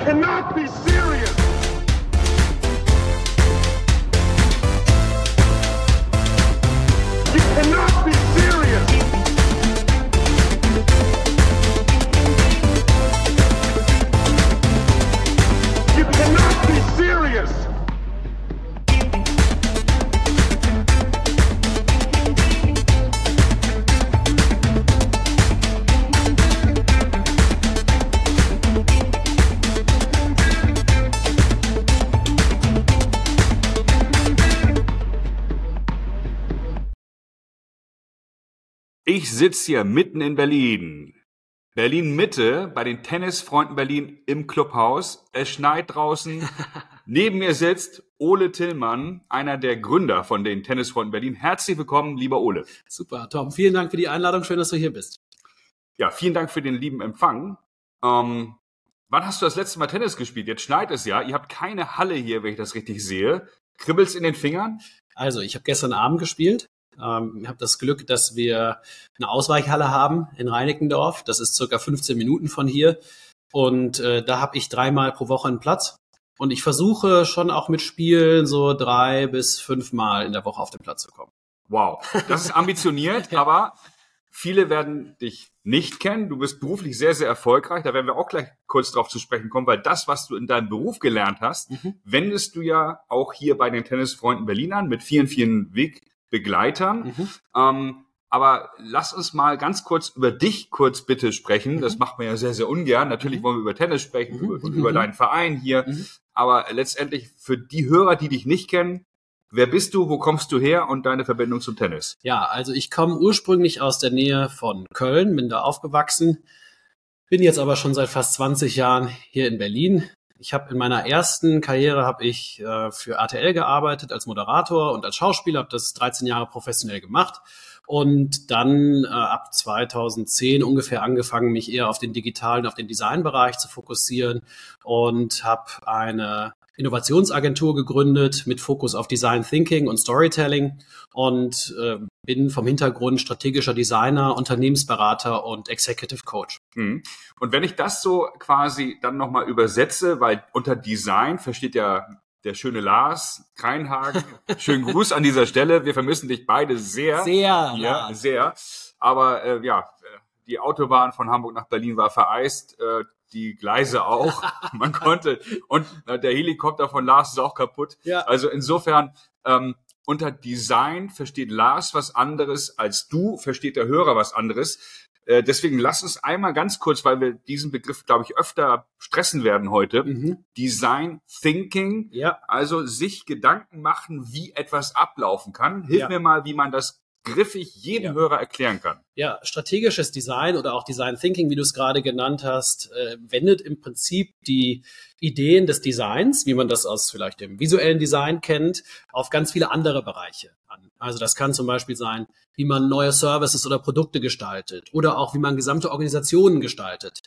Cannot be serious. Ich sitze hier mitten in Berlin. Berlin Mitte bei den Tennisfreunden Berlin im Clubhaus. Es schneit draußen. Neben mir sitzt Ole Tillmann, einer der Gründer von den Tennisfreunden Berlin. Herzlich willkommen, lieber Ole. Super, Tom. Vielen Dank für die Einladung. Schön, dass du hier bist. Ja, vielen Dank für den lieben Empfang. Ähm, wann hast du das letzte Mal Tennis gespielt? Jetzt schneit es ja. Ihr habt keine Halle hier, wenn ich das richtig sehe. Kribbelt's in den Fingern? Also, ich habe gestern Abend gespielt. Ähm, ich habe das Glück, dass wir eine Ausweichhalle haben in Reinickendorf. Das ist circa 15 Minuten von hier. Und äh, da habe ich dreimal pro Woche einen Platz. Und ich versuche schon auch mit Spielen so drei bis fünfmal in der Woche auf den Platz zu kommen. Wow, das ist ambitioniert, aber viele werden dich nicht kennen. Du bist beruflich sehr, sehr erfolgreich. Da werden wir auch gleich kurz drauf zu sprechen kommen, weil das, was du in deinem Beruf gelernt hast, Mhm. wendest du ja auch hier bei den Tennisfreunden Berlin an mit vielen, vielen Wegbegleitern. Mhm. Ähm, aber lass uns mal ganz kurz über dich kurz bitte sprechen. Das macht man ja sehr, sehr ungern. Natürlich wollen wir über Tennis sprechen Mhm. über, und über deinen Verein hier. Mhm. Aber letztendlich für die Hörer, die dich nicht kennen, wer bist du, wo kommst du her und deine Verbindung zum Tennis? Ja, also ich komme ursprünglich aus der Nähe von Köln, bin da aufgewachsen, bin jetzt aber schon seit fast 20 Jahren hier in Berlin. Ich habe in meiner ersten Karriere habe ich äh, für RTL gearbeitet als Moderator und als Schauspieler, habe das 13 Jahre professionell gemacht und dann äh, ab 2010 ungefähr angefangen, mich eher auf den digitalen, auf den Designbereich zu fokussieren und habe eine Innovationsagentur gegründet mit Fokus auf Design Thinking und Storytelling und äh, bin vom Hintergrund strategischer Designer, Unternehmensberater und Executive Coach. Mhm. Und wenn ich das so quasi dann nochmal übersetze, weil unter Design versteht ja der schöne Lars Kreinhagen. Schönen Gruß an dieser Stelle. Wir vermissen dich beide sehr. Sehr, Ja, sehr. Aber äh, ja, äh, die Autobahn von Hamburg nach Berlin war vereist, äh, die Gleise auch. Man konnte und der Helikopter von Lars ist auch kaputt. Ja. Also insofern ähm, unter Design versteht Lars was anderes als du, versteht der Hörer was anderes. Äh, deswegen lass uns einmal ganz kurz, weil wir diesen Begriff, glaube ich, öfter stressen werden heute. Mhm. Design Thinking, Ja, also sich Gedanken machen, wie etwas ablaufen kann. Hilf Ja. mir mal, wie man das griffig jedem Ja. Hörer erklären kann. ja, strategisches Design oder auch Design Thinking, wie du es gerade genannt hast, äh, wendet im Prinzip die Ideen des Designs, wie man das aus vielleicht dem visuellen Design kennt, auf ganz viele andere Bereiche an. Also das kann zum Beispiel sein, wie man neue Services oder Produkte gestaltet oder auch wie man gesamte Organisationen gestaltet.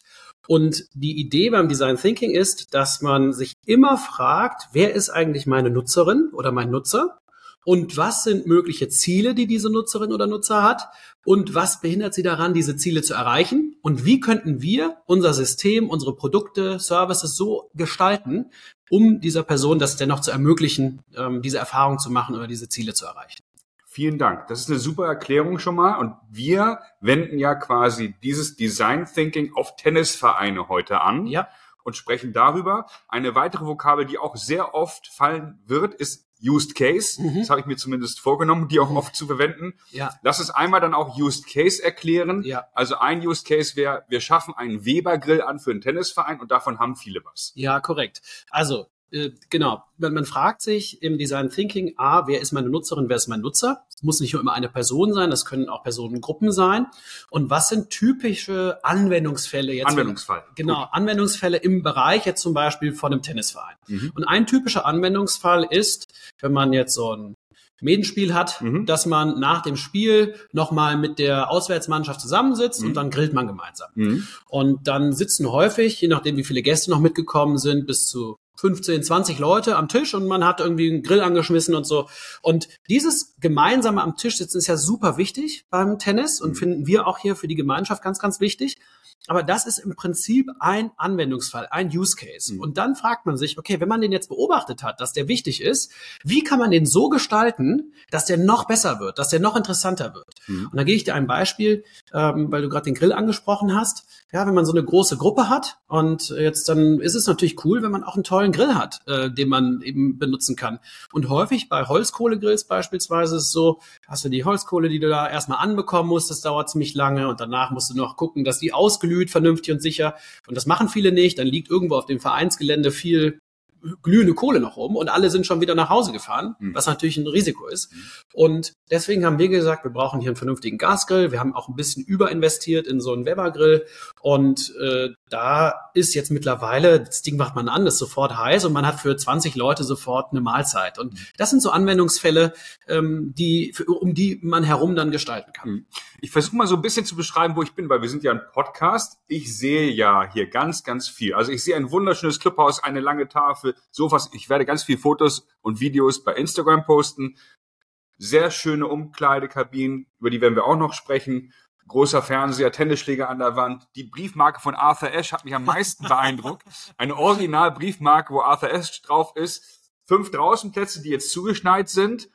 Und die Idee beim Design Thinking ist, dass man sich immer fragt, wer ist eigentlich meine Nutzerin oder mein Nutzer? Und was sind mögliche Ziele, die diese Nutzerin oder Nutzer hat? Und was behindert sie daran, diese Ziele zu erreichen? Und wie könnten wir unser System, unsere Produkte, Services so gestalten, um dieser Person das dennoch zu ermöglichen, ähm, diese Erfahrung zu machen oder diese Ziele zu erreichen? Vielen Dank. Das ist eine super Erklärung schon mal. Und wir wenden ja quasi dieses Design Thinking auf Tennisvereine heute an Ja, und sprechen darüber. Eine weitere Vokabel, die auch sehr oft fallen wird, ist Used Case. Mhm. Das habe ich mir zumindest vorgenommen, die auch Mhm. oft zu verwenden. ja, Lass uns einmal dann auch Used Case erklären. ja. Also ein Used Case wäre, wir schaffen einen Weber-Grill an für einen Tennisverein und davon haben viele was. Ja, korrekt. Also, äh, genau. Man, man fragt sich im Design Thinking, A, wer ist meine Nutzerin, wer ist mein Nutzer? Es muss nicht nur immer eine Person sein, das können auch Personengruppen sein. Und was sind typische Anwendungsfälle jetzt? Anwendungsfall. Genau, Anwendungsfälle im Bereich jetzt zum Beispiel von einem Tennisverein. Gut. Mhm. Und ein typischer Anwendungsfall ist, wenn man jetzt so ein Medenspiel hat, Mhm. dass man nach dem Spiel nochmal mit der Auswärtsmannschaft zusammensitzt Mhm. und dann grillt man gemeinsam. Mhm. Und dann sitzen häufig, je nachdem wie viele Gäste noch mitgekommen sind, bis zu 15, 20 Leute am Tisch und man hat irgendwie einen Grill angeschmissen und so. Und dieses gemeinsame am Tisch sitzen ist ja super wichtig beim Tennis und Mhm. finden wir auch hier für die Gemeinschaft ganz, ganz wichtig. Aber das ist im Prinzip ein Anwendungsfall, ein Use Case. Mhm. Und dann fragt man sich, okay, wenn man den jetzt beobachtet hat, dass der wichtig ist, wie kann man den so gestalten, dass der noch besser wird, dass der noch interessanter wird? Mhm. Und da gehe ich dir ein Beispiel, ähm, weil du gerade den Grill angesprochen hast. Ja, wenn man so eine große Gruppe hat und jetzt dann ist es natürlich cool, wenn man auch einen tollen Grill hat, äh, den man eben benutzen kann. Und häufig bei Holzkohlegrills beispielsweise ist es so, hast du die Holzkohle, die du da erstmal anbekommen musst, das dauert ziemlich lange und danach musst du noch gucken, dass die ausglüht, vernünftig und sicher. Und das machen viele nicht. Dann liegt irgendwo auf dem Vereinsgelände viel glühende Kohle noch rum und alle sind schon wieder nach Hause gefahren, Mhm. was natürlich ein Risiko ist. Und deswegen haben wir gesagt, wir brauchen hier einen vernünftigen Gasgrill. Wir haben auch ein bisschen überinvestiert in so einen Weber-Grill. Und äh, da ist jetzt mittlerweile, das Ding macht man an, ist sofort heiß und man hat für 20 Leute sofort eine Mahlzeit. Und das sind so Anwendungsfälle, ähm, die, für, um die man herum dann gestalten kann. Mhm. Ich versuche mal so ein bisschen zu beschreiben, wo ich bin, weil wir sind ja ein Podcast. Ich sehe ja hier ganz, ganz viel. Also ich sehe ein wunderschönes Clubhaus, eine lange Tafel, Sofas. Ich werde ganz viele Fotos und Videos bei Instagram posten. Sehr schöne Umkleidekabinen, über die werden wir auch noch sprechen. Großer Fernseher, Tennisschläger an der Wand. Die Briefmarke von Arthur Ashe hat mich am meisten beeindruckt. Eine Original-Briefmarke, wo Arthur Ashe drauf ist. Fünf Draußenplätze, die jetzt zugeschneit sind.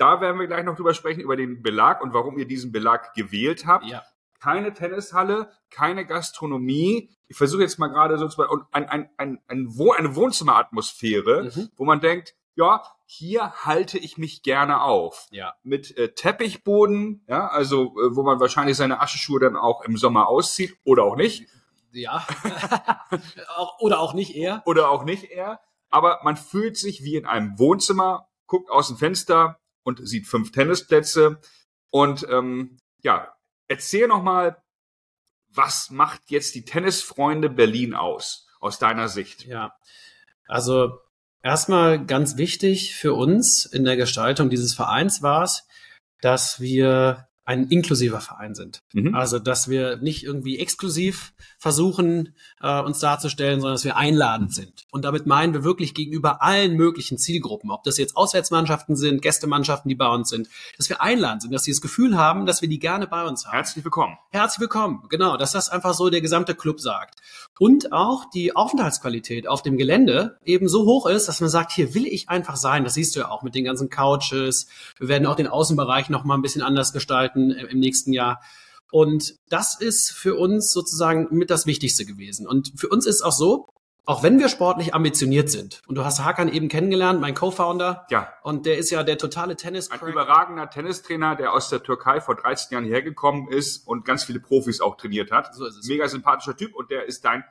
Da werden wir gleich noch drüber sprechen, über den Belag und warum ihr diesen Belag gewählt habt. Ja. Keine Tennishalle, keine Gastronomie. Ich versuche jetzt mal gerade so zu, und ein, ein, ein, ein, Wohn eine Wohnzimmeratmosphäre, Mhm. wo man denkt, ja, hier halte ich mich gerne auf. Ja. Mit äh, Teppichboden, ja, also äh, wo man wahrscheinlich seine Ascheschuhe dann auch im Sommer auszieht oder auch nicht. Ja. Oder auch nicht eher. oder auch nicht eher. Aber man fühlt sich wie in einem Wohnzimmer, guckt aus dem Fenster und sieht fünf Tennisplätze. Und ähm, ja, erzähl noch mal, was macht jetzt die Tennisfreunde Berlin aus, aus deiner Sicht? Ja. Also erstmal ganz wichtig für uns in der Gestaltung dieses Vereins war es, dass wir ein inklusiver Verein sind. Mhm. Also, dass wir nicht irgendwie exklusiv versuchen, äh, uns darzustellen, sondern dass wir einladend sind. Und damit meinen wir wirklich gegenüber allen möglichen Zielgruppen, ob das jetzt Auswärtsmannschaften sind, Gästemannschaften, die bei uns sind, dass wir einladend sind, dass sie das Gefühl haben, dass wir die gerne bei uns haben. Herzlich willkommen. Herzlich willkommen. Genau, dass das einfach so der gesamte Club sagt. Und auch die Aufenthaltsqualität auf dem Gelände eben so hoch ist, dass man sagt, hier will ich einfach sein. Das siehst du ja auch mit den ganzen Couches. Wir werden auch den Außenbereich noch mal ein bisschen anders gestalten im im nächsten Jahr. Und das ist für uns sozusagen mit das Wichtigste gewesen. Und für uns ist auch so, auch wenn wir sportlich ambitioniert sind, und du hast Hakan eben kennengelernt, mein Co-Founder, Ja, und der ist ja der totale tennis ein überragender Tennistrainer, der aus der Türkei vor 13 Jahren hergekommen ist und ganz viele Profis auch trainiert hat. So ist es. Mega sympathischer Typ und der ist dein,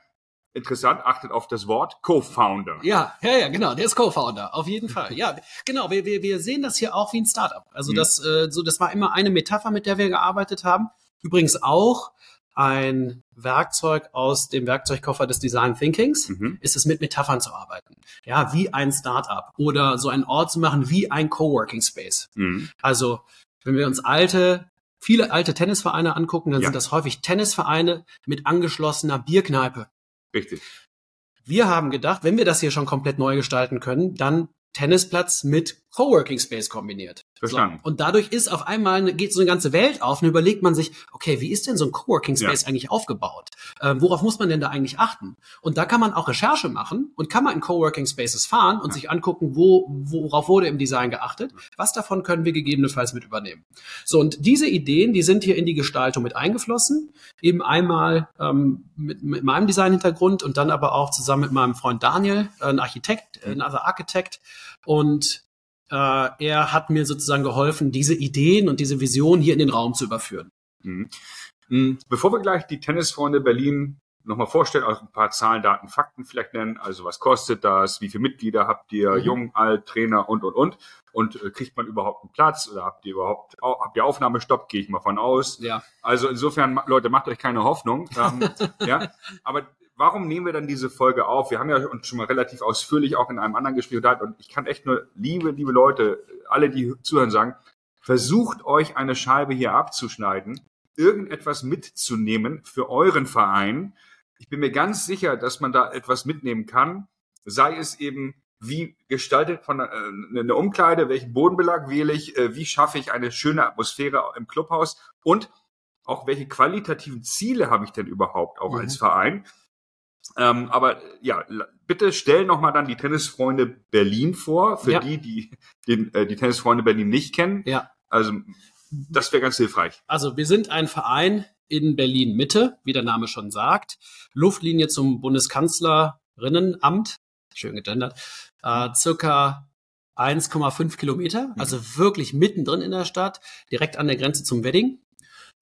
interessant, achtet auf das Wort, Co-Founder. Ja, ja, ja, genau, der ist Co-Founder, auf jeden Fall. Ja, genau, wir, wir, wir sehen das hier auch wie ein Startup. Also Mhm. das, äh, so, das war immer eine Metapher, mit der wir gearbeitet haben. Übrigens auch ein Werkzeug aus dem Werkzeugkoffer des Design Thinkings Mhm. ist es mit Metaphern zu arbeiten. Ja, wie ein Startup oder so einen Ort zu machen wie ein Coworking Space. Mhm. Also, wenn wir uns alte, viele alte Tennisvereine angucken, dann Ja. sind das häufig Tennisvereine mit angeschlossener Bierkneipe. Richtig. Wir haben gedacht, wenn wir das hier schon komplett neu gestalten können, dann Tennisplatz mit Coworking Space kombiniert. Verstanden. So. Und dadurch ist auf einmal eine, geht so eine ganze Welt auf und überlegt man sich, okay, wie ist denn so ein Coworking Space eigentlich aufgebaut? Ähm, worauf muss man denn da eigentlich achten? Und da kann man auch Recherche machen und kann man in Coworking Spaces fahren und Ja. sich angucken, wo, worauf wurde im Design geachtet. Was davon können wir gegebenenfalls mit übernehmen? So, und diese Ideen, die sind hier in die Gestaltung mit eingeflossen. Eben einmal ähm, mit, mit meinem Design-Hintergrund und dann aber auch zusammen mit meinem Freund Daniel, äh, ein Architekt, ein other Architect. Und äh, er hat mir sozusagen geholfen, diese Ideen und diese Vision hier in den Raum zu überführen. Mhm. Mhm. Bevor wir gleich die Tennisfreunde Berlin nochmal vorstellen, auch ein paar Zahlen, Daten, Fakten vielleicht nennen. Also was kostet das? Wie viele Mitglieder habt ihr? Mhm. Jung, alt, Trainer und, und, und. Und äh, kriegt man überhaupt einen Platz oder habt ihr überhaupt, au- habt ihr Aufnahmestopp? Gehe ich mal von aus. Ja. Also insofern, Leute, macht euch keine Hoffnung. Ähm, ja, aber warum nehmen wir dann diese Folge auf? Wir haben ja uns schon mal relativ ausführlich auch in einem anderen Gespräch unterhalten und ich kann echt nur, liebe, liebe Leute, alle, die zuhören, sagen, versucht euch eine Scheibe hier abzuschneiden, irgendetwas mitzunehmen für euren Verein. Ich bin mir ganz sicher, dass man da etwas mitnehmen kann, sei es eben wie gestaltet von äh, eine Umkleide, welchen Bodenbelag wähle ich, äh, wie schaffe ich eine schöne Atmosphäre im Clubhaus und auch welche qualitativen Ziele habe ich denn überhaupt auch Mhm. als Verein. Ähm, aber ja, bitte stell noch mal dann die Tennisfreunde Berlin vor, für Ja. die, die den, äh, die Tennisfreunde Berlin nicht kennen. Ja. Also das wäre ganz hilfreich. Also wir sind ein Verein in Berlin Mitte, wie der Name schon sagt. Luftlinie zum Bundeskanzlerinnenamt, schön gegendert, äh, circa 1,5 Kilometer, also wirklich mittendrin in der Stadt, direkt an der Grenze zum Wedding.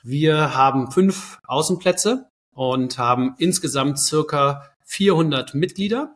Wir haben fünf Außenplätze und haben insgesamt circa 400 Mitglieder,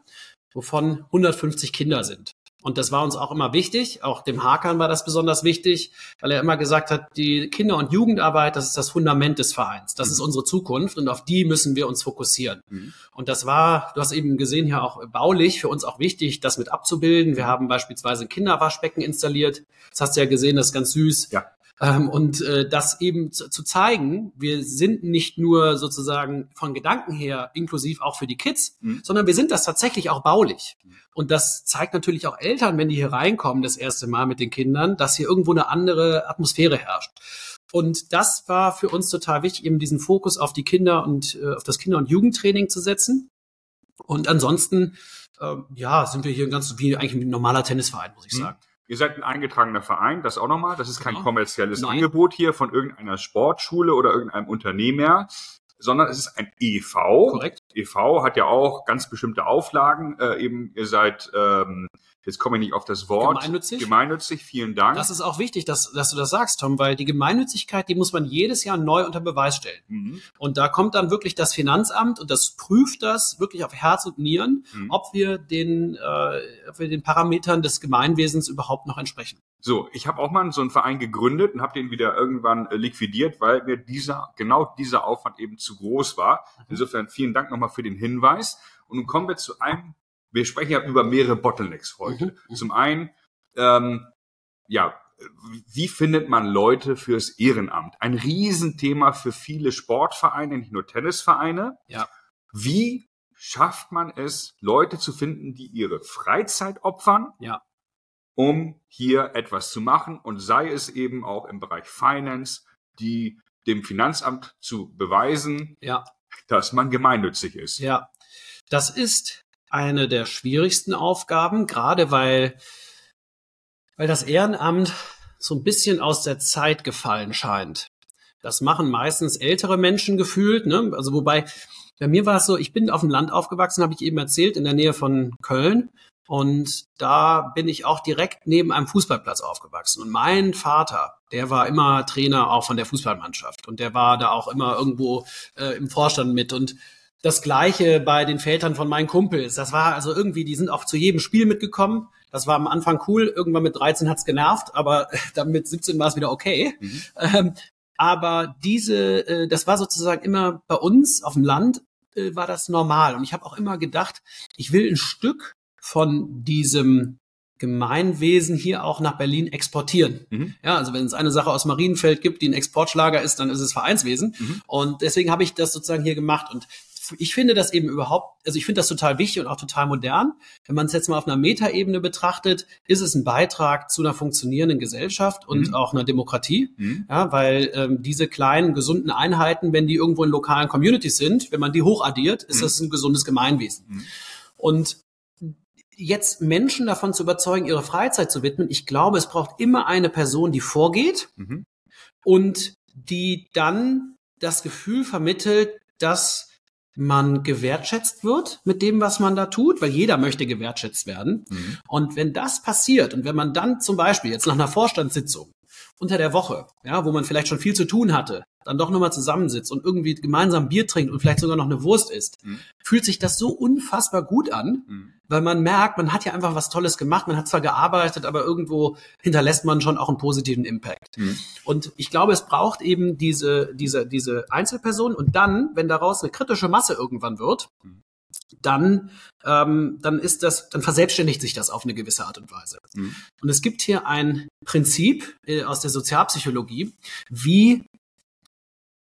wovon 150 Kinder sind. Und das war uns auch immer wichtig. Auch dem Hakan war das besonders wichtig, weil er immer gesagt hat, die Kinder- und Jugendarbeit, das ist das Fundament des Vereins. Das ist unsere Zukunft und auf die müssen wir uns fokussieren. Mhm. Und das war, du hast eben gesehen, hier auch baulich für uns auch wichtig, das mit abzubilden. Wir haben beispielsweise ein Kinderwaschbecken installiert. Das hast du ja gesehen, das ist ganz süß. Ja. Ähm, und äh, das eben zu, zu zeigen, wir sind nicht nur sozusagen von Gedanken her inklusiv auch für die Kids, Mhm. sondern wir sind das tatsächlich auch baulich. Und das zeigt natürlich auch Eltern, wenn die hier reinkommen das erste Mal mit den Kindern, dass hier irgendwo eine andere Atmosphäre herrscht. Und das war für uns total wichtig, eben diesen Fokus auf die Kinder und äh, auf das Kinder- und Jugendtraining zu setzen. Und ansonsten, ähm, ja, sind wir hier ganz wie eigentlich ein normaler Tennisverein, muss ich Mhm. Ihr seid ein eingetragener Verein, das auch nochmal. Das ist kein Genau. kommerzielles Nein. Angebot hier von irgendeiner Sportschule oder irgendeinem Unternehmer, sondern es ist ein EV. Korrekt? EV hat ja auch ganz bestimmte Auflagen. Äh, eben, ihr seid, ähm, jetzt komme ich nicht auf das Wort. Gemeinnützig? Gemeinnützig, vielen Dank. Das ist auch wichtig, dass, dass du das sagst, Tom, weil die Gemeinnützigkeit, die muss man jedes Jahr neu unter Beweis stellen. mhm. Und da kommt dann wirklich das Finanzamt und das prüft das wirklich auf Herz und Nieren, Mhm. ob wir den, äh, ob wir den Parametern des Gemeinwesens überhaupt noch entsprechen. So, ich habe auch mal so einen Verein gegründet und habe den wieder irgendwann äh, liquidiert, weil mir dieser genau dieser Aufwand eben zu groß war. Insofern vielen Dank nochmal für den Hinweis. Und nun kommen wir zu einem. Wir sprechen ja über mehrere Bottlenecks heute. Mhm, mhm. Zum einen, ähm, ja, wie findet man Leute fürs Ehrenamt? Ein Riesenthema für viele Sportvereine, nicht nur Tennisvereine. Ja. Wie schafft man es, Leute zu finden, die ihre Freizeit opfern? Ja. Um hier etwas zu machen und sei es eben auch im Bereich Finance, die dem Finanzamt zu beweisen, Ja, dass man gemeinnützig ist. ja. Das ist eine der schwierigsten Aufgaben, gerade weil, weil das Ehrenamt so ein bisschen aus der Zeit gefallen scheint. Das machen meistens ältere Menschen gefühlt, ne? Also wobei, bei mir war es so, ich bin auf dem Land aufgewachsen, habe ich eben erzählt, in der Nähe von Köln. Und da bin ich auch direkt neben einem Fußballplatz aufgewachsen. Und mein Vater, der war immer Trainer auch von der Fußballmannschaft. Und der war da auch immer irgendwo äh, im Vorstand mit. Und das Gleiche bei den Vätern von meinen Kumpels. Das war also irgendwie, die sind auch zu jedem Spiel mitgekommen. Das war am Anfang cool. Irgendwann mit 13 hat's genervt, aber dann mit 17 war es wieder okay. Mhm. Ähm, aber diese, äh, das war sozusagen immer bei uns auf dem Land, äh, war das normal. Und ich habe auch immer gedacht, ich will ein Stück von diesem Gemeinwesen hier auch nach Berlin exportieren. Mhm. Ja, also wenn es eine Sache aus Marienfeld gibt, die ein Exportschlager ist, dann ist es Vereinswesen. Mhm. Und deswegen habe ich das sozusagen hier gemacht. Und ich finde das eben überhaupt, also ich finde das total wichtig und auch total modern. Wenn man es jetzt mal auf einer Metaebene betrachtet, ist es ein Beitrag zu einer funktionierenden Gesellschaft und Mhm. auch einer Demokratie. Mhm. Ja, weil ähm, diese kleinen, gesunden Einheiten, wenn die irgendwo in lokalen Communities sind, wenn man die hochaddiert, ist Mhm. das ein gesundes Gemeinwesen. Mhm. Und jetzt Menschen davon zu überzeugen, ihre Freizeit zu widmen, ich glaube, es braucht immer eine Person, die vorgeht Mhm. und die dann das Gefühl vermittelt, dass man gewertschätzt wird mit dem, was man da tut, weil jeder möchte gewertschätzt werden. Mhm. Und wenn das passiert und wenn man dann zum Beispiel jetzt nach einer Vorstandssitzung unter der Woche, ja, wo man vielleicht schon viel zu tun hatte, dann doch nochmal zusammensitzt und irgendwie gemeinsam Bier trinkt und vielleicht sogar noch eine Wurst isst, Mhm. fühlt sich das so unfassbar gut an, Mhm. weil man merkt, man hat ja einfach was Tolles gemacht, man hat zwar gearbeitet, aber irgendwo hinterlässt man schon auch einen positiven Impact. Mhm. Und ich glaube, es braucht eben diese, diese, diese Einzelperson und dann, wenn daraus eine kritische Masse irgendwann wird, Mhm. dann, ähm, dann ist das, dann verselbstständigt sich das auf eine gewisse Art und Weise. Mhm. Und es gibt hier ein Prinzip äh, aus der Sozialpsychologie, wie,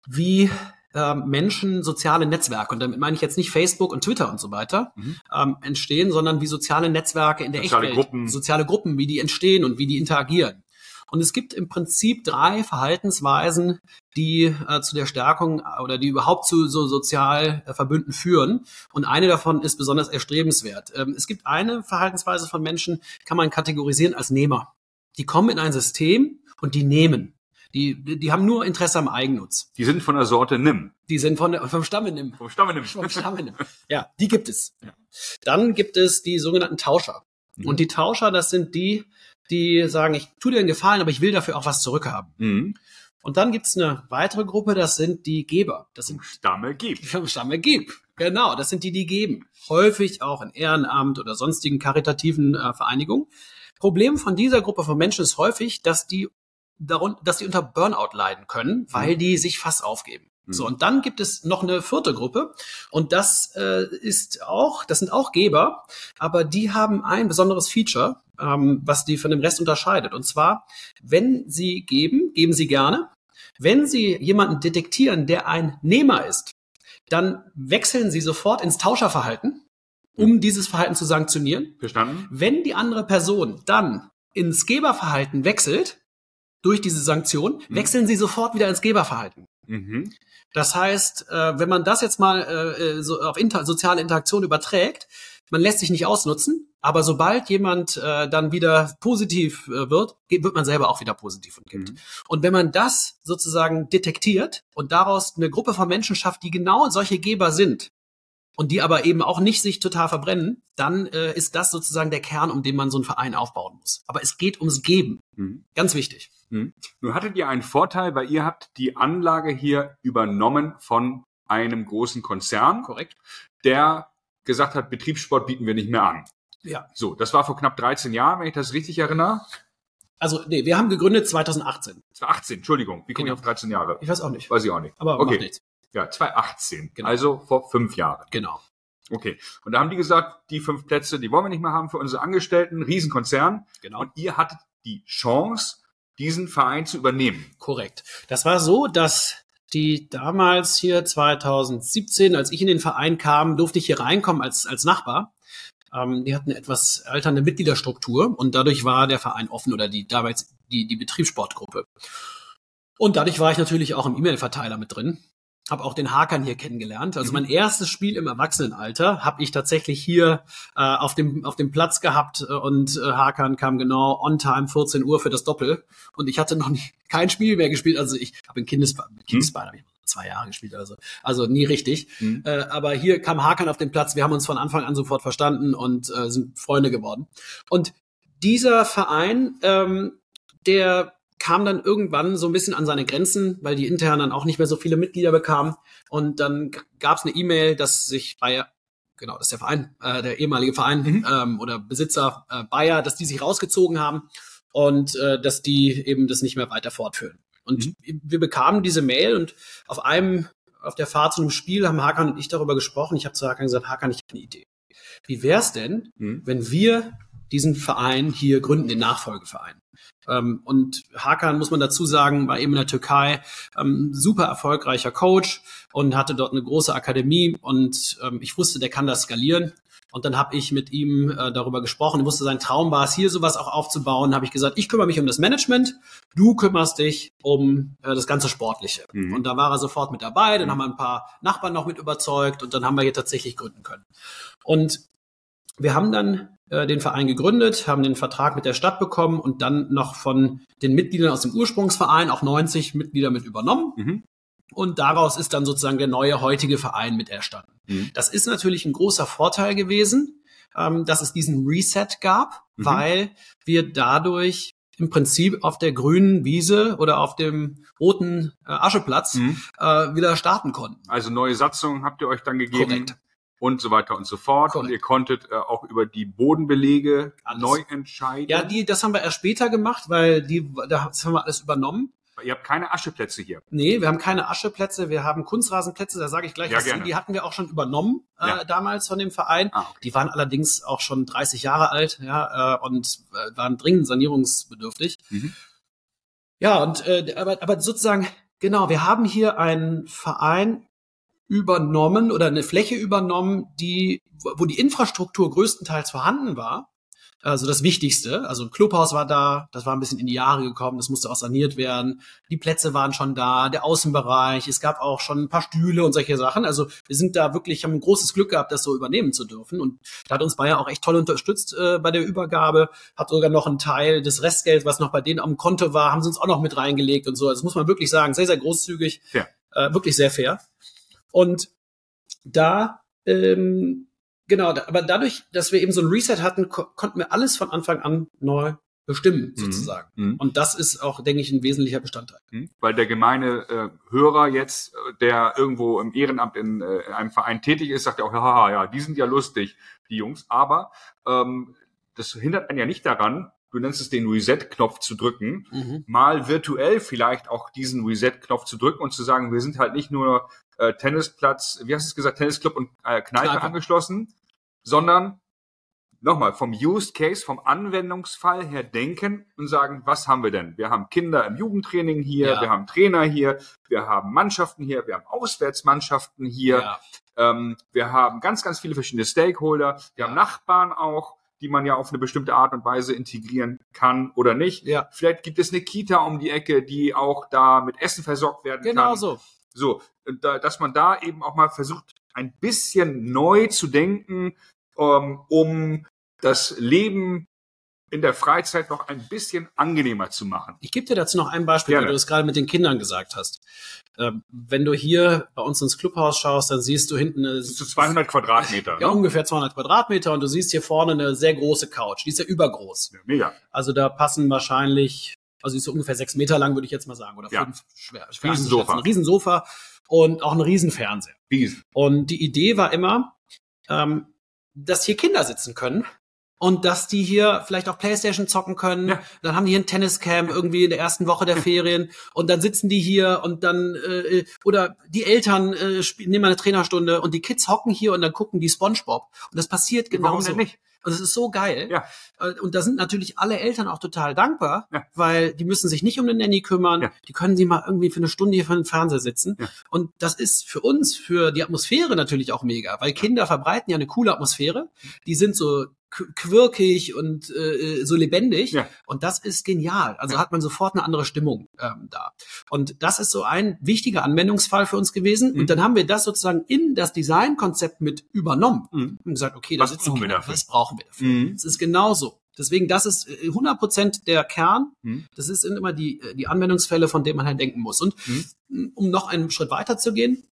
wie ähm, Menschen soziale Netzwerke, und damit meine ich jetzt nicht Facebook und Twitter und so weiter, Mhm. ähm, entstehen, sondern wie soziale Netzwerke in der Soziale Echtwelt, Gruppen. soziale Gruppen, wie die entstehen und wie die interagieren. Und es gibt im Prinzip drei Verhaltensweisen, die äh, zu der Stärkung oder die überhaupt zu so Sozialverbünden führen. Und eine davon ist besonders erstrebenswert. Ähm, es gibt eine Verhaltensweise von Menschen, kann man kategorisieren als Nehmer. Die kommen in ein System und die nehmen. Die, die haben nur Interesse am Eigennutz. Die sind von der Sorte Nimm. Die sind von der, vom Stamme nimm. Vom Stamme Nimm. Vom Stamme nimm. Ja, die gibt es. Dann gibt es die sogenannten Tauscher. Mhm. Und die Tauscher, das sind die, die sagen, ich tue dir einen Gefallen, aber ich will dafür auch was zurückhaben. Mhm. Und dann gibt's eine weitere Gruppe, das sind die Geber. Das sind Vom Stamme Gib. vom Stamme Gib. Genau, das sind die, die geben. Häufig auch in Ehrenamt oder sonstigen karitativen äh, Vereinigungen. Problem von dieser Gruppe von Menschen ist häufig, dass die darun, dass die unter Burnout leiden können, weil die sich fast aufgeben. Mhm. So, und dann gibt es noch eine vierte Gruppe und das äh, ist auch, das sind auch Geber, aber die haben ein besonderes Feature, ähm, was die von dem Rest unterscheidet. Und zwar, wenn sie geben, geben sie gerne. Wenn sie jemanden detektieren, der ein Nehmer ist, dann wechseln sie sofort ins Tauscherverhalten, um dieses Verhalten zu sanktionieren. Verstanden? Wenn die andere Person dann ins Geberverhalten wechselt, durch diese Sanktion, Mhm. wechseln sie sofort wieder ins Geberverhalten. Mhm. Das heißt, äh, wenn man das jetzt mal äh, äh, so auf inter soziale Interaktion überträgt, man lässt sich nicht ausnutzen, aber sobald jemand äh, dann wieder positiv äh, wird, wird man selber auch wieder positiv und gibt. Mhm. Und wenn man das sozusagen detektiert und daraus eine Gruppe von Menschen schafft, die genau solche Geber sind und die aber eben auch nicht sich total verbrennen, dann äh, ist das sozusagen der Kern, um den man so einen Verein aufbauen muss. Aber es geht ums Geben. Mhm. Ganz wichtig. Mhm. Nun hattet ihr einen Vorteil, weil ihr habt die Anlage hier übernommen von einem großen Konzern, Korrekt? der gesagt hat, Betriebssport bieten wir nicht mehr an. Ja. So, das war vor knapp 13 Jahren, wenn ich das richtig erinnere. Also, nee, wir haben gegründet 2018. Das war 18, Entschuldigung. Wie komme ich Genau. auf 13 Jahre? Ich weiß auch nicht. Weiß ich auch nicht. Aber okay. macht nichts. Ja, 2018. Genau. Also vor fünf Jahren. Genau. Okay. Und da haben die gesagt, die fünf Plätze, die wollen wir nicht mehr haben für unsere Angestellten, Riesenkonzern. Genau. Und ihr hattet die Chance, diesen Verein zu übernehmen. Korrekt. Das war so, dass die damals hier 2017, als ich in den Verein kam, durfte ich hier reinkommen als, als Nachbar. Ähm, die hatten eine etwas alternde Mitgliederstruktur und dadurch war der Verein offen oder die damals die, die Betriebssportgruppe. Und dadurch war ich natürlich auch im E-Mail-Verteiler mit drin. Habe auch den Hakan hier kennengelernt. Also mein erstes Spiel im Erwachsenenalter habe ich tatsächlich hier äh, auf, dem, auf dem Platz gehabt äh, und äh, Hakan kam genau on time 14 Uhr für das Doppel. Und ich hatte noch nie, kein Spiel mehr gespielt. Also ich habe in Kindesbein habe ich zwei Jahre gespielt, also, also nie richtig. Mhm. Äh, aber hier kam Hakan auf den Platz. Wir haben uns von Anfang an sofort verstanden und äh, sind Freunde geworden. Und dieser Verein, ähm, der kam dann irgendwann so ein bisschen an seine Grenzen, weil die intern dann auch nicht mehr so viele Mitglieder bekamen. Und dann gab es eine E-Mail, dass sich Bayer, genau, das ist der Verein, äh, der ehemalige Verein Mhm. ähm, oder Besitzer äh, Bayer, dass die sich rausgezogen haben und äh, dass die eben das nicht mehr weiter fortführen. Und wir bekamen diese Mail und auf einem, auf der Fahrt zu einem Spiel haben Hakan und ich darüber gesprochen. Ich habe zu Hakan gesagt, Hakan, ich habe eine Idee. Wie wär's denn, Mhm. wenn wir diesen Verein hier gründen, den Nachfolgeverein? Ähm, und Hakan, muss man dazu sagen, war eben in der Türkei ähm, super erfolgreicher Coach und hatte dort eine große Akademie und ähm, ich wusste, der kann das skalieren. Und dann habe ich mit ihm äh, darüber gesprochen. Ich wusste, sein Traum war es, hier sowas auch aufzubauen. Habe ich gesagt, ich kümmere mich um das Management, du kümmerst dich um äh, das ganze Sportliche. Mhm. Und da war er sofort mit dabei. Dann Mhm. haben wir ein paar Nachbarn noch mit überzeugt und dann haben wir hier tatsächlich gründen können. Und wir haben dann äh, den Verein gegründet, haben den Vertrag mit der Stadt bekommen und dann noch von den Mitgliedern aus dem Ursprungsverein auch 90 Mitglieder mit übernommen. Mhm. Und daraus ist dann sozusagen der neue heutige Verein mit erstanden. Mhm. Das ist natürlich ein großer Vorteil gewesen, ähm, dass es diesen Reset gab, Mhm. weil wir dadurch im Prinzip auf der grünen Wiese oder auf dem roten äh, Ascheplatz Mhm. äh, wieder starten konnten. Also neue Satzungen habt ihr euch dann gegeben. Korrekt. Und so weiter und so fort. Korrekt. Und ihr konntet äh, auch über die Bodenbelege Alles. neu entscheiden. Ja, die, das haben wir erst später gemacht, weil die, das haben wir alles übernommen. Ihr habt keine Ascheplätze hier. Nee, wir haben keine Ascheplätze, wir haben Kunstrasenplätze, da sage ich gleich Ja, was. Die hatten wir auch schon übernommen äh, Ja. damals von dem Verein. Ah, okay. Die waren allerdings auch schon 30 Jahre alt, ja, äh, und äh, waren dringend sanierungsbedürftig. Mhm. Ja, und äh, aber, aber sozusagen, genau, wir haben hier einen Verein übernommen oder eine Fläche übernommen, die, wo die Infrastruktur größtenteils vorhanden war, Also das Wichtigste. Also ein Clubhaus war da, das war ein bisschen in die Jahre gekommen, das musste auch saniert werden. Die Plätze waren schon da, der Außenbereich, es gab auch schon ein paar Stühle und solche Sachen. Also wir sind da wirklich, haben ein großes Glück gehabt, das so übernehmen zu dürfen. Und da hat uns Bayer auch echt toll unterstützt äh, bei der Übergabe, hat sogar noch einen Teil des Restgelds, was noch bei denen am Konto war, haben sie uns auch noch mit reingelegt und so. Also das muss man wirklich sagen, sehr, sehr großzügig, Fair. Äh, wirklich sehr fair. Und da ähm, Genau, da, aber dadurch, dass wir eben so ein Reset hatten, ko konnten wir alles von Anfang an neu bestimmen, sozusagen. Mhm. Und das ist auch, denke ich, ein wesentlicher Bestandteil. Hm? Weil der gemeine äh, Hörer jetzt, äh, der irgendwo im Ehrenamt in, äh, in einem Verein tätig ist, sagt ja auch, haha, ja, die sind ja lustig, die Jungs. Aber ähm, das hindert einen ja nicht daran, du nennst es den Reset-Knopf zu drücken, Mhm. mal virtuell vielleicht auch diesen Reset-Knopf zu drücken und zu sagen, wir sind halt nicht nur äh, Tennisplatz, wie hast du es gesagt, Tennisclub und äh, Kneipe, Kneipe. angeschlossen, sondern nochmal vom Use Case, vom Anwendungsfall her denken und sagen, was haben wir denn? Wir haben Kinder im Jugendtraining hier, Ja. wir haben Trainer hier, wir haben Mannschaften hier, wir haben Auswärtsmannschaften hier, Ja. ähm, wir haben ganz, ganz viele verschiedene Stakeholder, wir Ja. haben Nachbarn auch, die man ja auf eine bestimmte Art und Weise integrieren kann oder nicht. Ja. Vielleicht gibt es eine Kita um die Ecke, die auch da mit Essen versorgt werden Genau kann. so. So, und da, dass man da eben auch mal versucht, ein bisschen neu zu denken, ähm, um das Leben in der Freizeit noch ein bisschen angenehmer zu machen. Ich gebe dir dazu noch ein Beispiel, Gerne. weil du das gerade mit den Kindern gesagt hast. Ähm, wenn du hier bei uns ins Clubhaus schaust, dann siehst du hinten eine, Das ist so 200 Quadratmeter. ja, ne? ungefähr 200 Quadratmeter und du siehst hier vorne eine sehr große Couch. Die ist ja übergroß. Mega. Also da passen wahrscheinlich, also ist so ungefähr sechs Meter lang, würde ich jetzt mal sagen, oder Ja. fünf schwer. schwer Riesensofa. Ein Riesensofa und auch ein Riesenfernseher. Riesen. Und die Idee war immer, ähm, dass hier Kinder sitzen können und dass die hier vielleicht auch Playstation zocken können. Ja. Dann haben die hier ein Tenniscamp irgendwie in der ersten Woche der Ferien und dann sitzen die hier und dann äh, oder die Eltern äh, spielen, nehmen eine Trainerstunde und die Kids hocken hier und dann gucken die SpongeBob und das passiert Warum genauso. denn nicht? Und es ist so geil. Ja. Äh, Und da sind natürlich alle Eltern auch total dankbar, Ja. weil die müssen sich nicht um den Nanny kümmern. Ja. Die können sie mal irgendwie für eine Stunde hier vor dem Fernseher sitzen. Und das ist für uns, für die Atmosphäre natürlich auch mega, weil Kinder verbreiten ja eine coole Atmosphäre. Die sind so quirkig und äh, so lebendig. Ja. Und das ist genial. Also Ja. hat man sofort eine andere Stimmung ähm, da. Und das ist so ein wichtiger Anwendungsfall für uns gewesen. Mhm. Und dann haben wir das sozusagen in das Designkonzept mit übernommen. Mhm. Und gesagt, okay, da Was brauchen wir dafür? Was brauchen wir dafür? Mhm. Es ist genauso. Deswegen, das ist äh, 100 Prozent der Kern. Mhm. Das ist immer die, äh, die Anwendungsfälle, von denen man halt denken muss. Und Mhm. um noch einen Schritt weiter zu gehen,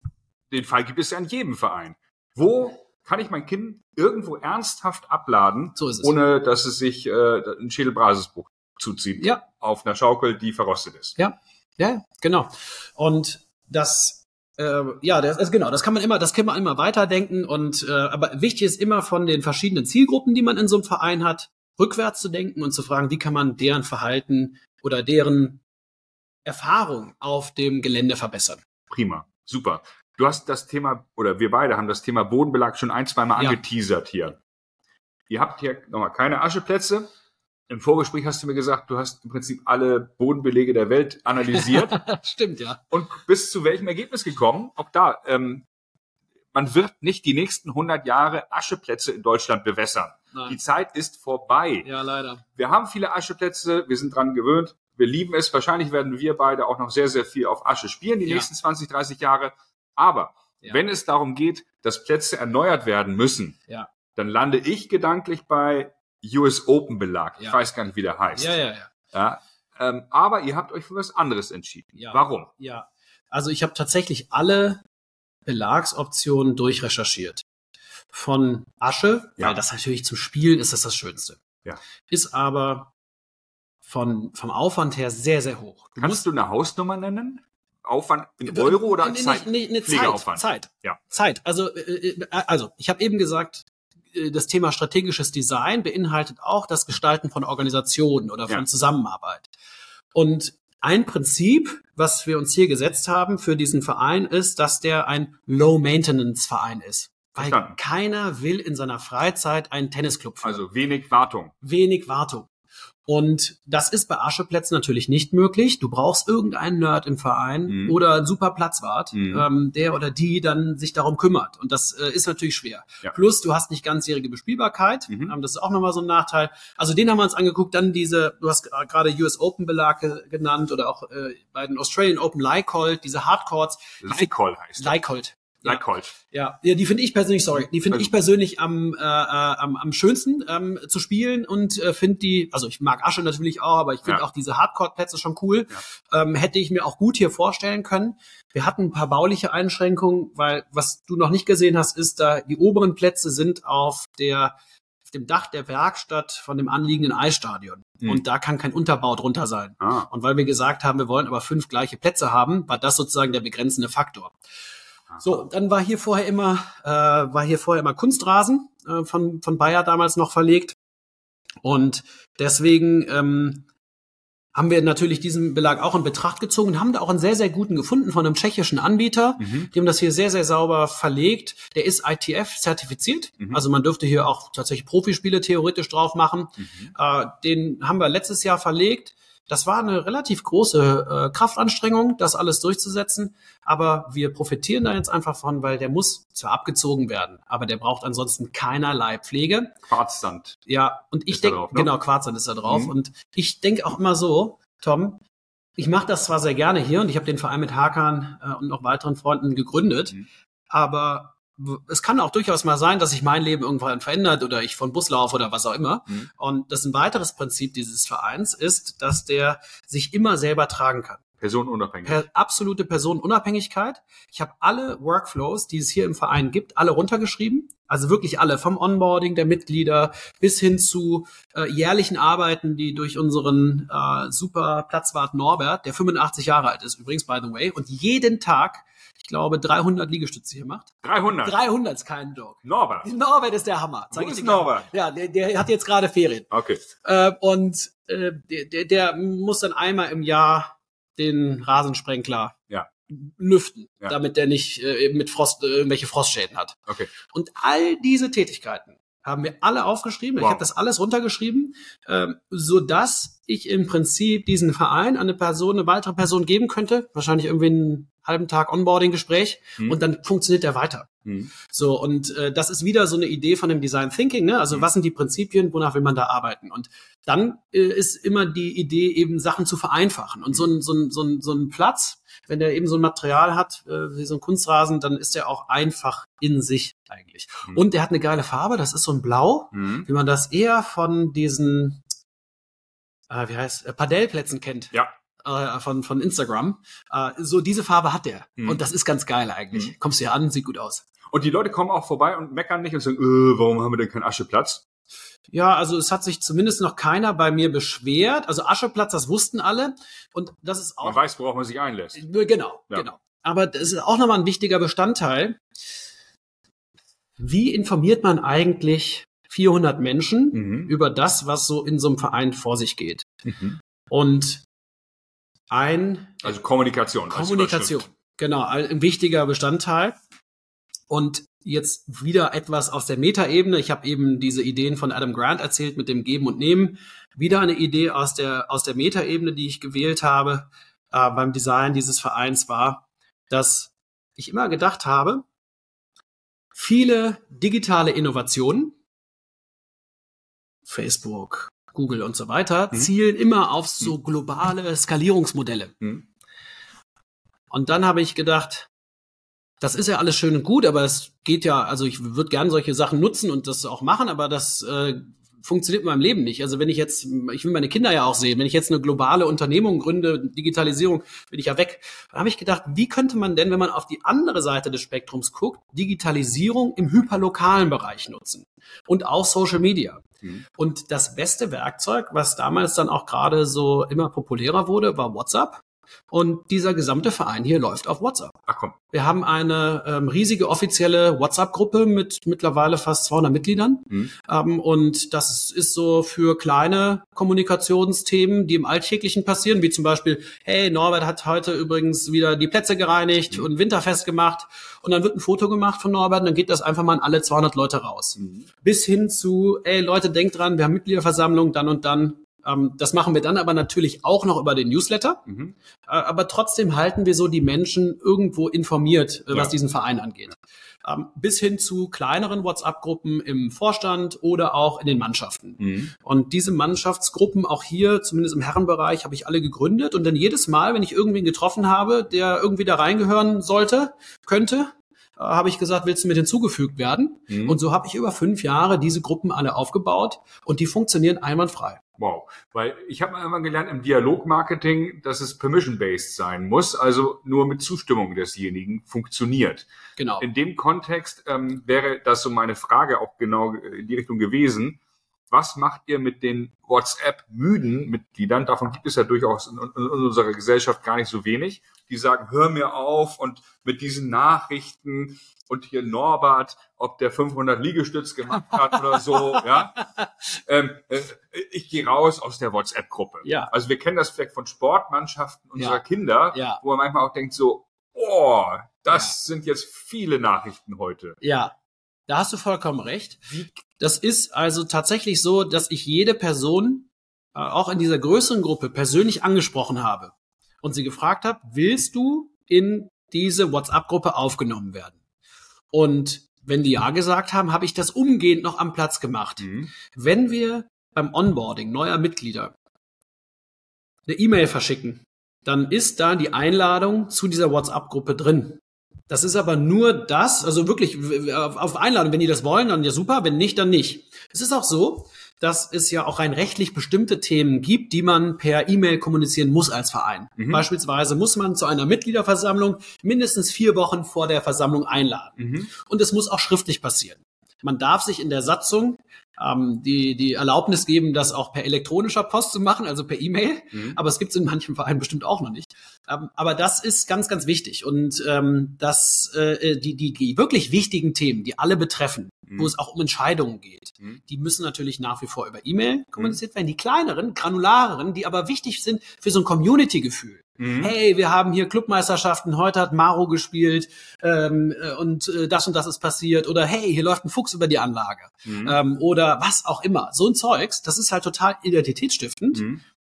Den Fall gibt es ja in jedem Verein. Wo kann ich mein Kind irgendwo ernsthaft abladen, so ohne dass es sich äh, ein Schädelbrasisbruch zuzieht? Ja. Auf einer Schaukel, die verrostet ist. Ja, ja, genau. Und das, äh, ja, das ist genau, das kann man immer, das kann man immer weiterdenken. Und äh, aber wichtig ist immer von den verschiedenen Zielgruppen, die man in so einem Verein hat, rückwärts zu denken und zu fragen, wie kann man deren Verhalten oder deren Erfahrung auf dem Gelände verbessern. Prima. Super. Du hast das Thema, oder wir beide haben das Thema Bodenbelag schon ein, zweimal Ja. angeteasert hier. Ihr habt hier nochmal keine Ascheplätze. Im Vorgespräch hast du mir gesagt, du hast im Prinzip alle Bodenbelege der Welt analysiert Stimmt, ja. und bist zu welchem Ergebnis gekommen? Auch da, ähm, man wird nicht die nächsten 100 Jahre Ascheplätze in Deutschland bewässern. Die Nein. Zeit ist vorbei. Ja, leider. Wir haben viele Ascheplätze, wir sind dran gewöhnt, wir lieben es. Wahrscheinlich werden wir beide auch noch sehr, sehr viel auf Asche spielen, die Ja. nächsten 20, 30 Jahre. Aber Ja. wenn es darum geht, dass Plätze erneuert werden müssen, Ja. dann lande ich gedanklich bei US Open Belag. Ich Ja. weiß gar nicht, wie der heißt. Ja, ja, ja. Ja, ähm, aber ihr habt euch für was anderes entschieden. Ja. Warum? Ja, also ich habe tatsächlich alle Belagsoptionen durchrecherchiert. Von Asche, Ja. weil das natürlich zum Spielen ist das das Schönste. Ja. Ist aber von, vom Aufwand her sehr, sehr hoch. Du Kannst du eine Hausnummer nennen? Aufwand in Euro oder Nee, Zeit? Nee, nee, Zeit, Pflegeaufwand. Zeit. Ja. Zeit. Also, äh, äh, also ich habe eben gesagt, äh, das Thema strategisches Design beinhaltet auch das Gestalten von Organisationen oder von Ja. Zusammenarbeit. Und ein Prinzip, was wir uns hier gesetzt haben für diesen Verein, ist, dass der ein Low-Maintenance-Verein ist. Weil Verstanden. keiner will in seiner Freizeit einen Tennisclub führen Also wenig Wartung. wenig Wartung. Und das ist bei Ascheplätzen natürlich nicht möglich. Du brauchst irgendeinen Nerd im Verein Mhm. oder einen super Platzwart, Mhm. ähm, der oder die dann sich darum kümmert. Und das äh, ist natürlich schwer. Ja. Plus, du hast nicht ganzjährige Bespielbarkeit. Mhm. Ähm, das ist auch nochmal so ein Nachteil. Also den haben wir uns angeguckt. Dann diese, du hast gerade US Open Belag ge- genannt oder auch äh, bei den Australian Open Leicolt, diese Hardcourts. Leikol heißt das. Leicolt. Ja. Ja, ja, die finde ich persönlich, sorry, die finde Also- ich persönlich am, äh, äh, am, am schönsten ähm, zu spielen und äh, finde die, also ich mag Asche natürlich auch, aber ich finde Ja. auch diese Hardcore-Plätze schon cool. Ähm, hätte ich mir auch gut hier vorstellen können. Wir hatten ein paar bauliche Einschränkungen, weil was du noch nicht gesehen hast, ist da, die oberen Plätze sind auf der auf dem Dach der Werkstatt von dem anliegenden Eisstadion. Hm. Und da kann kein Unterbau drunter sein. Ah, Und weil wir gesagt haben, wir wollen aber fünf gleiche Plätze haben, war das sozusagen der begrenzende Faktor. So, dann war hier vorher immer, äh, war hier vorher immer Kunstrasen äh, von, von Bayer damals noch verlegt. Und deswegen ähm, haben wir natürlich diesen Belag auch in Betracht gezogen und haben da auch einen sehr, sehr guten gefunden von einem tschechischen Anbieter. Mhm. Die haben das hier sehr, sehr sauber verlegt. Der ist ITF zertifiziert. Mhm. Also man dürfte hier auch tatsächlich Profispiele theoretisch drauf machen. Mhm. Äh, den haben wir letztes Jahr verlegt. Das war eine relativ große äh, Kraftanstrengung, das alles durchzusetzen. Aber wir profitieren da jetzt einfach von, weil der muss zwar abgezogen werden, aber der braucht ansonsten keinerlei Pflege. Quarzsand. Ja, und ich denke, ne? genau, Quarzsand ist da drauf. Mhm. Und ich denke auch immer so, Tom, ich mache das zwar sehr gerne hier und ich habe den Verein mit Hakan äh, und noch weiteren Freunden gegründet, Mhm. aber es kann auch durchaus mal sein, dass sich mein Leben irgendwann verändert oder ich von Bus laufe oder was auch immer. Mhm. Und das ein weiteres Prinzip dieses Vereins ist, dass der sich immer selber tragen kann. Personenunabhängig. Per absolute Personenunabhängigkeit. Ich habe alle Workflows, die es hier im Verein gibt, alle runtergeschrieben. Also wirklich alle, vom Onboarding der Mitglieder bis hin zu äh, jährlichen Arbeiten, die durch unseren äh, super Platzwart Norbert, der 85 Jahre alt ist, übrigens, by the way, und jeden Tag, ich glaube, 300 Liegestütze hier macht. 300. 300 ist kein Joke. Norbert. Norbert ist der Hammer. Wo Sag ich ist. Norbert? Ja, der, der hat jetzt gerade Ferien. Okay. Äh, und äh, der, der, der muss dann einmal im Jahr den Rasensprenkler Ja. lüften, Ja. damit der nicht äh, mit Frost äh, irgendwelche Frostschäden hat. Okay. Und all diese Tätigkeiten haben wir alle aufgeschrieben. Ich Wow. habe das alles runtergeschrieben, ähm, so dass ich im Prinzip diesen Verein an eine Person, eine weitere Person geben könnte, wahrscheinlich irgendwie einen halben Tag Onboarding-Gespräch Hm. und dann funktioniert der weiter. Mhm. So, und äh, das ist wieder so eine Idee von dem Design Thinking, ne? Also Mhm. was sind die Prinzipien, wonach will man da arbeiten? Und dann äh, ist immer die Idee, eben Sachen zu vereinfachen. Und so ein, so ein, so ein, so ein Platz, wenn der eben so ein Material hat, äh, wie so ein Kunstrasen, dann ist der auch einfach in sich eigentlich. Mhm. Und der hat eine geile Farbe, das ist so ein Blau, Mhm. wie man das eher von diesen, äh, wie heißt, äh, Padellplätzen kennt Ja. äh, von, von Instagram. Äh, so diese Farbe hat der. Mhm. Und das ist ganz geil eigentlich. Mhm. Kommst du hier an, sieht gut aus. Und die Leute kommen auch vorbei und meckern nicht und sagen, äh, warum haben wir denn keinen Ascheplatz? Ja, also es hat sich zumindest noch keiner bei mir beschwert. Also Ascheplatz, das wussten alle. Und das ist Man auch. weiß, worauf man sich einlässt. Genau, Ja. genau. Aber das ist auch nochmal ein wichtiger Bestandteil. Wie informiert man eigentlich 400 Menschen Mhm. über das, was so in so einem Verein vor sich geht? Mhm. Und ein Also Kommunikation. Kommunikation. Genau, ein wichtiger Bestandteil. Und jetzt wieder etwas aus der Metaebene. Ich habe eben diese Ideen von Adam Grant erzählt mit dem Geben und Nehmen. Wieder eine Idee aus der, aus der Metaebene, die ich gewählt habe äh, beim Design dieses Vereins war, dass ich immer gedacht habe, viele digitale Innovationen, Facebook, Google und so weiter, Mhm. zielen immer auf so globale Skalierungsmodelle. Mhm. Und dann habe ich gedacht, das ist ja alles schön und gut, aber es geht ja, also ich würde gern solche Sachen nutzen und das auch machen, aber das äh, funktioniert in meinem Leben nicht. Also wenn ich jetzt, ich will meine Kinder ja auch sehen, wenn ich jetzt eine globale Unternehmung gründe, Digitalisierung, bin ich ja weg. Dann habe ich gedacht, wie könnte man denn, wenn man auf die andere Seite des Spektrums guckt, Digitalisierung im hyperlokalen Bereich nutzen und auch Social Media. Mhm. Und das beste Werkzeug, was damals dann auch gerade so immer populärer wurde, war WhatsApp. Und dieser gesamte Verein hier läuft auf WhatsApp. Ach komm. Wir haben eine ähm, riesige offizielle WhatsApp-Gruppe mit mittlerweile fast 200 Mitgliedern. Mhm. Ähm, und das ist so für kleine Kommunikationsthemen, die im Alltäglichen passieren, wie zum Beispiel, hey, Norbert hat heute übrigens wieder die Plätze gereinigt Mhm. und winterfest gemacht. Und dann wird ein Foto gemacht von Norbert und dann geht das einfach mal an alle 200 Leute raus. Mhm. Bis hin zu, ey Leute, denkt dran, wir haben Mitgliederversammlung dann und dann das machen wir dann aber natürlich auch noch über den Newsletter. Mhm. Äh, aber trotzdem halten wir so die Menschen irgendwo informiert, äh, was Ja. diesen Verein angeht. Ähm, bis hin zu kleineren WhatsApp-Gruppen im Vorstand oder auch in den Mannschaften. Mhm. Und diese Mannschaftsgruppen, auch hier, zumindest im Herrenbereich, habe ich alle gegründet. Und dann jedes Mal, wenn ich irgendwen getroffen habe, der irgendwie da reingehören sollte, könnte, äh, habe ich gesagt, willst du mit hinzugefügt werden? Mhm. Und so habe ich über fünf Jahre diese Gruppen alle aufgebaut und die funktionieren einwandfrei. Wow. Weil ich habe mal irgendwann gelernt im Dialogmarketing, dass es permission-based sein muss, also nur mit Zustimmung desjenigen funktioniert. Genau. In dem Kontext ähm, wäre das so meine Frage auch genau in die Richtung gewesen. Was macht ihr mit den WhatsApp-müden Mitgliedern? Davon gibt es ja durchaus in, in unserer Gesellschaft gar nicht so wenig. Die sagen, hör mir auf und mit diesen Nachrichten und hier Norbert, ob der 500 Liegestütz gemacht hat oder so, ja. Ähm, äh, ich gehe raus aus der WhatsApp-Gruppe. Ja. Also wir kennen das vielleicht von Sportmannschaften unserer Ja. Kinder, Ja. wo man manchmal auch denkt so, oh, das sind jetzt viele Nachrichten heute. Ja, da hast du vollkommen recht. Das ist also tatsächlich so, dass ich jede Person äh, auch in dieser größeren Gruppe persönlich angesprochen habe und sie gefragt habe, willst du in diese WhatsApp-Gruppe aufgenommen werden? Und wenn die ja gesagt haben, habe ich das umgehend noch am Platz gemacht. Mhm. Wenn wir beim Onboarding neuer Mitglieder eine E-Mail verschicken, dann ist da die Einladung zu dieser WhatsApp-Gruppe drin. Das ist aber nur das, also wirklich auf Einladung, wenn die das wollen, dann ja super, wenn nicht, dann nicht. Es ist auch so, dass es ja auch rein rechtlich bestimmte Themen gibt, die man per E-Mail kommunizieren muss als Verein. Mhm. Beispielsweise muss man zu einer Mitgliederversammlung mindestens vier Wochen vor der Versammlung einladen. Mhm. Und es muss auch schriftlich passieren. Man darf sich in der Satzung ähm, die, die Erlaubnis geben, das auch per elektronischer Post zu machen, also per E-Mail. Mhm. Aber es gibt es in manchen Vereinen bestimmt auch noch nicht. Aber das ist ganz, ganz wichtig. Und ähm, das, äh, die, die, die wirklich wichtigen Themen, die alle betreffen, Mhm. wo es auch um Entscheidungen geht, Mhm. die müssen natürlich nach wie vor über E-Mail kommuniziert werden. Die kleineren, granulareren, die aber wichtig sind für so ein Community-Gefühl. Mhm. Hey, wir haben hier Clubmeisterschaften, heute hat Maro gespielt ähm, äh, und äh, das und das ist passiert. Oder hey, hier läuft ein Fuchs über die Anlage. Mhm. Ähm, oder was auch immer. So ein Zeugs, das ist halt total identitätsstiftend.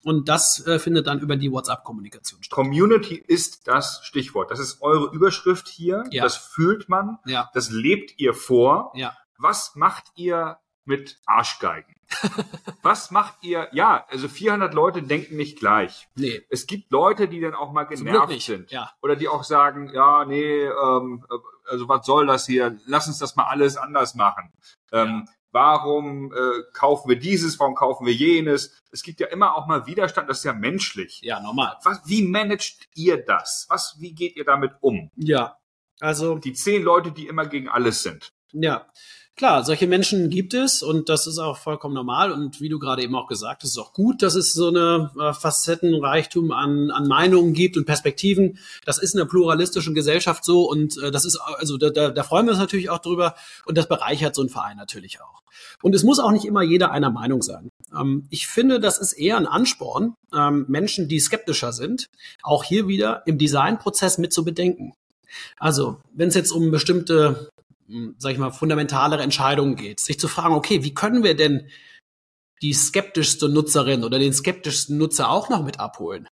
Und das äh, findet dann über die WhatsApp-Kommunikation statt. Community ist das Stichwort. Das ist eure Überschrift hier. Ja. Das fühlt man. Ja, Das lebt ihr vor. ja. Was macht ihr mit Arschgeigen? Was macht ihr? Ja, also 400 Leute denken nicht gleich. Nee, Es gibt Leute, die dann auch mal genervt sind. Ja, Oder die auch sagen, ja, nee, ähm, also was soll das hier? Lass uns das mal alles anders machen. Ähm, Warum äh, kaufen wir dieses? Warum kaufen wir jenes? Es gibt ja immer auch mal Widerstand, das ist ja menschlich. ja, normal. Was, wie managt ihr das? Was, wie geht ihr damit um? Ja, also Die zehn Leute, die immer gegen alles sind. Ja, klar, solche Menschen gibt es und das ist auch vollkommen normal und wie du gerade eben auch gesagt hast, ist auch gut, dass es so eine äh, Facettenreichtum an, an Meinungen gibt und Perspektiven. Das ist in einer pluralistischen Gesellschaft so und äh, das ist, also da, da, da freuen wir uns natürlich auch drüber und das bereichert so ein Verein natürlich auch. Und es muss auch nicht immer jeder einer Meinung sein. Ähm, ich finde, das ist eher ein Ansporn, ähm, Menschen, die skeptischer sind, auch hier wieder im Designprozess mit zu bedenken. Also, wenn es jetzt um bestimmte sag ich mal, fundamentalere Entscheidungen geht, sich zu fragen, okay, wie können wir denn die skeptischste Nutzerin oder den skeptischsten Nutzer auch noch mit abholen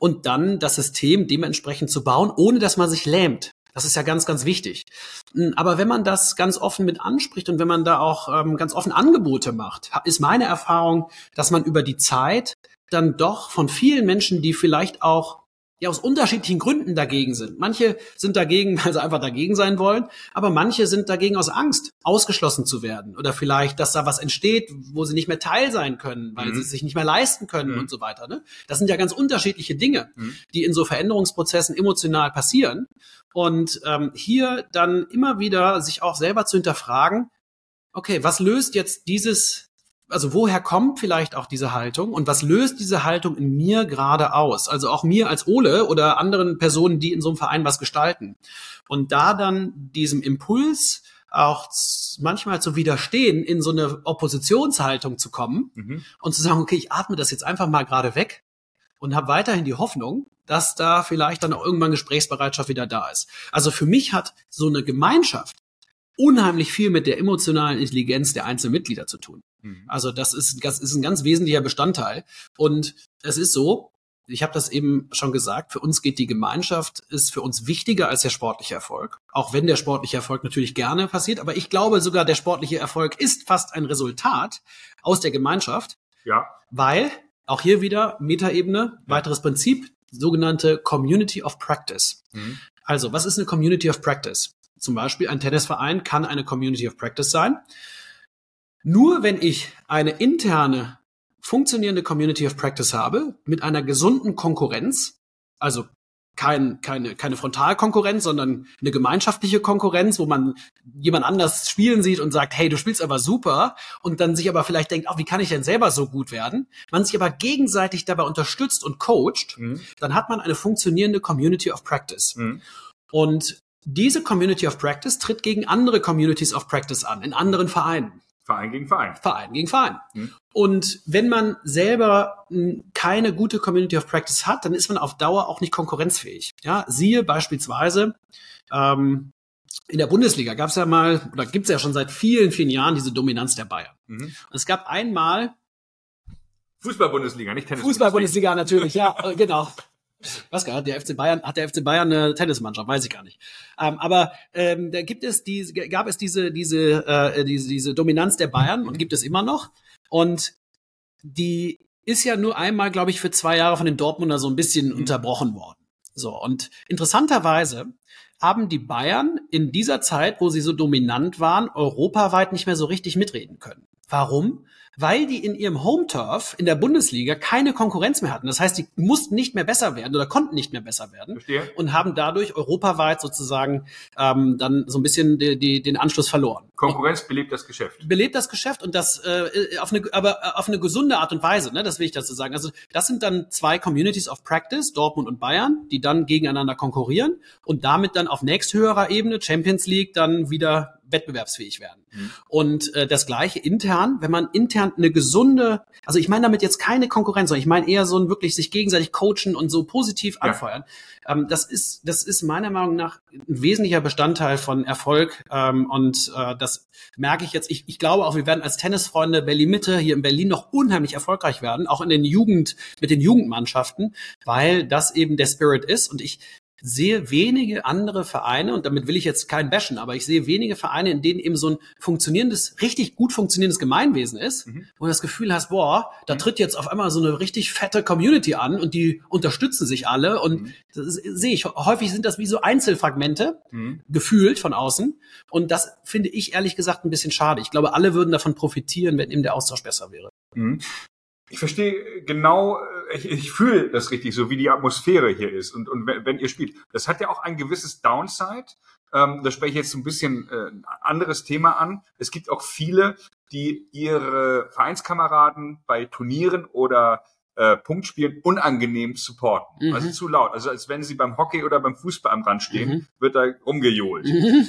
und dann das System dementsprechend zu bauen, ohne dass man sich lähmt. Das ist ja ganz, ganz wichtig. Mm, Aber wenn man das ganz offen mit anspricht und wenn man da auch ähm, ganz offen Angebote macht, ist meine Erfahrung, dass man über die Zeit dann doch von vielen Menschen, die vielleicht auch ja aus unterschiedlichen Gründen dagegen sind. Manche sind dagegen, weil sie einfach dagegen sein wollen, aber manche sind dagegen aus Angst, ausgeschlossen zu werden oder vielleicht, dass da was entsteht, wo sie nicht mehr Teil sein können, weil Mhm. sie es sich nicht mehr leisten können Mhm. und so weiter. Ne? Das sind ja ganz unterschiedliche Dinge, Mhm. die in so Veränderungsprozessen emotional passieren. Und ähm, hier dann immer wieder sich auch selber zu hinterfragen, okay, was löst jetzt dieses also woher kommt vielleicht auch diese Haltung und was löst diese Haltung in mir gerade aus? Also auch mir als Ole oder anderen Personen, die in so einem Verein was gestalten. Und da dann diesem Impuls auch manchmal zu widerstehen, in so eine Oppositionshaltung zu kommen Mhm. und zu sagen, okay, ich atme das jetzt einfach mal gerade weg und habe weiterhin die Hoffnung, dass da vielleicht dann auch irgendwann Gesprächsbereitschaft wieder da ist. Also für mich hat so eine Gemeinschaft unheimlich viel mit der emotionalen Intelligenz der einzelnen Mitglieder zu tun. Mhm. Also das ist, das ist ein ganz wesentlicher Bestandteil. Und es ist so, ich habe das eben schon gesagt, für uns geht die Gemeinschaft, ist für uns wichtiger als der sportliche Erfolg. Auch wenn der sportliche Erfolg natürlich gerne passiert, aber ich glaube sogar, der sportliche Erfolg ist fast ein Resultat aus der Gemeinschaft, Ja. weil auch hier wieder Metaebene, weiteres Prinzip, sogenannte Community of Practice. Mhm. Also, was ist eine Community of Practice? Zum Beispiel ein Tennisverein kann eine Community of Practice sein. Nur wenn ich eine interne, funktionierende Community of Practice habe, mit einer gesunden Konkurrenz, also kein, keine, keine Frontalkonkurrenz, sondern eine gemeinschaftliche Konkurrenz, wo man jemand anders spielen sieht und sagt, hey, du spielst aber super, und dann sich aber vielleicht denkt, ach, wie kann ich denn selber so gut werden? Man sich aber gegenseitig dabei unterstützt und coacht, Mhm. dann hat man eine funktionierende Community of Practice. Mhm. Und diese Community of Practice tritt gegen andere Communities of Practice an, in anderen Vereinen. Verein gegen Verein. Verein gegen Verein. Mhm. Und wenn man selber mh, keine gute Community of Practice hat, dann ist man auf Dauer auch nicht konkurrenzfähig. Ja, siehe beispielsweise ähm, in der Bundesliga gab es ja mal, oder gibt es ja schon seit vielen, vielen Jahren diese Dominanz der Bayern. Mhm. Und es gab einmal Fußball-Bundesliga, nicht Tennis. Fußball-Bundesliga natürlich, ja, genau. Was gar der FC Bayern hat der FC Bayern eine Tennismannschaft, weiß ich gar nicht. Ähm, aber ähm, da gibt es die, gab es diese diese äh, diese diese Dominanz der Bayern und gibt es immer noch und die ist ja nur einmal, glaube ich, für zwei Jahre von den Dortmunder so ein bisschen Mhm. unterbrochen worden. So und interessanterweise haben die Bayern in dieser Zeit, wo sie so dominant waren, europaweit nicht mehr so richtig mitreden können. Warum? Weil die in ihrem Home-Turf in der Bundesliga keine Konkurrenz mehr hatten. Das heißt, die mussten nicht mehr besser werden oder konnten nicht mehr besser werden Verstehe. und haben dadurch europaweit sozusagen ähm, dann so ein bisschen die, die, den Anschluss verloren. Konkurrenz belebt das Geschäft. Belebt das Geschäft und das äh, auf eine, aber äh, auf eine gesunde Art und Weise, ne? Das will ich dazu sagen. Also das sind dann zwei Communities of Practice, Dortmund und Bayern, die dann gegeneinander konkurrieren und damit dann auf nächsthöherer Ebene Champions League dann wieder wettbewerbsfähig werden. Mhm. Und äh, das gleiche intern, wenn man intern eine gesunde, also ich meine damit jetzt keine Konkurrenz, sondern ich meine eher so ein wirklich sich gegenseitig coachen und so positiv Ja. anfeuern. Ähm, das ist, das ist meiner Meinung nach ein wesentlicher Bestandteil von Erfolg. Ähm, und äh, das merke ich jetzt. Ich, ich glaube auch, wir werden als Tennisfreunde Berlin Mitte hier in Berlin noch unheimlich erfolgreich werden, auch in den Jugend, mit den Jugendmannschaften, weil das eben der Spirit ist. Und ich sehe wenige andere Vereine, und damit will ich jetzt keinen bashen, aber ich sehe wenige Vereine, in denen eben so ein funktionierendes, richtig gut funktionierendes Gemeinwesen ist, Mhm. wo du das Gefühl hast, boah, da tritt jetzt auf einmal so eine richtig fette Community an und die unterstützen sich alle und Mhm. das sehe ich. Häufig sind das wie so Einzelfragmente, Mhm. gefühlt von außen. Und das finde ich ehrlich gesagt ein bisschen schade. Ich glaube, alle würden davon profitieren, wenn eben der Austausch besser wäre. Ich verstehe genau, äh, ich, ich fühle das richtig, so wie die Atmosphäre hier ist und, und wenn, wenn ihr spielt. Das hat ja auch ein gewisses Downside. Ähm, da spreche ich jetzt ein bisschen äh, ein anderes Thema an. Es gibt auch viele, die ihre Vereinskameraden bei Turnieren oder äh, Punktspielen unangenehm supporten. Mhm. Also zu laut. Also als wenn sie beim Hockey oder beim Fußball am Rand stehen, Mhm. wird da rumgejohlt. Mhm.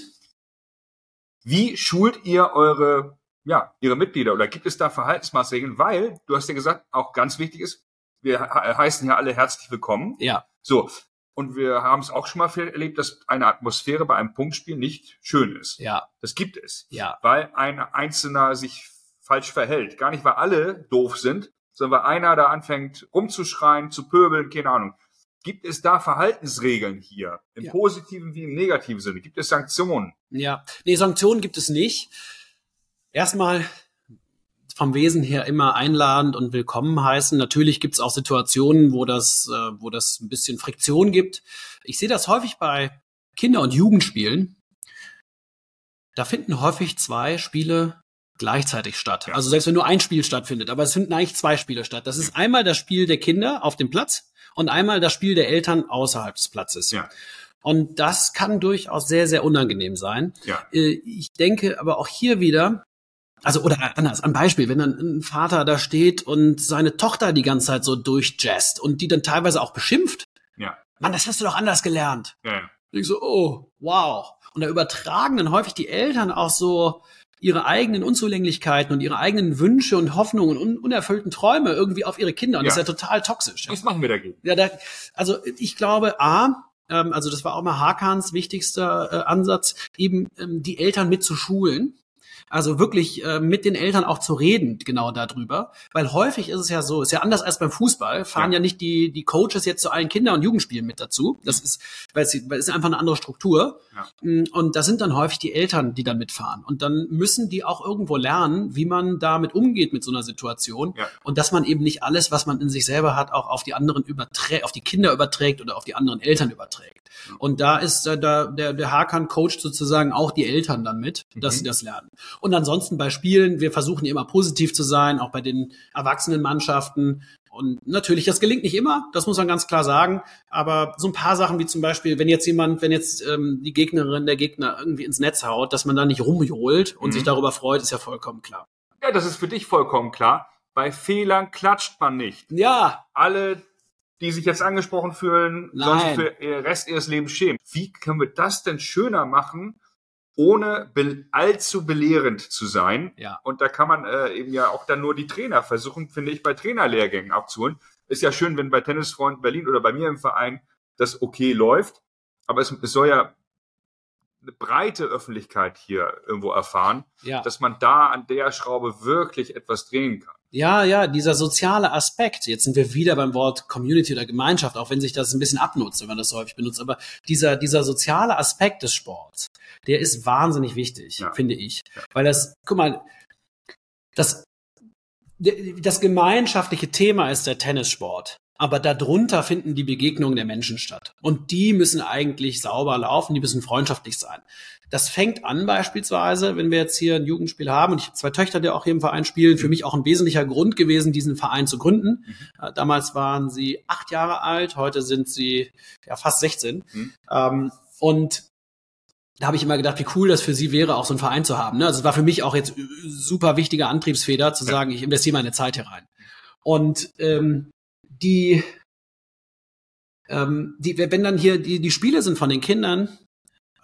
Wie schult ihr eure, ja, ihre Mitglieder oder gibt es da Verhaltensmaßregeln? Weil, du hast ja gesagt, auch ganz wichtig ist, wir he- heißen ja alle herzlich willkommen. Ja, So. Und wir haben es auch schon mal erlebt, dass eine Atmosphäre bei einem Punktspiel nicht schön ist. ja, Das gibt es. ja. Weil ein Einzelner sich falsch verhält. Gar nicht, weil alle doof sind, sondern weil einer da anfängt rumzuschreien, zu pöbeln, keine Ahnung. Gibt es da Verhaltensregeln hier? Im Ja. positiven wie im negativen Sinne? Gibt es Sanktionen? Ja, nee, Sanktionen gibt es nicht. Erstmal vom Wesen her immer einladend und willkommen heißen. Natürlich gibt es auch Situationen, wo das, äh, wo das ein bisschen Friktion gibt. Ich sehe das häufig bei Kinder- und Jugendspielen. Da finden häufig zwei Spiele gleichzeitig statt. Also selbst wenn nur ein Spiel stattfindet, aber es finden eigentlich zwei Spiele statt. Das ist einmal das Spiel der Kinder auf dem Platz und einmal das Spiel der Eltern außerhalb des Platzes. Ja. Und das kann durchaus sehr, sehr unangenehm sein. Ja. Äh, Ich denke aber auch hier wieder, also oder anders, ein Beispiel, wenn dann ein Vater da steht und seine Tochter die ganze Zeit so durchjazzt und die dann teilweise auch beschimpft. Ja. Mann, das hast du doch anders gelernt. Ja. Und ich so, oh, wow. Und da übertragen dann häufig die Eltern auch so ihre eigenen Unzulänglichkeiten und ihre eigenen Wünsche und Hoffnungen und unerfüllten Träume irgendwie auf ihre Kinder. Und das Ja. ist ja total toxisch. Was machen wir dagegen? Ja, da, also ich glaube, A, ähm, also das war auch mal Hakans wichtigster äh, Ansatz, eben ähm, die Eltern mit zu schulen. Also wirklich äh, mit den Eltern auch zu reden, genau darüber. Weil häufig ist es ja so, ist ja anders als beim Fußball, fahren ja, Ja. nicht die, die Coaches jetzt zu allen Kinder- und Jugendspielen mit dazu. Das ist, weil es, weil es ist einfach eine andere Struktur. Ja. Mm, Und da sind dann häufig die Eltern, die dann mitfahren. Und dann müssen die auch irgendwo lernen, wie man damit umgeht mit so einer Situation. Ja. Und dass man eben nicht alles, was man in sich selber hat, auch auf die anderen überträgt, auf die Kinder überträgt oder auf die anderen Eltern überträgt. Und da ist äh, da, der, der Hakan coacht sozusagen auch die Eltern dann mit, dass Mhm. sie das lernen. Und ansonsten bei Spielen, wir versuchen immer positiv zu sein, auch bei den erwachsenen Mannschaften. Und natürlich, das gelingt nicht immer, das muss man ganz klar sagen. Aber so ein paar Sachen wie zum Beispiel, wenn jetzt jemand, wenn jetzt ähm, die Gegnerin, der Gegner irgendwie ins Netz haut, dass man da nicht rumjohlt und Mhm. sich darüber freut, ist ja vollkommen klar. Ja, das ist für dich vollkommen klar. Bei Fehlern klatscht man nicht. Ja, Alle, die sich jetzt angesprochen fühlen, sollen sich Nein. für den Rest ihres Lebens schämen. Wie können wir das denn schöner machen, ohne be allzu belehrend zu sein? ja. Und da kann man äh, eben ja auch dann nur die Trainer versuchen, finde ich, bei Trainerlehrgängen abzuholen. Ist ja schön, wenn bei Tennisfreund Berlin oder bei mir im Verein das okay läuft. Aber es, es soll ja eine breite Öffentlichkeit hier irgendwo erfahren, Ja. dass man da an der Schraube wirklich etwas drehen kann. Ja, ja, dieser soziale Aspekt. Jetzt sind wir wieder beim Wort Community oder Gemeinschaft, auch wenn sich das ein bisschen abnutzt, wenn man das so häufig benutzt. Aber dieser, dieser soziale Aspekt des Sports, der ist wahnsinnig wichtig, Ja. finde ich. Weil das, guck mal, das, das gemeinschaftliche Thema ist der Tennissport. Aber darunter finden die Begegnungen der Menschen statt. Und die müssen eigentlich sauber laufen, die müssen freundschaftlich sein. Das fängt an beispielsweise, wenn wir jetzt hier ein Jugendspiel haben, und ich habe zwei Töchter, die auch hier im Verein spielen, für mich auch ein wesentlicher Grund gewesen, diesen Verein zu gründen. Äh, damals waren sie acht Jahre alt, heute sind sie ja fast 16. Mhm. Ähm, und da habe ich immer gedacht, wie cool das für sie wäre, auch so einen Verein zu haben. Ne? Also es war für mich auch jetzt äh, super wichtige Antriebsfeder, zu Ja. sagen, ich investiere meine Zeit hier rein. Und ähm, die, ähm, die, wenn dann hier die, die Spiele sind von den Kindern,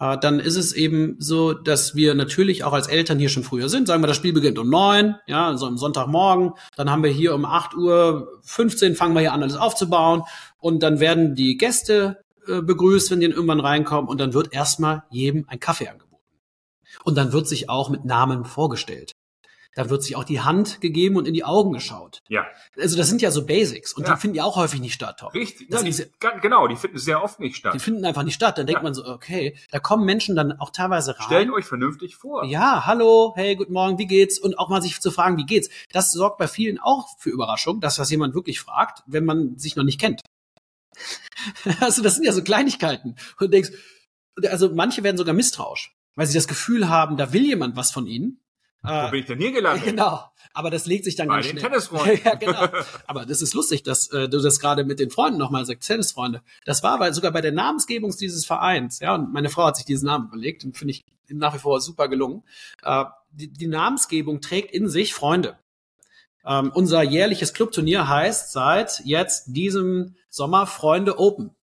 äh, dann ist es eben so, dass wir natürlich auch als Eltern hier schon früher sind. Sagen wir, das Spiel beginnt um neun, ja, so am Sonntagmorgen. Dann haben wir hier um 8 Uhr 15 fangen wir hier an, alles aufzubauen. Und dann werden die Gäste äh, begrüßt, wenn die irgendwann reinkommen. Und dann wird erstmal jedem ein Kaffee angeboten. Und dann wird sich auch mit Namen vorgestellt. Dann wird sich auch die Hand gegeben und in die Augen geschaut. Ja, Also das sind ja so Basics und Ja. die finden ja auch häufig nicht statt, Tom. richtig. Ja, die, genau, die finden sehr oft nicht Die statt. finden einfach nicht statt. Dann denkt Ja. man so, okay, da kommen Menschen dann auch teilweise rein. Stellt euch vernünftig vor. Ja, hallo, hey, guten Morgen, wie geht's? Und auch mal sich zu fragen, wie geht's? Das sorgt bei vielen auch für Überraschung, dass das jemand wirklich fragt, wenn man sich noch nicht kennt. Also das sind ja so Kleinigkeiten. Und du denkst, also manche werden sogar misstrauisch, weil sie das Gefühl haben, da will jemand was von ihnen. Wo Äh, bin ich denn hier gelandet? genau. Aber das legt sich dann Bei ganz den schnell. Tennisfreunden. ja, genau. Aber das ist lustig, dass äh, du das gerade mit den Freunden nochmal sagst, Tennisfreunde. Das war weil sogar bei der Namensgebung dieses Vereins, ja, und meine Frau hat sich diesen Namen überlegt und finde ich nach wie vor super gelungen. Äh, die, die Namensgebung trägt in sich Freunde. Ähm, unser jährliches Clubturnier heißt seit jetzt diesem Sommer Freunde Open.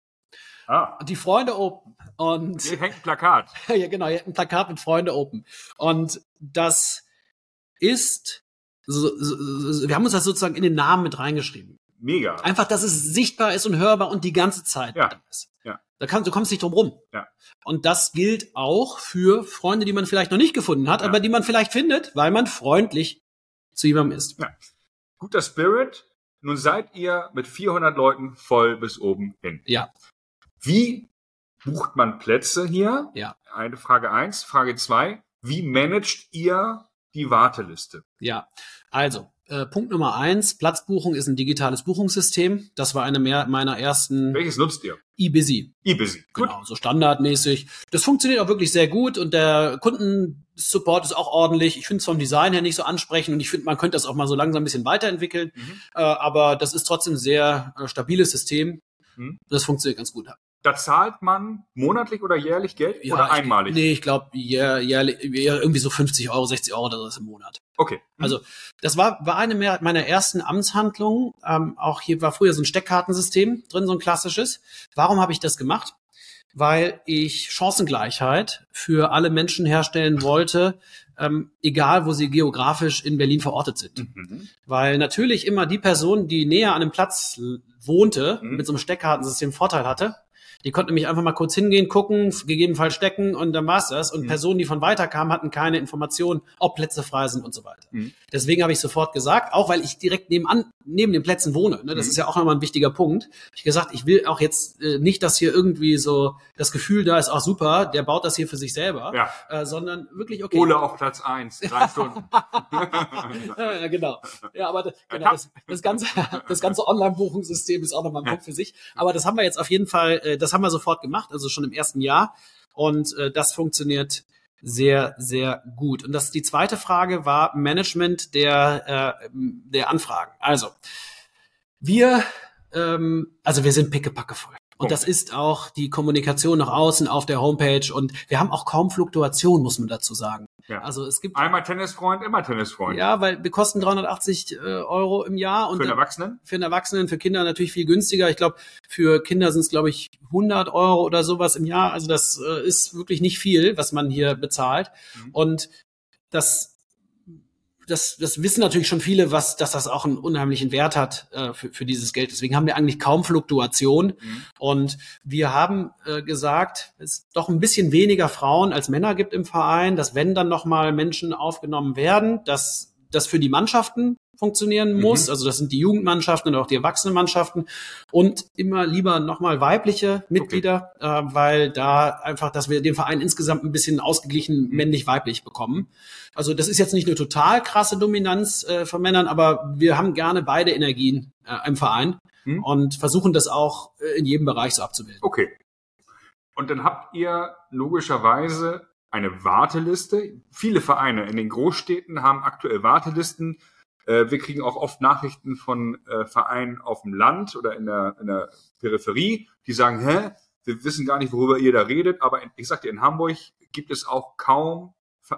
Ah, Die Freunde Open. Und hier hängt ein Plakat. ja, genau, ihr habt ein Plakat mit Freunde Open. Und das ist, so, so, so, wir haben uns das sozusagen in den Namen mit reingeschrieben. Mega. Einfach, dass es sichtbar ist und hörbar und die ganze Zeit Ja. da ist. Ja. Da kannst, du kommst nicht drum rum. Ja. Und das gilt auch für Freunde, die man vielleicht noch nicht gefunden hat, Ja. aber die man vielleicht findet, weil man freundlich zu jemandem ist. Ja. Guter Spirit. Nun seid ihr mit 400 Leuten voll bis oben hin. Ja. Wie bucht man Plätze hier? Ja. Eine Frage eins. Frage zwei. Wie managt ihr die Warteliste? Ja, also äh, Punkt Nummer eins, Platzbuchung ist ein digitales Buchungssystem. Das war eine mehr, meiner ersten Welches nutzt ihr? eBusy. eBusy. Gut. Genau, so standardmäßig. Das funktioniert auch wirklich sehr gut und der Kundensupport ist auch ordentlich. Ich finde es vom Design her nicht so ansprechend und ich finde, man könnte das auch mal so langsam ein bisschen weiterentwickeln. Mhm. Äh, aber das ist trotzdem ein sehr äh, stabiles System. Mhm. Das funktioniert ganz gut. Da zahlt man monatlich oder jährlich Geld Ja, oder ich- einmalig? Nee, ich glaube, jähr, jährlich, jähr, irgendwie so 50 Euro, 60 Euro oder so im Monat. Okay. Mhm. Also das war, war eine meiner ersten Amtshandlungen. Ähm, auch hier war früher so ein Steckkartensystem drin, so ein klassisches. Warum habe ich das gemacht? Weil ich Chancengleichheit für alle Menschen herstellen wollte, ähm, egal wo sie geografisch in Berlin verortet sind. Mhm. Weil natürlich immer die Person, die näher an einem Platz wohnte, Mhm. mit so einem Steckkartensystem Vorteil hatte, Die konnten nämlich einfach mal kurz hingehen, gucken, gegebenenfalls stecken und dann war's das. Und Mhm. Personen, die von weiter kamen, hatten keine Informationen, ob Plätze frei sind und so weiter. Mhm. Deswegen habe ich sofort gesagt, auch weil ich direkt nebenan, neben den Plätzen wohne, ne, das Mhm. ist ja auch nochmal ein wichtiger Punkt, hab ich gesagt, ich will auch jetzt äh, nicht, dass hier irgendwie so das Gefühl da ist, ach super, der baut das hier für sich selber, Ja. äh, sondern wirklich, okay. Ole auf Platz eins, drei Stunden. Ja, genau. Ja, aber genau, das, das ganze, das ganze Online-Buchungssystem ist auch nochmal ein Punkt für sich. Aber das haben wir jetzt auf jeden Fall, äh, das haben wir sofort gemacht, also schon im ersten Jahr. Und äh, das funktioniert sehr, sehr gut. Und das die zweite Frage war Management der, äh, der Anfragen. Also, wir, ähm, also wir sind pickepacke voll. Und das ist auch die Kommunikation nach außen auf der Homepage. Und wir haben auch kaum Fluktuation, muss man dazu sagen. Ja. Also es gibt Einmal Tennisfreund, immer Tennisfreund. ja, weil wir kosten 380 äh, Euro im Jahr und Für einen Erwachsenen? für einen Erwachsenen, für Kinder natürlich viel günstiger. Ich glaube, für Kinder sind es, glaube ich, 100 Euro oder sowas im Jahr. Also das äh, ist wirklich nicht viel, was man hier bezahlt. Mhm. Und das, das, das wissen natürlich schon viele, was, dass das auch einen unheimlichen Wert hat äh, für, für dieses Geld. Deswegen haben wir eigentlich kaum Fluktuation. Mhm. Und wir haben äh, gesagt, es doch ein bisschen weniger Frauen als Männer gibt im Verein, dass wenn dann nochmal Menschen aufgenommen werden, dass das für die Mannschaften funktionieren Mhm. muss. Also das sind die Jugendmannschaften und auch die Erwachsenenmannschaften und immer lieber nochmal weibliche Mitglieder, äh, weil da einfach, dass wir den Verein insgesamt ein bisschen ausgeglichen Mhm. männlich-weiblich bekommen. Also das ist jetzt nicht eine total krasse Dominanz äh, von Männern, aber wir haben gerne beide Energien äh, im Verein Mhm. und versuchen das auch äh, in jedem Bereich so abzubilden. Okay. Und dann habt ihr logischerweise eine Warteliste. Viele Vereine in den Großstädten haben aktuell Wartelisten. Äh, Wir kriegen auch oft Nachrichten von äh, Vereinen auf dem Land oder in der, in der Peripherie, die sagen, hä, wir wissen gar nicht, worüber ihr da redet, aber in, ich sagte, in Hamburg gibt es auch kaum,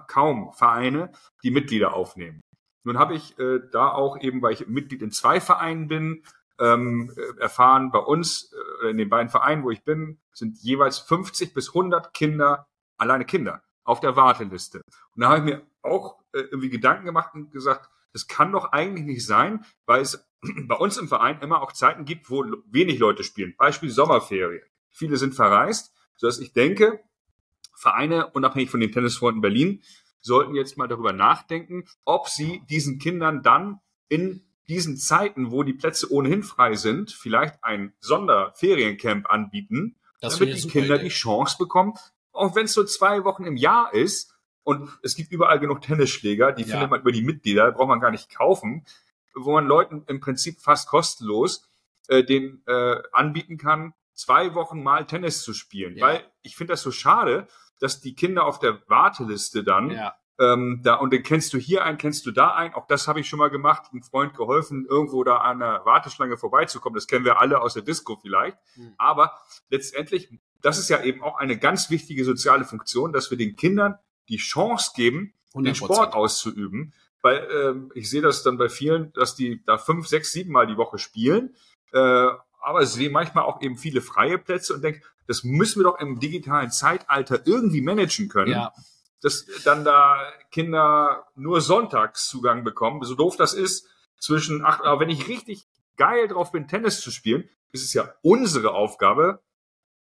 kaum Vereine, die Mitglieder aufnehmen. Nun habe ich äh, da auch eben, weil ich Mitglied in zwei Vereinen bin, ähm, äh, erfahren, bei uns äh, in den beiden Vereinen, wo ich bin, sind jeweils 50 bis 100 Kinder, alleine Kinder, auf der Warteliste. Und da habe ich mir auch äh, irgendwie Gedanken gemacht und gesagt, das kann doch eigentlich nicht sein, weil es bei uns im Verein immer auch Zeiten gibt, wo wenig Leute spielen. Beispiel Sommerferien. Viele sind verreist, sodass ich denke, Vereine, unabhängig von den Tennisfreunden Berlin, sollten jetzt mal darüber nachdenken, ob sie diesen Kindern dann in diesen Zeiten, wo die Plätze ohnehin frei sind, vielleicht ein Sonderferiencamp anbieten, Das damit die Kinder Idee. die Chance bekommen, auch wenn es so zwei Wochen im Jahr ist und es gibt überall genug Tennisschläger, die Ja. findet man über die Mitglieder, braucht man gar nicht kaufen, wo man Leuten im Prinzip fast kostenlos äh, den äh, anbieten kann, zwei Wochen mal Tennis zu spielen. Ja. Weil ich finde das so schade, dass die Kinder auf der Warteliste dann Ja. ähm, da und dann kennst du hier ein, kennst du da ein. Auch das habe ich schon mal gemacht, einem Freund geholfen, irgendwo da an der Warteschlange vorbeizukommen. Das kennen wir alle aus der Disco vielleicht. Mhm. Aber letztendlich, das ist ja eben auch eine ganz wichtige soziale Funktion, dass wir den Kindern die Chance geben, den 100%. Sport auszuüben. Weil ähm, ich sehe das dann bei vielen, dass die da fünf, sechs, sieben Mal die Woche spielen. Äh, aber sehe manchmal auch eben viele freie Plätze und denke, das müssen wir doch im digitalen Zeitalter irgendwie managen können Ja, dass dann da Kinder nur Sonntagszugang bekommen, so doof das ist, zwischen acht, aber wenn ich richtig geil drauf bin, Tennis zu spielen, ist es ja unsere Aufgabe,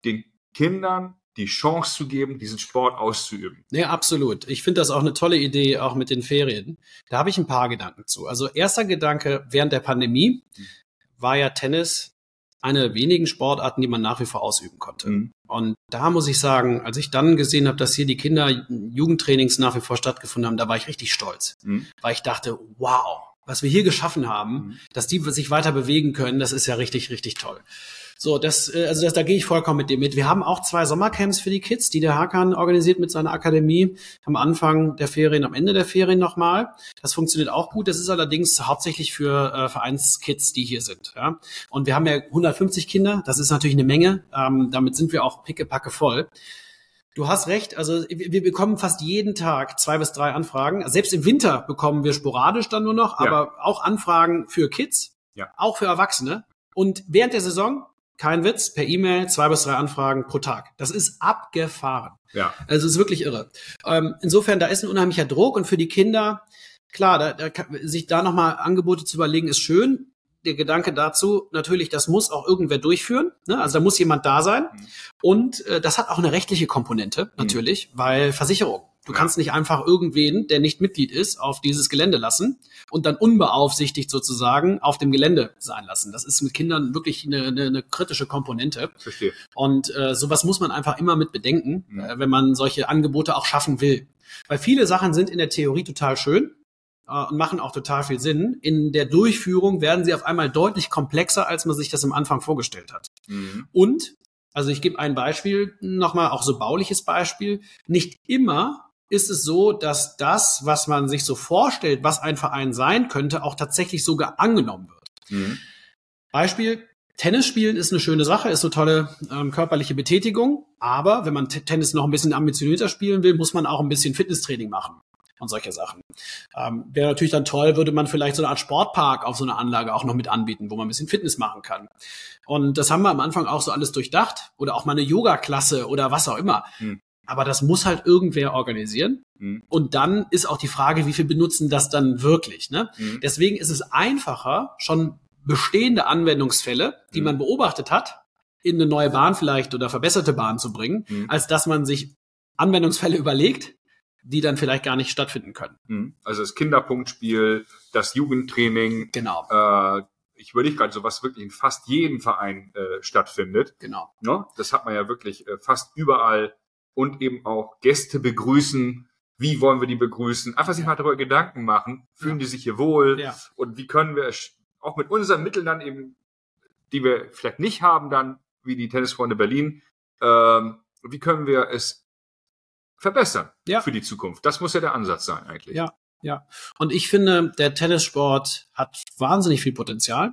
den Kindern die Chance zu geben, diesen Sport auszuüben. nee, absolut. Ich finde das auch eine tolle Idee, auch mit den Ferien. Da habe ich ein paar Gedanken zu. Also erster Gedanke, während der Pandemie war ja Tennis eine der wenigen Sportarten, die man nach wie vor ausüben konnte. Mhm. Und da muss ich sagen, als ich dann gesehen habe, dass hier die Kinder-Jugendtrainings nach wie vor stattgefunden haben, da war ich richtig stolz. Mhm. Weil ich dachte, wow, was wir hier geschaffen haben, Mhm. dass die sich weiter bewegen können, das ist ja richtig, richtig toll. So, das, äh, also das, da gehe ich vollkommen mit dir mit. Wir haben auch zwei Sommercamps für die Kids, die der Hakan organisiert mit seiner Akademie am Anfang der Ferien, am Ende der Ferien nochmal. Das funktioniert auch gut. Das ist allerdings hauptsächlich für äh, Vereinskids, die hier sind. Ja? Und wir haben ja 150 Kinder. Das ist natürlich eine Menge. Ähm, damit sind wir auch pickepacke voll. Du hast recht, also wir wir bekommen fast jeden Tag zwei bis drei Anfragen. Selbst im Winter bekommen wir sporadisch dann nur noch, Ja. aber auch Anfragen für Kids, Ja. auch für Erwachsene. Und während der Saison, kein Witz, per E-Mail zwei bis drei Anfragen pro Tag. Das ist abgefahren. Ja. Also es ist wirklich irre. Ähm, insofern, da ist ein unheimlicher Druck und für die Kinder, klar, da, da sich da nochmal Angebote zu überlegen, ist schön. der Gedanke dazu, natürlich, das muss auch irgendwer durchführen. Ne? Also da muss jemand da sein. Mhm. Und äh, das hat auch eine rechtliche Komponente, natürlich, weil Versicherung. Du kannst nicht einfach irgendwen, der nicht Mitglied ist, auf dieses Gelände lassen und dann unbeaufsichtigt sozusagen auf dem Gelände sein lassen. Das ist mit Kindern wirklich eine, eine, eine kritische Komponente. Verstehe. Und äh, sowas muss man einfach immer mit bedenken, Mhm. äh, wenn man solche Angebote auch schaffen will. Weil viele Sachen sind in der Theorie total schön äh, und machen auch total viel Sinn. In der Durchführung werden sie auf einmal deutlich komplexer, als man sich das am Anfang vorgestellt hat. Mhm. Und, also ich gebe ein Beispiel, nochmal auch so bauliches Beispiel, nicht immer ist es so, dass das, was man sich so vorstellt, was ein Verein sein könnte, auch tatsächlich sogar angenommen wird. Mhm. Beispiel, Tennis spielen ist eine schöne Sache, ist eine tolle ähm, körperliche Betätigung, aber wenn man T Tennis noch ein bisschen ambitionierter spielen will, muss man auch ein bisschen Fitnesstraining machen und solche Sachen. Ähm, Wäre natürlich dann toll, würde man vielleicht so eine Art Sportpark auf so einer Anlage auch noch mit anbieten, wo man ein bisschen Fitness machen kann. Und das haben wir am Anfang auch so alles durchdacht oder auch mal eine Yoga-Klasse oder was auch immer. Hm. Aber das muss halt irgendwer organisieren. Mhm. Und dann ist auch die Frage, wie viel benutzen das dann wirklich? Ne? Mhm. Deswegen ist es einfacher, schon bestehende Anwendungsfälle, die Mhm. man beobachtet hat, in eine neue Bahn vielleicht oder verbesserte Bahn zu bringen, Mhm. als dass man sich Anwendungsfälle überlegt, die dann vielleicht gar nicht stattfinden können. Mhm. Also das Kinderpunktspiel, das Jugendtraining, Genau, äh, ich überlege gerade, so was wirklich in fast jedem Verein äh, stattfindet. genau. Ne? Das hat man ja wirklich äh, fast überall und eben auch Gäste begrüßen. Wie wollen wir die begrüßen? Einfach sich mal darüber Gedanken machen. Fühlen die sich hier wohl? Ja. Und wie können wir es auch mit unseren Mitteln dann eben, die wir vielleicht nicht haben, dann wie die Tennisfreunde Berlin, ähm, wie können wir es verbessern Ja. für die Zukunft? Das muss ja der Ansatz sein eigentlich. Ja. Ja. Und ich finde, der Tennissport hat wahnsinnig viel Potenzial.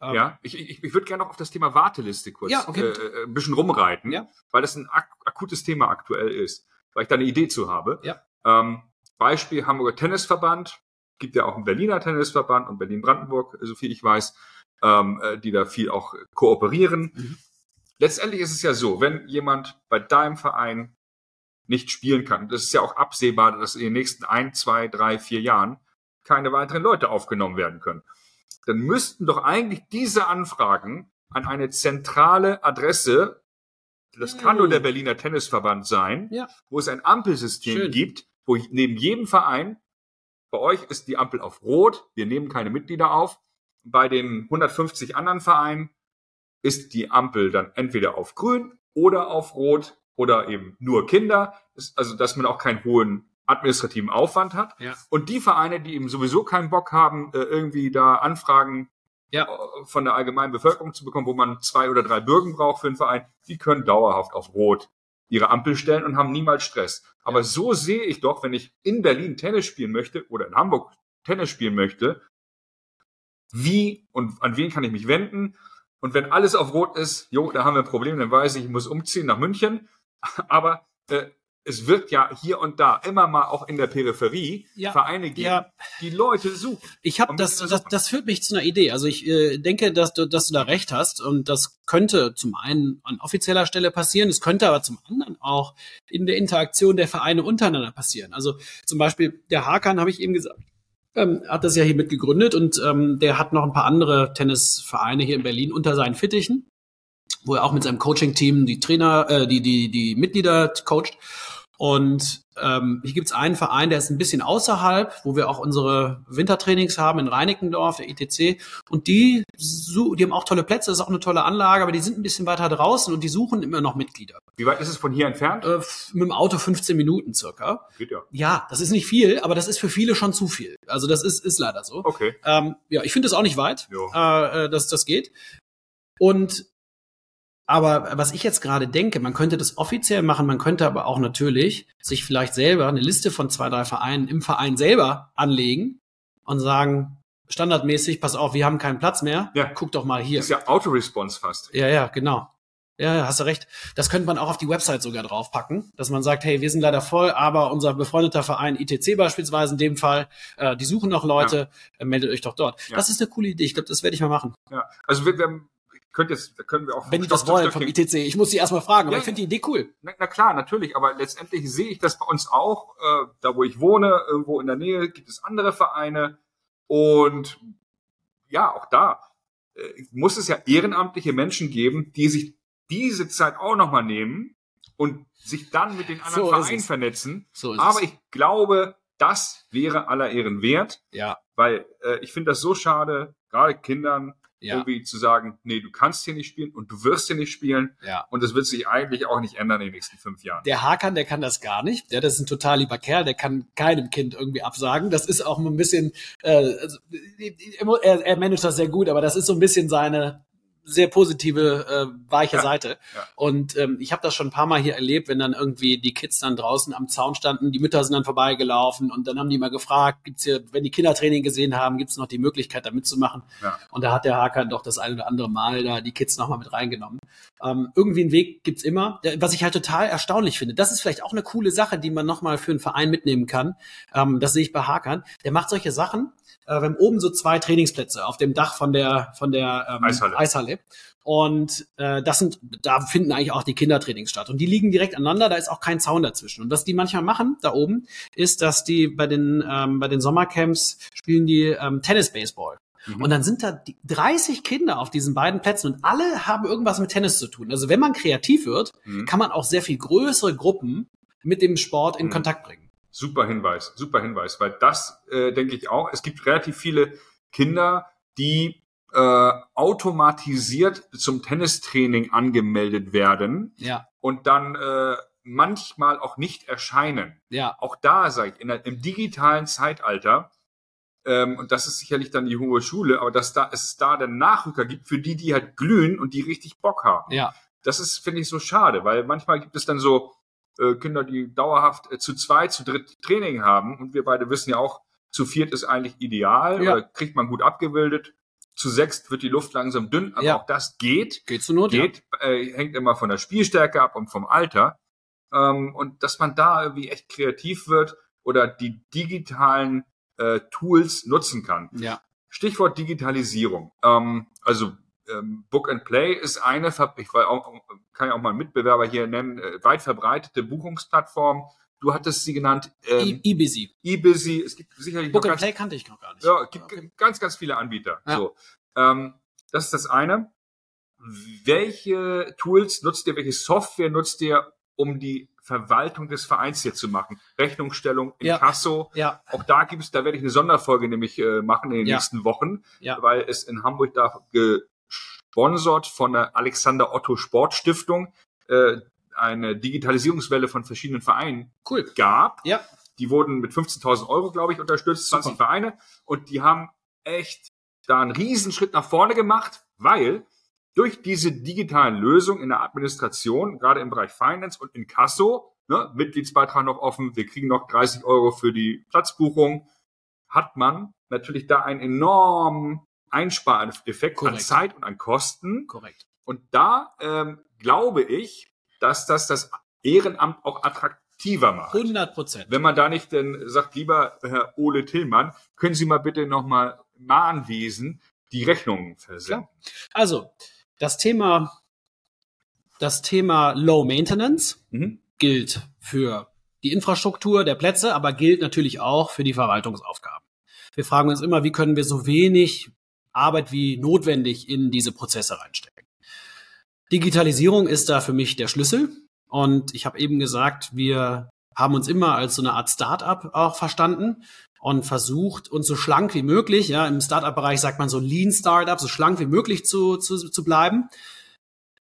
Ähm, Ja, ich, ich, ich würde gerne noch auf das Thema Warteliste kurz Ja, okay. äh, ein bisschen rumreiten, Ja. weil das ein ak akutes Thema aktuell ist, weil ich da eine Idee zu habe. Ja. Ähm, Beispiel Hamburger Tennisverband, gibt ja auch einen Berliner Tennisverband und Berlin-Brandenburg, so viel ich weiß, ähm, äh, die da viel auch kooperieren. Mhm. Letztendlich ist es ja so, wenn jemand bei deinem Verein nicht spielen kann, das ist ja auch absehbar, dass in den nächsten ein, zwei, drei, vier Jahren keine weiteren Leute aufgenommen werden können dann müssten doch eigentlich diese Anfragen an eine zentrale Adresse, das kann nur der Berliner Tennisverband sein, Ja. wo es ein Ampelsystem Schön. gibt, wo neben jedem Verein, bei euch ist die Ampel auf Rot, wir nehmen keine Mitglieder auf, bei den 150 anderen Vereinen ist die Ampel dann entweder auf Grün oder auf Rot oder eben nur Kinder, also dass man auch keinen hohen administrativen Aufwand hat. Ja. Und die Vereine, die eben sowieso keinen Bock haben, äh, irgendwie da Anfragen Ja. äh, von der allgemeinen Bevölkerung zu bekommen, wo man zwei oder drei Bürgen braucht für einen Verein, die können dauerhaft auf Rot ihre Ampel stellen und haben niemals Stress. Aber so sehe ich doch, wenn ich in Berlin Tennis spielen möchte oder in Hamburg Tennis spielen möchte, wie und an wen kann ich mich wenden? Und wenn alles auf Rot ist, jo, da haben wir ein Problem, dann weiß ich, ich muss umziehen nach München. Aber äh, es wird ja hier und da immer mal auch in der Peripherie Ja. Vereine geben, Ja. die Leute suchen. Ich habe das- das, das führt mich zu einer Idee. Also ich äh, denke, dass du, dass du da recht hast und das könnte zum einen an offizieller Stelle passieren, es könnte aber zum anderen auch in der Interaktion der Vereine untereinander passieren. Also zum Beispiel der Hakan, habe ich eben gesagt, ähm, hat das ja hier mit gegründet und ähm, der hat noch ein paar andere Tennisvereine hier in Berlin unter seinen Fittichen, wo er auch mit seinem Coaching-Team die Trainer, äh, die die die Mitglieder coacht. Und ähm, hier gibt's einen Verein, der ist ein bisschen außerhalb, wo wir auch unsere Wintertrainings haben in Reinickendorf, der ITC. Und die, die haben auch tolle Plätze, das ist auch eine tolle Anlage, aber die sind ein bisschen weiter draußen und die suchen immer noch Mitglieder. Wie weit ist es von hier entfernt? Äh, mit dem Auto 15 Minuten circa. Geht ja. Ja, das ist nicht viel, aber das ist für viele schon zu viel. Also das ist, ist leider so. Okay. Ähm, ja, ich finde es auch nicht weit, äh, äh, dass das geht. Und aber was ich jetzt gerade denke, man könnte das offiziell machen, man könnte aber auch natürlich sich vielleicht selber eine Liste von zwei, drei Vereinen im Verein selber anlegen und sagen, standardmäßig, pass auf, wir haben keinen Platz mehr, Ja. guck doch mal hier. Ist ja Autoresponse fast. Ja, ja, genau. Ja, ja, hast du recht. Das könnte man auch auf die Website sogar draufpacken, dass man sagt, hey, wir sind leider voll, aber unser befreundeter Verein ITC beispielsweise in dem Fall, äh, die suchen noch Leute, äh, meldet euch doch dort. Ja. Das ist eine coole Idee. Ich glaube, das werde ich mal machen. Ja. Also wir, wir könnt jetzt, da können wir auch Wenn die das wollen vom ITC. Ich muss sie erstmal fragen, aber Ja, ich finde die Idee cool. Na, na klar, natürlich, aber letztendlich sehe ich das bei uns auch. Äh, da, wo ich wohne, irgendwo in der Nähe, gibt es andere Vereine. Und ja, auch da äh, muss es ja ehrenamtliche Menschen geben, die sich diese Zeit auch nochmal nehmen und sich dann mit den anderen So Vereinen vernetzen. So ist Aber es. ich glaube, das wäre aller Ehren wert, Ja, weil äh, ich finde das so schade, gerade Kindern ja, irgendwie zu sagen, nee, du kannst hier nicht spielen und du wirst hier nicht spielen ja. und das wird sich eigentlich auch nicht ändern in den nächsten fünf Jahren. Der Hakan, der kann das gar nicht. Der, das ist ein total lieber Kerl, der kann keinem Kind irgendwie absagen. Das ist auch ein bisschen, äh, also, er, er managt das sehr gut, aber das ist so ein bisschen seine sehr positive, äh, weiche Ja, Seite. ja. Und ähm, ich habe das schon ein paar Mal hier erlebt, wenn dann irgendwie die Kids dann draußen am Zaun standen, die Mütter sind dann vorbeigelaufen und dann haben die mal gefragt, gibt's hier, wenn die Kindertraining gesehen haben, gibt's noch die Möglichkeit, da mitzumachen? Ja. Und da hat der Hakan doch das ein oder andere Mal da die Kids nochmal mit reingenommen. Ähm, irgendwie einen Weg gibt's immer. Was ich halt total erstaunlich finde, das ist vielleicht auch eine coole Sache, die man nochmal für einen Verein mitnehmen kann. Ähm, das sehe ich bei Hakan. Der macht solche Sachen. Äh, wir haben oben so zwei Trainingsplätze auf dem Dach von der von der ähm, Eishalle. Eishalle. Und äh, das sind, da finden eigentlich auch die Kindertrainings statt. Und die liegen direkt aneinander, da ist auch kein Zaun dazwischen. Und was die manchmal machen da oben, ist, dass die bei den ähm, bei den Sommercamps spielen die ähm, Tennis-Baseball. Mhm. Und dann sind da die 30 Kinder auf diesen beiden Plätzen und alle haben irgendwas mit Tennis zu tun. Also wenn man kreativ wird, Mhm. kann man auch sehr viel größere Gruppen mit dem Sport in Mhm. Kontakt bringen. Super Hinweis, super Hinweis, weil das äh, denke ich auch. Es gibt relativ viele Kinder, die äh, automatisiert zum Tennistraining angemeldet werden Ja, und dann äh, manchmal auch nicht erscheinen. ja, Auch da sage ich, in im digitalen Zeitalter, ähm, und das ist sicherlich dann die hohe Schule, aber dass da es da den Nachrücker gibt für die, die halt glühen und die richtig Bock haben. ja, Das ist, finde ich, so schade, weil manchmal gibt es dann so äh, Kinder, die dauerhaft äh, zu zweit, zu dritt Training haben und wir beide wissen ja auch, zu viert ist eigentlich ideal Ja. kriegt man gut abgebildet. Zu sechst wird die Luft langsam dünn, aber Ja. auch das geht geht zur Not. geht, äh, hängt immer von der Spielstärke ab und vom Alter. Ähm, und dass man da irgendwie echt kreativ wird oder die digitalen äh, Tools nutzen kann. Ja, ja, Stichwort Digitalisierung. Ähm, also ähm, Book and Play ist eine, ich auch, kann ja auch mal einen Mitbewerber hier nennen, äh, weit verbreitete Buchungsplattform. Du hattest sie genannt, ähm, eBusy. eBusy. Es gibt sicherlich Book and ganz Play kannte ich noch gar nicht. ja, es gibt Okay. ganz, ganz viele Anbieter. Ja. So, ähm, das ist das eine. Welche Tools nutzt ihr, welche Software nutzt ihr, um die Verwaltung des Vereins hier zu machen? Rechnungsstellung, Ja. Inkasso. Ja, Auch da gibt es, da werde ich eine Sonderfolge nämlich äh, machen in den Ja. nächsten Wochen, Ja. weil es in Hamburg da gesponsert von der Alexander Otto Sportstiftung äh, eine Digitalisierungswelle von verschiedenen Vereinen cool. gab. Ja, Die wurden mit 15.000 Euro, glaube ich, unterstützt, 20 Super. Vereine. Und die haben echt da einen Riesenschritt nach vorne gemacht, weil durch diese digitalen Lösungen in der Administration, gerade im Bereich Finance und Inkasso, ne, Mitgliedsbeitrag noch offen, wir kriegen noch 30 Euro für die Platzbuchung, hat man natürlich da einen enormen Einspareffekt an Korrekt. Zeit und an Kosten. korrekt. Und da ähm, glaube ich, dass das das Ehrenamt auch attraktiver macht. 100 Prozent. Wenn man da nicht denn sagt, lieber Herr Ole Tillmann, können Sie mal bitte nochmal Mahnwesen die Rechnungen versenden. Also, das Thema, das Thema Low Maintenance Mhm. gilt für die Infrastruktur der Plätze, aber gilt natürlich auch für die Verwaltungsaufgaben. Wir fragen uns immer, wie können wir so wenig Arbeit wie notwendig in diese Prozesse reinstecken. Digitalisierung ist da für mich der Schlüssel. Und ich habe eben gesagt, wir haben uns immer als so eine Art Start-up auch verstanden und versucht, uns so schlank wie möglich, ja, im Start-up-Bereich sagt man so Lean Startup, so schlank wie möglich zu, zu, zu bleiben.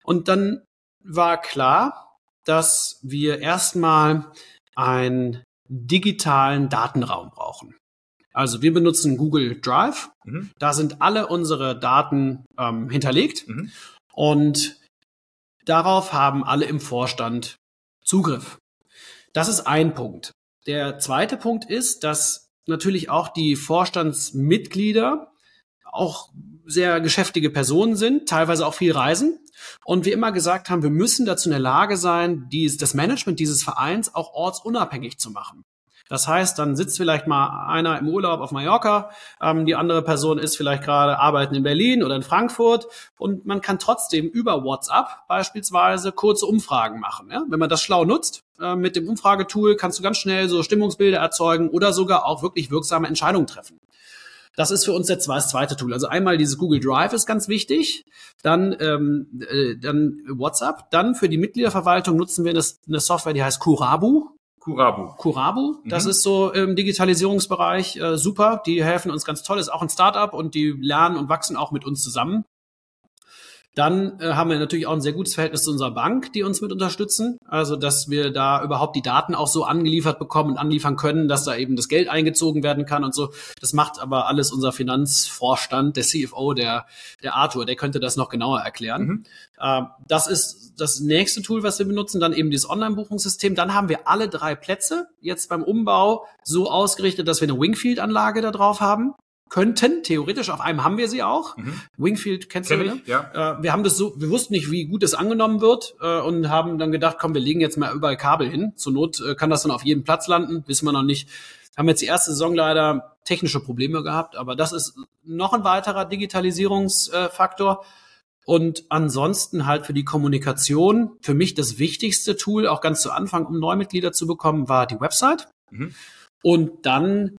Und dann war klar, dass wir erstmal einen digitalen Datenraum brauchen. Also wir benutzen Google Drive. Mhm. Da sind alle unsere Daten ähm, hinterlegt Mhm. und darauf haben alle im Vorstand Zugriff. Das ist ein Punkt. Der zweite Punkt ist, dass natürlich auch die Vorstandsmitglieder auch sehr geschäftige Personen sind, teilweise auch viel reisen. Und wir immer gesagt haben, wir müssen dazu in der Lage sein, dies, das Management dieses Vereins auch ortsunabhängig zu machen. Das heißt, dann sitzt vielleicht mal einer im Urlaub auf Mallorca, ähm, die andere Person ist vielleicht gerade arbeiten in Berlin oder in Frankfurt und man kann trotzdem über WhatsApp beispielsweise kurze Umfragen machen. Ja? Wenn man das schlau nutzt, äh, mit dem Umfragetool kannst du ganz schnell so Stimmungsbilder erzeugen oder sogar auch wirklich wirksame Entscheidungen treffen. Das ist für uns jetzt das zweite Tool. Also einmal dieses Google Drive ist ganz wichtig, dann, ähm, äh, dann WhatsApp, dann für die Mitgliederverwaltung nutzen wir eine, eine Software, die heißt Kurabu. Kurabu. Kurabu, das Mhm. ist so im Digitalisierungsbereich äh, super. Die helfen uns ganz toll, ist auch ein Startup und die lernen und wachsen auch mit uns zusammen. Dann äh, haben wir natürlich auch ein sehr gutes Verhältnis zu unserer Bank, die uns mit unterstützen. Also, dass wir da überhaupt die Daten auch so angeliefert bekommen und anliefern können, dass da eben das Geld eingezogen werden kann und so. Das macht aber alles unser Finanzvorstand, der CFO, der, der Arthur, der könnte das noch genauer erklären. Mhm. Ähm, das ist das nächste Tool, was wir benutzen. Dann eben dieses Online-Buchungssystem. Dann haben wir alle drei Plätze jetzt beim Umbau so ausgerichtet, dass wir eine Wingfield-Anlage da drauf haben könnten. Theoretisch auf einem haben wir sie auch. Mhm. Wingfield kennst Kenn du, ich, ne? ja. Äh, wir haben das so, wir wussten nicht, wie gut es angenommen wird äh, und haben dann gedacht, komm, wir legen jetzt mal überall Kabel hin. Zur Not äh, kann das dann auf jedem Platz landen, wissen wir noch nicht. Haben jetzt die erste Saison leider technische Probleme gehabt, aber das ist noch ein weiterer Digitalisierungsfaktor. Und ansonsten halt für die Kommunikation, für mich das wichtigste Tool, auch ganz zu Anfang, um Neumitglieder zu bekommen, war die Website. Mhm. Und dann,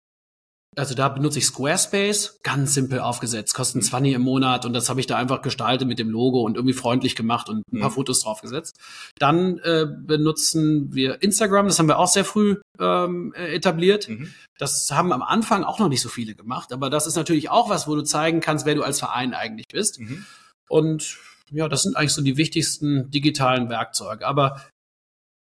also da benutze ich Squarespace, ganz simpel aufgesetzt, kosten 20 im Monat und das habe ich da einfach gestaltet mit dem Logo und irgendwie freundlich gemacht und ein paar Mhm. Fotos draufgesetzt. Dann äh, benutzen wir Instagram, das haben wir auch sehr früh ähm, äh, etabliert. Mhm. Das haben am Anfang auch noch nicht so viele gemacht, aber das ist natürlich auch was, wo du zeigen kannst, wer du als Verein eigentlich bist. Mhm. Und ja, das sind eigentlich so die wichtigsten digitalen Werkzeuge. Aber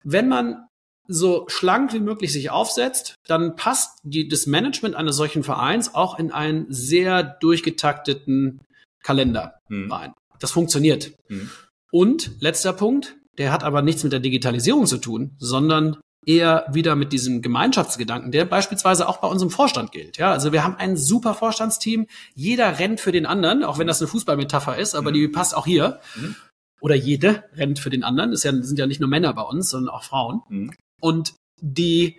wenn man so schlank wie möglich sich aufsetzt, dann passt die, das Management eines solchen Vereins auch in einen sehr durchgetakteten Kalender Mhm. rein. Das funktioniert. Mhm. Und letzter Punkt, der hat aber nichts mit der Digitalisierung zu tun, sondern eher wieder mit diesem Gemeinschaftsgedanken, der beispielsweise auch bei unserem Vorstand gilt. Ja, also wir haben ein super Vorstandsteam. Jeder rennt für den anderen, auch wenn das eine Fußballmetapher ist, aber Mhm. die passt auch hier. Mhm. Oder jede rennt für den anderen. Es ja, sind ja nicht nur Männer bei uns, sondern auch Frauen. Mhm. Und die,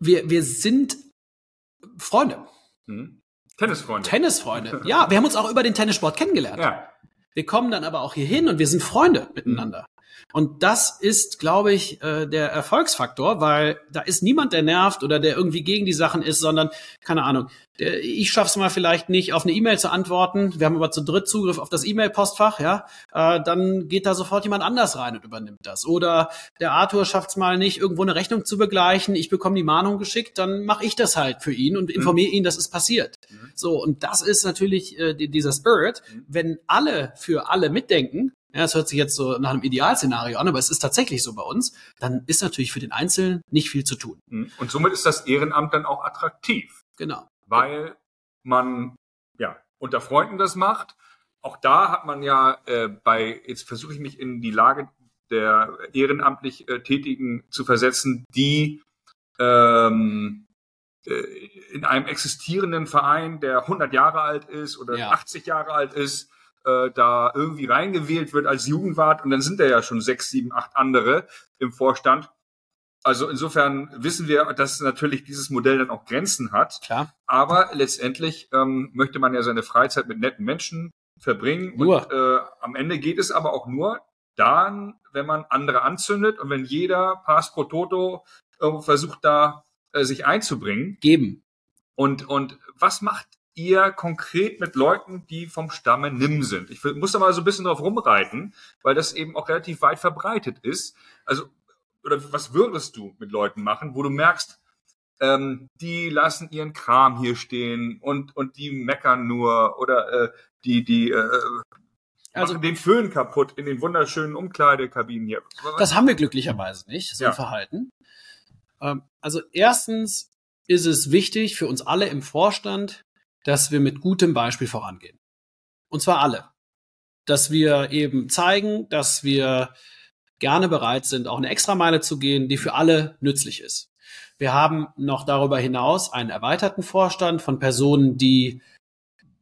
wir, wir sind Freunde, Mhm. Tennisfreunde. Tennisfreunde. Ja, wir haben uns auch über den Tennissport kennengelernt. ja. Wir kommen dann aber auch hier hin und wir sind Freunde miteinander. Und das ist, glaube ich, äh, der Erfolgsfaktor, weil da ist niemand, der nervt oder der irgendwie gegen die Sachen ist, sondern, keine Ahnung, der, ich schaff's mal vielleicht nicht, auf eine E-Mail zu antworten. Wir haben aber zu dritt Zugriff auf das E-Mail-Postfach, ja. Äh, dann geht da sofort jemand anders rein und übernimmt das. Oder der Arthur schafft's mal nicht, irgendwo eine Rechnung zu begleichen. Ich bekomme die Mahnung geschickt, dann mache ich das halt für ihn und informiere ihn, dass es passiert. Mhm. So, und das ist natürlich äh, die- dieser Spirit. Mhm. Wenn alle für alle mitdenken, ja, es hört sich jetzt so nach einem Idealszenario an, aber es ist tatsächlich so bei uns, dann ist natürlich für den Einzelnen nicht viel zu tun. Mhm. Und somit ist das Ehrenamt dann auch attraktiv, Genau. weil man ja unter Freunden das macht. Auch da hat man ja äh, bei, jetzt versuche ich mich in die Lage der ehrenamtlich äh, Tätigen zu versetzen, die ähm, äh, in einem existierenden Verein, der 100 Jahre alt ist oder Ja. 80 Jahre alt ist, äh, da irgendwie reingewählt wird als Jugendwart und dann sind da ja schon sechs, sieben, acht andere im Vorstand. Also insofern wissen wir, dass natürlich dieses Modell dann auch Grenzen hat. Klar. Aber letztendlich ähm, möchte man ja seine Freizeit mit netten Menschen verbringen. Nur. Und äh, am Ende geht es aber auch nur dann, wenn man andere anzündet und wenn jeder Pass pro Toto irgendwo versucht, da äh, sich einzubringen. Geben. Und, und was macht ihr konkret mit Leuten, die vom Stamme Nimm sind? Ich muss da mal so ein bisschen drauf rumreiten, weil das eben auch relativ weit verbreitet ist. Also, oder was würdest du mit Leuten machen, wo du merkst, ähm, die lassen ihren Kram hier stehen und, und die meckern nur oder äh, die, die äh, Also machen den Föhn kaputt in den wunderschönen Umkleidekabinen hier. das haben wir glücklicherweise nicht, so ein Ja. Verhalten. Ähm, also erstens ist es wichtig für uns alle im Vorstand, dass wir mit gutem Beispiel vorangehen. Und zwar alle. Dass wir eben zeigen, dass wir gerne bereit sind, auch eine Extrameile zu gehen, die für alle nützlich ist. Wir haben noch darüber hinaus einen erweiterten Vorstand von Personen, die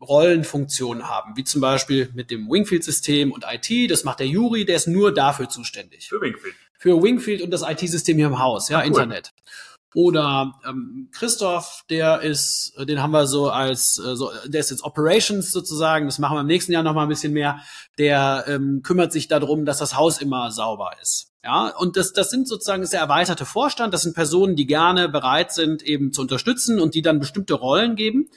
Rollenfunktionen haben, wie zum Beispiel mit dem Wingfield-System und IT. Das macht der Juri, der ist nur dafür zuständig. Für Wingfield. Für Wingfield und das IT-System hier im Haus, ja, Ah, cool. Internet. Oder ähm, Christoph, der ist, äh, den haben wir so als, äh, so, der ist jetzt Operations sozusagen, das machen wir im nächsten Jahr noch mal ein bisschen mehr. Der ähm, kümmert sich darum, dass das Haus immer sauber ist. Ja, und das, das sind sozusagen ist der erweiterte Vorstand. Das sind Personen, die gerne bereit sind, eben zu unterstützen und die dann bestimmte Rollen geben.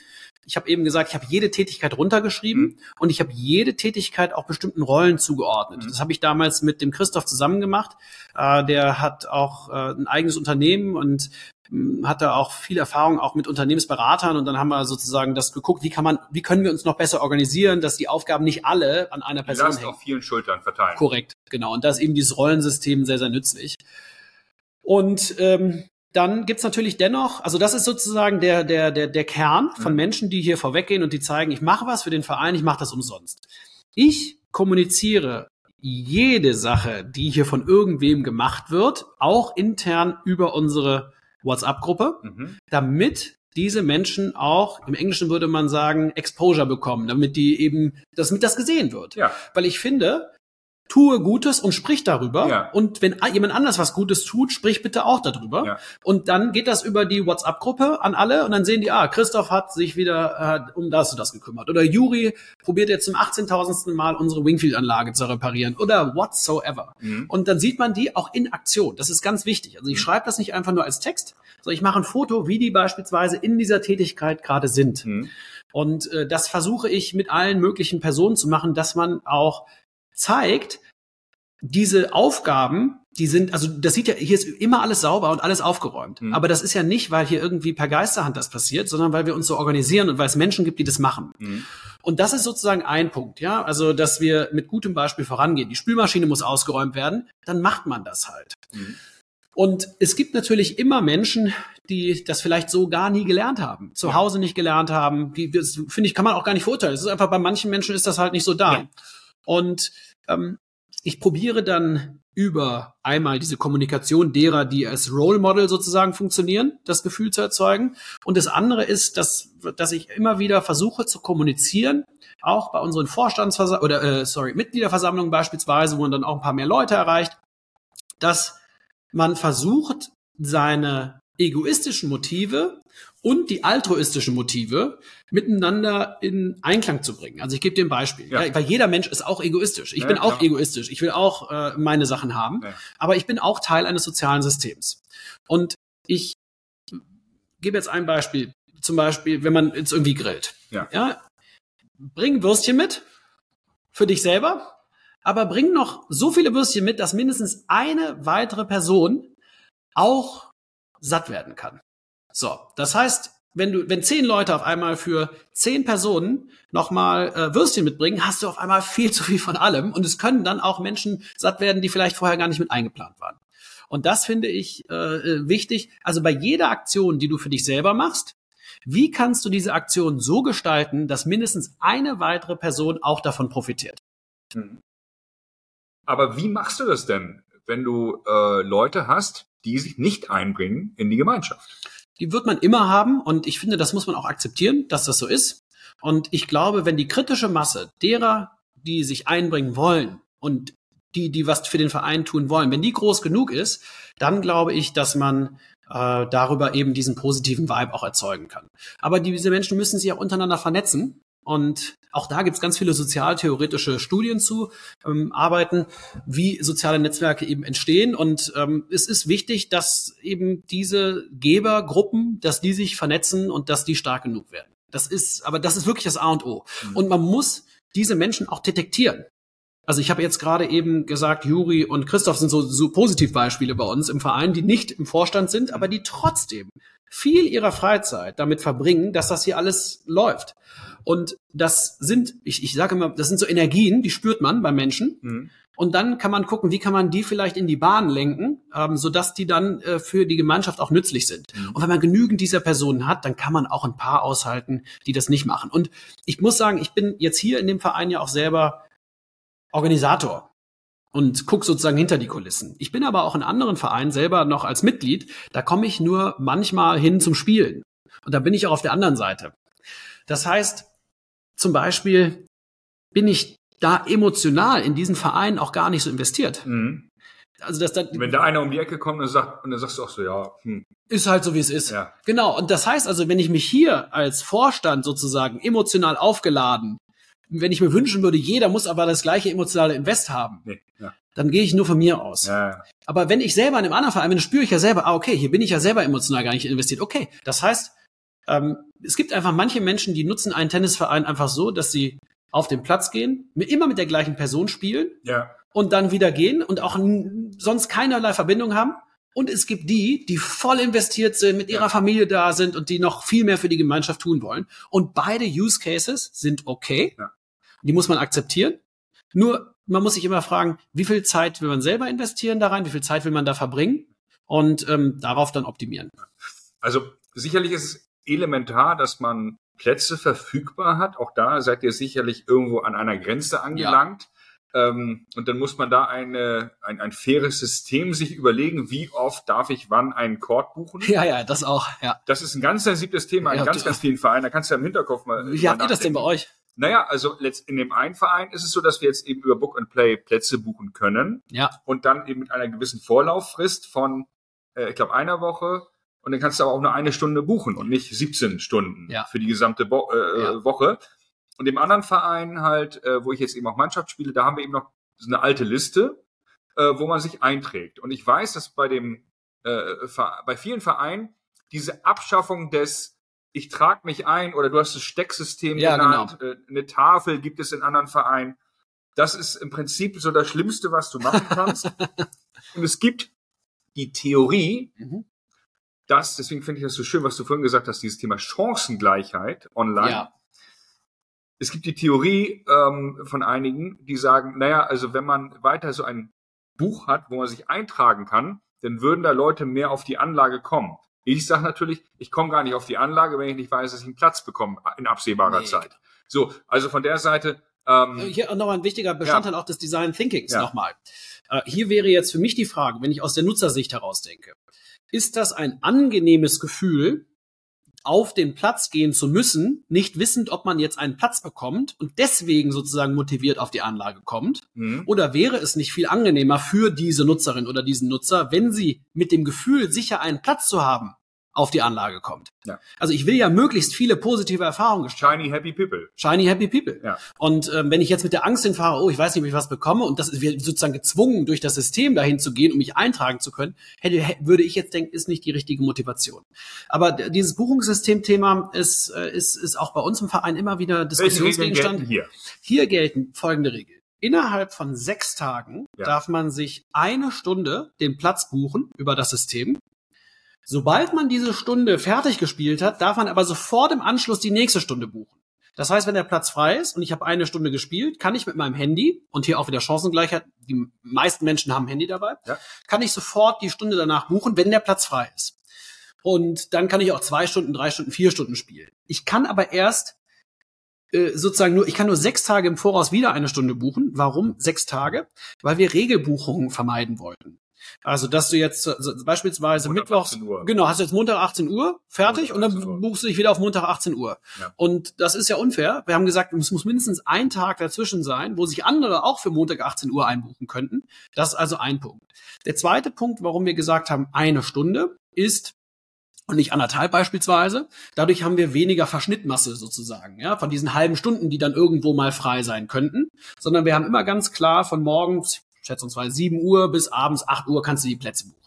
Ich habe eben gesagt, ich habe jede Tätigkeit runtergeschrieben Mhm. und ich habe jede Tätigkeit auch bestimmten Rollen zugeordnet. Mhm. Das habe ich damals mit dem Christoph zusammen gemacht. Äh, der hat auch äh, ein eigenes Unternehmen und mh, hatte auch viel Erfahrung auch mit Unternehmensberatern und dann haben wir sozusagen das geguckt, wie kann man, wie können wir uns noch besser organisieren, dass die Aufgaben nicht alle an einer Person Last hängen. auf vielen Schultern verteilen. Korrekt, genau. Und da ist eben dieses Rollensystem sehr, sehr nützlich. Und ähm, dann gibt's natürlich dennoch, also das ist sozusagen der, der, der, der Kern von Mhm. Menschen, die hier vorweggehen und die zeigen, ich mache was für den Verein, ich mache das umsonst. Ich kommuniziere jede Sache, die hier von irgendwem gemacht wird, auch intern über unsere WhatsApp-Gruppe, Mhm. damit diese Menschen auch, im Englischen würde man sagen, Exposure bekommen, damit die eben, damit das gesehen wird. Ja. Weil ich finde, tue Gutes und sprich darüber. Ja. Und wenn jemand anders was Gutes tut, sprich bitte auch darüber. Ja. Und dann geht das über die WhatsApp-Gruppe an alle und dann sehen die, ah, Christoph hat sich wieder äh, um das und das gekümmert. Oder Juri probiert jetzt zum 18.000. Mal unsere Wingfield-Anlage zu reparieren. Oder whatsoever. Mhm. Und dann sieht man die auch in Aktion. Das ist ganz wichtig. Also ich schreibe das nicht einfach nur als Text, sondern ich mache ein Foto, wie die beispielsweise in dieser Tätigkeit gerade sind. Mhm. Und äh, das versuche ich mit allen möglichen Personen zu machen, dass man auch zeigt, diese Aufgaben, die sind, also das sieht ja, hier ist immer alles sauber und alles aufgeräumt. Mhm. Aber das ist ja nicht, weil hier irgendwie per Geisterhand das passiert, sondern weil wir uns so organisieren und weil es Menschen gibt, die das machen. Mhm. Und das ist sozusagen ein Punkt, ja. Also, dass wir mit gutem Beispiel vorangehen. Die Spülmaschine muss ausgeräumt werden, dann macht man das halt. Mhm. Und es gibt natürlich immer Menschen, die das vielleicht so gar nie gelernt haben, zu Ja. Hause nicht gelernt haben. Die, das finde ich, kann man auch gar nicht verurteilen. Es ist einfach bei manchen Menschen ist das halt nicht so da. Ja. Und ähm, ich probiere dann über einmal diese Kommunikation derer, die als Role Model sozusagen funktionieren, das Gefühl zu erzeugen. Und das andere ist, dass, dass ich immer wieder versuche zu kommunizieren, auch bei unseren Vorstandsversammlungen oder äh, sorry, Mitgliederversammlungen beispielsweise, wo man dann auch ein paar mehr Leute erreicht, dass man versucht, seine egoistischen Motive und die altruistischen Motive miteinander in Einklang zu bringen. Also ich gebe dir ein Beispiel, Ja. ja. weil jeder Mensch ist auch egoistisch. Ich Ja, bin auch egoistisch. Ich will auch äh, meine Sachen haben, aber ich bin auch Teil eines sozialen Systems. Und ich gebe jetzt ein Beispiel. Zum Beispiel, wenn man jetzt irgendwie grillt. Ja. ja bring Würstchen mit für dich selber, aber bring noch so viele Würstchen mit, dass mindestens eine weitere Person auch satt werden kann. So, das heißt, wenn du, wenn zehn Leute auf einmal für zehn Personen nochmal äh, Würstchen mitbringen, hast du auf einmal viel zu viel von allem und es können dann auch Menschen satt werden, die vielleicht vorher gar nicht mit eingeplant waren. Und das finde ich äh, äh, wichtig. Also bei jeder Aktion, die du für dich selber machst, wie kannst du diese Aktion so gestalten, dass mindestens eine weitere Person auch davon profitiert? Mhm. Aber wie machst du das denn, wenn du äh, Leute hast, die sich nicht einbringen in die Gemeinschaft? Die wird man immer haben und ich finde, das muss man auch akzeptieren, dass das so ist. Und ich glaube, wenn die kritische Masse derer, die sich einbringen wollen und die, die was für den Verein tun wollen, wenn die groß genug ist, dann glaube ich, dass man äh, darüber eben diesen positiven Vibe auch erzeugen kann. Aber diese Menschen müssen sich auch untereinander vernetzen. Und auch da gibt es ganz viele sozialtheoretische Studien zu ähm, arbeiten, wie soziale Netzwerke eben entstehen. Und ähm, es ist wichtig, dass eben diese Gebergruppen, dass die sich vernetzen und dass die stark genug werden. Das ist, aber das ist wirklich das A und O. Mhm. Und man muss diese Menschen auch detektieren. Also ich habe jetzt gerade eben gesagt, Juri und Christoph sind so, so Positivbeispiele bei uns im Verein, die nicht im Vorstand sind, aber die trotzdem viel ihrer Freizeit damit verbringen, dass das hier alles läuft. Und das sind, ich, ich sage immer, das sind so Energien, die spürt man bei Menschen. Mhm. Und dann kann man gucken, wie kann man die vielleicht in die Bahn lenken, ähm, sodass die dann äh, für die Gemeinschaft auch nützlich sind. Mhm. Und wenn man genügend dieser Personen hat, dann kann man auch ein paar aushalten, die das nicht machen. Und ich muss sagen, ich bin jetzt hier in dem Verein ja auch selber Organisator und guck sozusagen hinter die Kulissen. Ich bin aber auch in anderen Vereinen selber noch als Mitglied. Da komme ich nur manchmal hin zum Spielen. Und da bin ich auch auf der anderen Seite. Das heißt, zum Beispiel bin ich da emotional in diesen Verein auch gar nicht so investiert. Mhm. Also das, das Wenn da einer um die Ecke kommt und sagt, und dann sagst du auch so, ja, hm, ist halt so, wie es ist. ja. Genau. Und das heißt also, wenn ich mich hier als Vorstand sozusagen emotional aufgeladen wenn ich mir wünschen würde, jeder muss aber das gleiche emotionale Invest haben, Nee, ja. dann gehe ich nur von mir aus. Ja. Aber wenn ich selber in einem anderen Verein bin, spüre ich ja selber, ah, okay, hier bin ich ja selber emotional gar nicht investiert. Okay, das heißt, ähm, es gibt einfach manche Menschen, die nutzen einen Tennisverein einfach so, dass sie auf den Platz gehen, immer mit der gleichen Person spielen ja. und dann wieder gehen und auch sonst keinerlei Verbindung haben. Und es gibt die, die voll investiert sind, mit ihrer. Familie da sind und die noch viel mehr für die Gemeinschaft tun wollen. Und beide Use Cases sind okay. Ja. Die muss man akzeptieren. Nur, man muss sich immer fragen, wie viel Zeit will man selber investieren da rein, wie viel Zeit will man da verbringen und ähm, darauf dann optimieren. Also sicherlich ist es elementar, dass man Plätze verfügbar hat. Auch da seid ihr sicherlich irgendwo an einer Grenze angelangt. Ähm, und dann muss man da eine, ein, ein faires System sich überlegen, wie oft darf ich wann einen Court buchen. Ja, ja, das auch, ja. Das ist ein ganz sensibles Thema in Ja, ganz, ganz vielen Vereinen. Da kannst du ja im Hinterkopf mal. Wie habt ihr das denn bei euch? Naja, also in dem einen Verein ist es so, dass wir jetzt eben über Book and Play Plätze buchen können Ja, und dann eben mit einer gewissen Vorlauffrist von, äh, ich glaube, einer Woche. Und dann kannst du aber auch nur eine Stunde buchen und nicht 17 Stunden Ja. für die gesamte Bo äh, Ja. Woche. Und im anderen Verein halt, äh, wo ich jetzt eben auch Mannschaft spiele, da haben wir eben noch so eine alte Liste, äh, wo man sich einträgt. Und ich weiß, dass bei dem äh, bei vielen Vereinen diese Abschaffung des ich trage mich ein oder du hast das Stecksystem Ja, genannt, äh, eine Tafel gibt es in anderen Vereinen. Das ist im Prinzip so das Schlimmste, was du machen kannst. Und es gibt die Theorie, Mhm. Dass, deswegen finde ich das so schön, was du vorhin gesagt hast, dieses Thema Chancengleichheit online. ja, Es gibt die Theorie ähm, von einigen, die sagen, naja, also wenn man weiter so ein Buch hat, wo man sich eintragen kann, dann würden da Leute mehr auf die Anlage kommen. Ich sage natürlich, ich komme gar nicht auf die Anlage, wenn ich nicht weiß, dass ich einen Platz bekomme in absehbarer Nee. Zeit. So, also von der Seite, ähm, Hier noch ein wichtiger Bestandteil auch des Design Thinkings Ja. nochmal. Äh, hier wäre jetzt für mich die Frage, wenn ich aus der Nutzersicht heraus denke, ist das ein angenehmes Gefühl, auf den Platz gehen zu müssen, nicht wissend, ob man jetzt einen Platz bekommt und deswegen sozusagen motiviert auf die Anlage kommt? mh, Oder wäre es nicht viel angenehmer für diese Nutzerin oder diesen Nutzer, wenn sie mit dem Gefühl, sicher einen Platz zu haben, auf die Anlage kommt? Ja. Also ich will ja möglichst viele positive Erfahrungen gestalten. shiny happy people. Shiny Happy People. Ja. Und ähm, wenn ich jetzt mit der Angst hinfahre, oh, ich weiß nicht, ob ich was bekomme, und das wird sozusagen gezwungen, durch das System dahin zu gehen, um mich eintragen zu können, hätte, hä- würde ich jetzt denken, ist nicht die richtige Motivation. Aber dieses Buchungssystem-Thema ist, äh, ist, ist auch bei uns im Verein immer wieder Diskussionsgegenstand. hier? Hier gelten folgende Regeln. Innerhalb von sechs Tagen Ja. darf man sich eine Stunde den Platz buchen über das System. Sobald man diese Stunde fertig gespielt hat, darf man aber sofort im Anschluss die nächste Stunde buchen. Das heißt, wenn der Platz frei ist und ich habe eine Stunde gespielt, kann ich mit meinem Handy, und hier auch wieder Chancengleichheit, die meisten Menschen haben Handy dabei, Ja. kann ich sofort die Stunde danach buchen, wenn der Platz frei ist. Und dann kann ich auch zwei Stunden, drei Stunden, vier Stunden spielen. Ich kann aber erst äh, sozusagen nur, ich kann nur sechs Tage im Voraus wieder eine Stunde buchen. Warum sechs Tage? Weil wir Regelbuchungen vermeiden wollten. Also, dass du jetzt also beispielsweise Montag Mittwochs, 18 Uhr. genau, hast du jetzt Montag 18 Uhr fertig Montag und dann 18 Uhr. buchst du dich wieder auf Montag 18 Uhr. Ja. Und das ist ja unfair. Wir haben gesagt, es muss mindestens ein Tag dazwischen sein, wo sich andere auch für Montag 18 Uhr einbuchen könnten. Das ist also ein Punkt. Der zweite Punkt, warum wir gesagt haben, eine Stunde, ist, und nicht anderthalb beispielsweise. Dadurch haben wir weniger Verschnittmasse sozusagen, ja, von diesen halben Stunden, die dann irgendwo mal frei sein könnten, sondern wir haben immer ganz klar von morgens, schätzungsweise 7 Uhr bis abends 8 Uhr kannst du die Plätze buchen.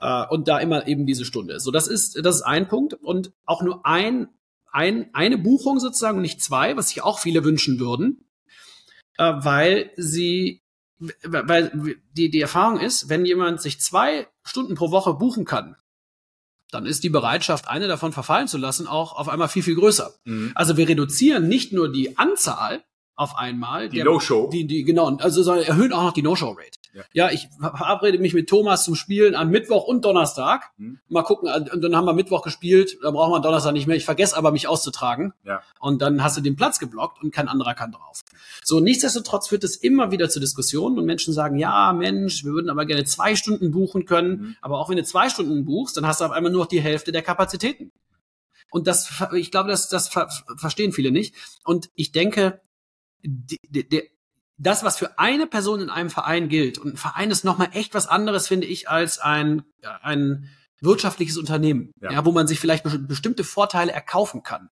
Äh, und da immer eben diese Stunde. So, das ist, das ist ein Punkt und auch nur ein, ein, eine Buchung sozusagen und nicht zwei, was sich auch viele wünschen würden, äh, weil sie, weil die, die Erfahrung ist, wenn jemand sich zwei Stunden pro Woche buchen kann, dann ist die Bereitschaft, eine davon verfallen zu lassen, auch auf einmal viel, viel größer. Mhm. Also wir reduzieren nicht nur die Anzahl auf einmal. Die No-Show. Die, die, genau, also sondern erhöhen auch noch die No-Show-Rate. Ja. Ja. ich verabrede mich mit Thomas zum Spielen am Mittwoch und Donnerstag. Mhm. Mal gucken, und dann haben wir Mittwoch gespielt, dann brauchen wir Donnerstag nicht mehr. Ich vergesse aber, mich auszutragen. Ja. Und dann hast du den Platz geblockt und kein anderer kann drauf. So, nichtsdestotrotz führt es immer wieder zu Diskussionen und Menschen sagen, ja, Mensch, wir würden aber gerne zwei Stunden buchen können. Mhm. Aber auch wenn du zwei Stunden buchst, dann hast du auf einmal nur noch die Hälfte der Kapazitäten. Und das, ich glaube, das, das ver verstehen viele nicht. Und ich denke, die, die, das, was für eine Person in einem Verein gilt, und ein Verein ist nochmal echt was anderes, finde ich, als ein, ein wirtschaftliches Unternehmen, Ja. ja. wo man sich vielleicht be bestimmte Vorteile erkaufen kann.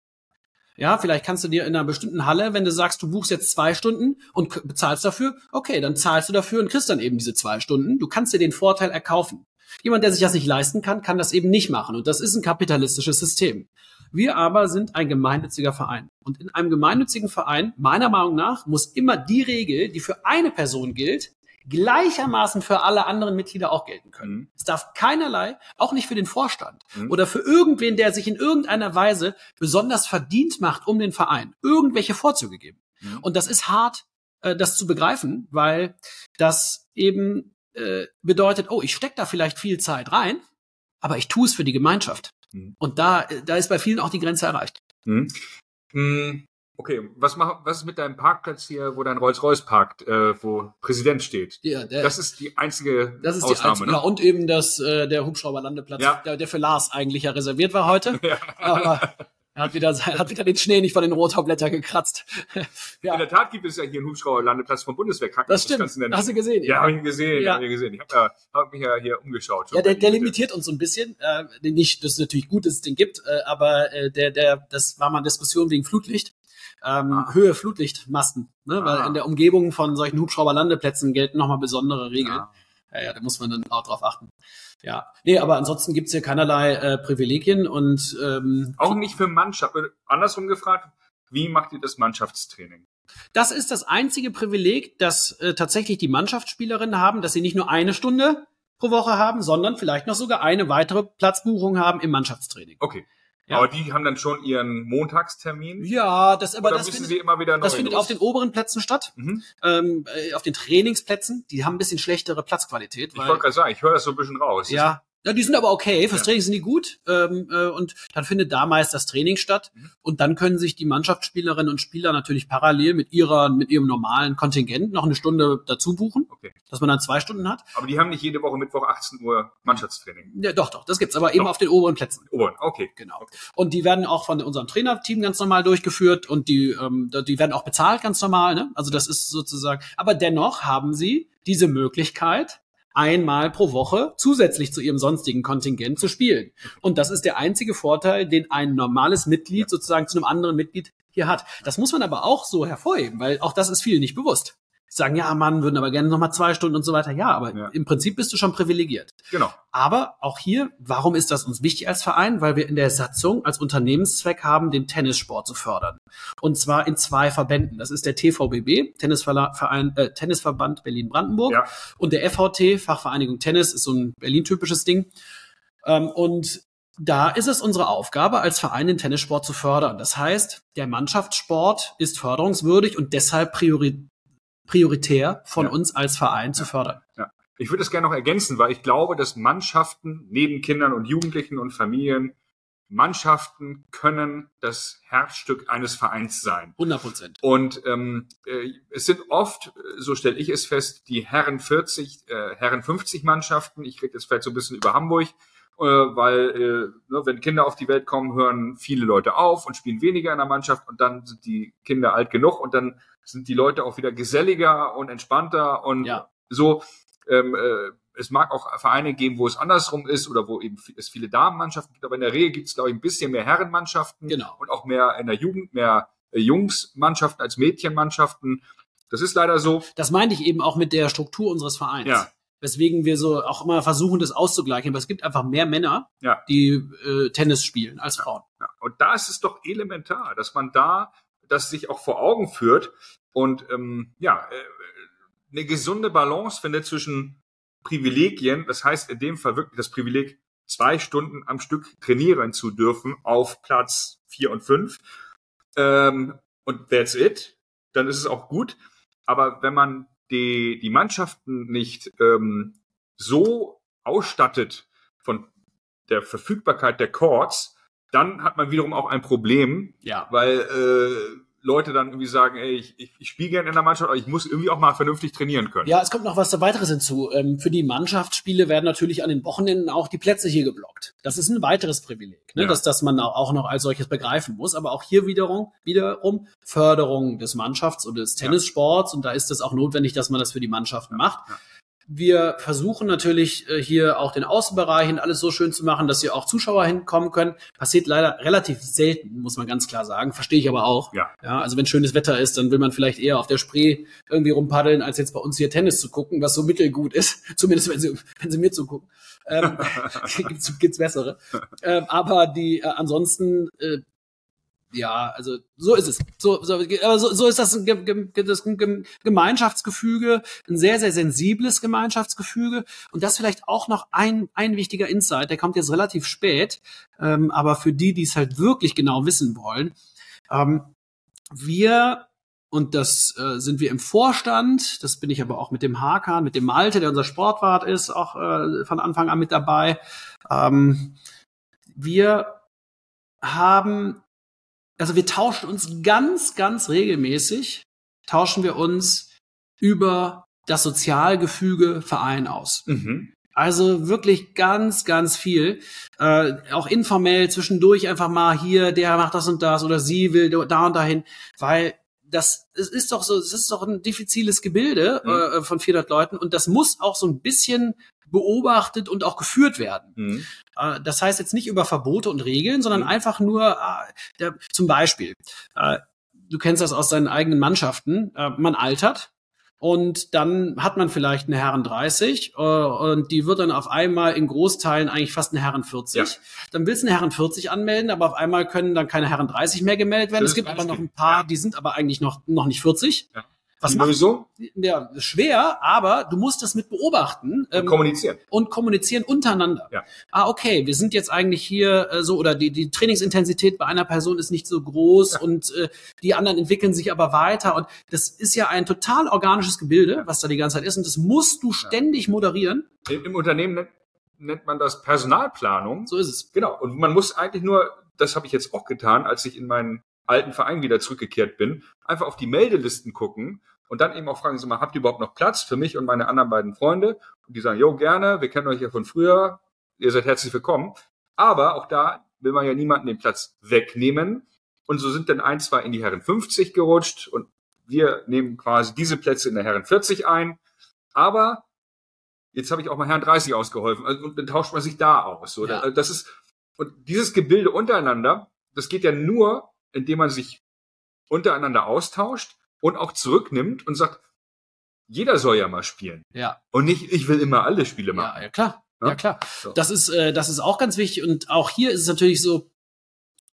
Ja, vielleicht kannst du dir in einer bestimmten Halle, wenn du sagst, du buchst jetzt zwei Stunden und bezahlst dafür, okay, dann zahlst du dafür und kriegst dann eben diese zwei Stunden. Du kannst dir den Vorteil erkaufen. Jemand, der sich das nicht leisten kann, kann das eben nicht machen. Und das ist ein kapitalistisches System. Wir aber sind ein gemeinnütziger Verein. Und in einem gemeinnützigen Verein, meiner Meinung nach, muss immer die Regel, die für eine Person gilt, gleichermaßen für alle anderen Mitglieder auch gelten können. Mhm. Es darf keinerlei, auch nicht für den Vorstand Mhm. oder für irgendwen, der sich in irgendeiner Weise besonders verdient macht um den Verein, irgendwelche Vorzüge geben. Mhm. Und das ist hart, äh, das zu begreifen, weil das eben äh, bedeutet, oh, ich stecke da vielleicht viel Zeit rein, aber ich tue es für die Gemeinschaft. Mhm. Und da, da ist bei vielen auch die Grenze erreicht. Hm. Hm, Okay, was, mach, was ist mit deinem Parkplatz hier, wo dein Rolls-Royce parkt, äh, wo Präsident steht? Ja, der, Das ist die einzige das ist die Ausnahme, einzige, ne? ja, und eben das, äh, der Hubschrauberlandeplatz, Ja. der, der für Lars eigentlich ja reserviert war heute. Ja. Aber er hat wieder, er hat wieder den Schnee nicht von den Rotorblättern gekratzt. ja, In der Tat gibt es ja hier einen Hubschrauberlandeplatz vom Bundeswehrkrankenhaus. das stimmt. nennen. Hast du gesehen? Ja, habe ich gesehen, Ja. hab ich gesehen. Ich habe ja, hab mich ja hier umgeschaut. Ja, der, der limitiert uns so ein bisschen. Äh, nicht, das ist natürlich gut, dass es den gibt, äh, aber äh, der, der, das war mal eine Diskussion wegen Flutlicht. Ähm, Ah. Höhe Flutlichtmasten, ne? Ah. weil in der Umgebung von solchen Hubschrauberlandeplätzen gelten nochmal besondere Regeln. Ja. Ja, ja, da muss man dann auch drauf achten. Ja, nee, aber ansonsten gibt's hier keinerlei äh, Privilegien und ähm, Auch nicht für Mannschaft. Andersrum gefragt, wie macht ihr das Mannschaftstraining? das ist das einzige Privileg, das äh, tatsächlich die Mannschaftsspielerinnen haben, dass sie nicht nur eine Stunde pro Woche haben, sondern vielleicht noch sogar eine weitere Platzbuchung haben im Mannschaftstraining. Okay. Ja. Aber die haben dann schon ihren Montagstermin? Ja, das aber Oder das findet, sie immer wieder neu das findet los? auf den oberen Plätzen statt, Mhm. ähm, äh, auf den Trainingsplätzen. Die haben ein bisschen schlechtere Platzqualität. Ich Weil, wollte gerade sagen, ich höre das so ein bisschen raus. ja, ja, die sind aber okay. Fürs Ja. Training sind die gut. Ähm, äh, und dann findet da meist das Training statt. Mhm. Und dann können sich die Mannschaftsspielerinnen und Spieler natürlich parallel mit ihrer, mit ihrem normalen Kontingent noch eine Stunde dazu buchen, Okay. dass man dann zwei Stunden hat. Aber die haben nicht jede Woche Mittwoch 18 Uhr Mannschaftstraining. Ja, doch, doch, das gibt's, aber eben Doch. auf den oberen Plätzen. Oberen, okay. Genau. Okay. Und die werden auch von unserem Trainerteam ganz normal durchgeführt und die, ähm, die werden auch bezahlt ganz normal. Ne? Also das ist sozusagen. Aber dennoch haben sie diese Möglichkeit, einmal pro Woche zusätzlich zu ihrem sonstigen Kontingent zu spielen. Und das ist der einzige Vorteil, den ein normales Mitglied sozusagen zu einem anderen Mitglied hier hat. Das muss man aber auch so hervorheben, weil auch das ist vielen nicht bewusst. Sagen, ja, Mann, würden aber gerne noch mal zwei Stunden und so weiter. Ja, aber Ja. im Prinzip bist du schon privilegiert. Genau. Aber auch hier, warum ist das uns wichtig als Verein? Weil wir in der Satzung als Unternehmenszweck haben, den Tennissport zu fördern. Und zwar in zwei Verbänden. Das ist der TVBB, Tennisverein, äh, Tennisverband Berlin-Brandenburg. Ja. Und der FVT, Fachvereinigung Tennis, ist so ein Berlin-typisches Ding. Ähm, und da ist es unsere Aufgabe, als Verein den Tennissport zu fördern. Das heißt, der Mannschaftssport ist förderungswürdig und deshalb priori prioritär von Ja. uns als Verein zu fördern. Ich würde es gerne noch ergänzen, weil ich glaube, dass Mannschaften neben Kindern und Jugendlichen und Familien, Mannschaften können das Herzstück eines Vereins sein. 100 Prozent. Und ähm, äh, es sind oft, so stelle ich es fest, die Herren 40, äh, Herren 50 Mannschaften. Ich rede jetzt vielleicht so ein bisschen über Hamburg, äh, weil äh, ne, wenn Kinder auf die Welt kommen, hören viele Leute auf und spielen weniger in der Mannschaft und dann sind die Kinder alt genug und dann sind die Leute auch wieder geselliger und entspannter und Ja. so. Ähm, äh, es mag auch Vereine geben, wo es andersrum ist oder wo eben es viele Damenmannschaften gibt, aber in der Regel gibt es, glaube ich, ein bisschen mehr Herrenmannschaften Genau. und auch mehr in der Jugend, mehr äh, Jungsmannschaften als Mädchenmannschaften. Das ist leider so. Das meinte ich eben auch mit der Struktur unseres Vereins. Ja. Weswegen wir so auch immer versuchen, das auszugleichen. Aber es gibt einfach mehr Männer, Ja. die äh, Tennis spielen als Frauen. Ja. Und da ist es doch elementar, dass man da das sich auch vor Augen führt und ähm, ja, äh, eine gesunde Balance findet zwischen Privilegien, das heißt in dem Fall wirklich das Privileg, zwei Stunden am Stück trainieren zu dürfen auf Platz vier und fünf. Ähm, und that's it. Dann ist es auch gut. Aber wenn man die, die Mannschaften nicht ähm, so ausstattet von der Verfügbarkeit der Courts, dann hat man wiederum auch ein Problem, Ja. weil äh, Leute dann irgendwie sagen, ey, ich, ich, ich spiele gerne in der Mannschaft, aber ich muss irgendwie auch mal vernünftig trainieren können. Ja, es kommt noch was weiteres hinzu. Ähm, für die Mannschaftsspiele werden natürlich an den Wochenenden auch die Plätze hier geblockt. Das ist ein weiteres Privileg, ne? Ja. dass, dass man auch noch als solches begreifen muss. Aber auch hier wiederum, wiederum Förderung des Mannschafts- und des Tennissports. Und da ist es auch notwendig, dass man das für die Mannschaften macht. ja. Wir versuchen natürlich äh, hier auch den Außenbereich und alles so schön zu machen, dass hier auch Zuschauer hinkommen können. Passiert leider relativ selten, muss man ganz klar sagen. Verstehe ich aber auch. Ja. ja. Also wenn schönes Wetter ist, dann will man vielleicht eher auf der Spree irgendwie rumpaddeln, als jetzt bei uns hier Tennis zu gucken, was so mittelgut ist. Zumindest wenn sie, wenn sie mir zugucken. Ähm, gibt's, gibt's bessere. Ähm, aber die äh, ansonsten äh, ja, also so ist es. So, so, aber so, so ist das, ein, das ein Gemeinschaftsgefüge, ein sehr, sehr sensibles Gemeinschaftsgefüge. Und das vielleicht auch noch ein, ein wichtiger Insight, der kommt jetzt relativ spät, ähm, aber für die, die es halt wirklich genau wissen wollen, ähm, wir und das äh, sind wir im Vorstand. Das bin ich aber auch mit dem Hakan, mit dem Malte, der unser Sportwart ist, auch äh, von Anfang an mit dabei. Ähm, wir haben also wir tauschen uns ganz, ganz regelmäßig, tauschen wir uns über das Sozialgefüge Verein aus. Mhm. Also wirklich ganz, ganz viel. Äh, auch informell zwischendurch einfach mal hier, der macht das und das oder sie will da und dahin, weil das es ist doch so, es ist doch ein diffiziles Gebilde mhm. äh, von 400 Leuten und das muss auch so ein bisschen beobachtet und auch geführt werden. Mhm. Äh, das heißt jetzt nicht über Verbote und Regeln, sondern mhm. einfach nur äh, der, zum Beispiel, äh, du kennst das aus deinen eigenen Mannschaften, man altert, und dann hat man vielleicht eine Herren 30 äh, und die wird dann auf einmal in Großteilen eigentlich fast eine Herren 40. Ja. Dann willst du eine Herren 40 anmelden, aber auf einmal können dann keine Herren 30 mehr gemeldet werden. Es gibt aber noch ein paar, die sind aber eigentlich noch, noch nicht 40. Ja. Was macht, so? Ja, schwer, aber du musst das mit beobachten. Ähm, und kommunizieren. Und kommunizieren untereinander. Ja. Ah, okay, wir sind jetzt eigentlich hier äh, so, oder die, die Trainingsintensität bei einer Person ist nicht so groß ja. und äh, die anderen entwickeln sich aber weiter. Und das ist ja ein total organisches Gebilde, was da die ganze Zeit ist. Und das musst du ständig moderieren. Im, Im Unternehmen nennt, nennt man das Personalplanung. So ist es. Genau. Und man muss eigentlich nur, das habe ich jetzt auch getan, als ich in meinen alten Verein wieder zurückgekehrt bin, einfach auf die Meldelisten gucken und dann eben auch fragen Sie mal, habt ihr überhaupt noch Platz für mich und meine anderen beiden Freunde? Und die sagen, jo, gerne, wir kennen euch ja von früher, ihr seid herzlich willkommen. Aber auch da will man ja niemanden den Platz wegnehmen. Und so sind dann ein, zwei in die Herren 50 gerutscht und wir nehmen quasi diese Plätze in der Herren 40 ein. Aber jetzt habe ich auch mal Herren 30 ausgeholfen also, und dann tauscht man sich da aus. So, ja. Das ist, und dieses Gebilde untereinander, das geht ja nur, indem man sich untereinander austauscht und auch zurücknimmt und sagt, jeder soll ja mal spielen. Ja. Und nicht, ich will immer alle Spiele machen. Ja, ja klar. Ja, ja klar. So. Das ist, äh, das ist auch ganz wichtig. Und auch hier ist es natürlich so,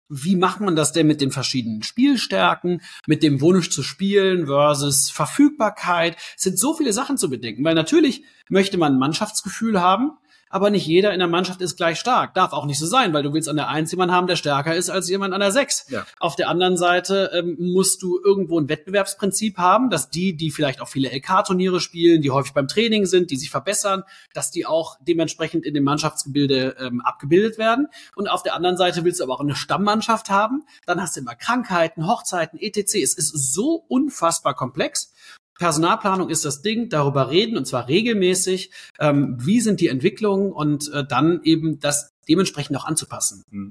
wie macht man das denn mit den verschiedenen Spielstärken, mit dem Wunsch zu spielen versus Verfügbarkeit? Es sind so viele Sachen zu bedenken, weil natürlich möchte man ein Mannschaftsgefühl haben, aber nicht jeder in der Mannschaft ist gleich stark. Darf auch nicht so sein, weil du willst an der Eins jemanden haben, der stärker ist als jemand an der Sechs. Ja. Auf der anderen Seite ähm, musst du irgendwo ein Wettbewerbsprinzip haben, dass die, die vielleicht auch viele LK-Turniere spielen, die häufig beim Training sind, die sich verbessern, dass die auch dementsprechend in dem Mannschaftsgebilde ähm, abgebildet werden. Und auf der anderen Seite willst du aber auch eine Stammmannschaft haben. Dann hast du immer Krankheiten, Hochzeiten, etc. Es ist so unfassbar komplex. Personalplanung ist das Ding, darüber reden und zwar regelmäßig, ähm, wie sind die Entwicklungen und äh, dann eben das dementsprechend auch anzupassen. Hm.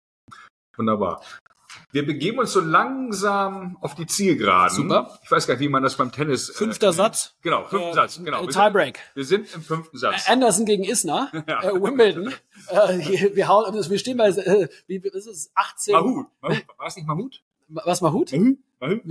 Wunderbar. Wir begeben uns so langsam auf die Zielgeraden. Super. Ich weiß gar nicht, wie man das beim Tennis. Äh, Fünfter äh, Satz. Genau, fünfter äh, Satz. Genau. Wir Tiebreak. Wir sind im fünften Satz. Anderson gegen Isner. Ja. Äh, Wimbledon. äh, wir, hauen, wir stehen bei, äh, wie ist es? 18. Mahut. Mahut. War es nicht Mahut? Was Mahut? Mahut.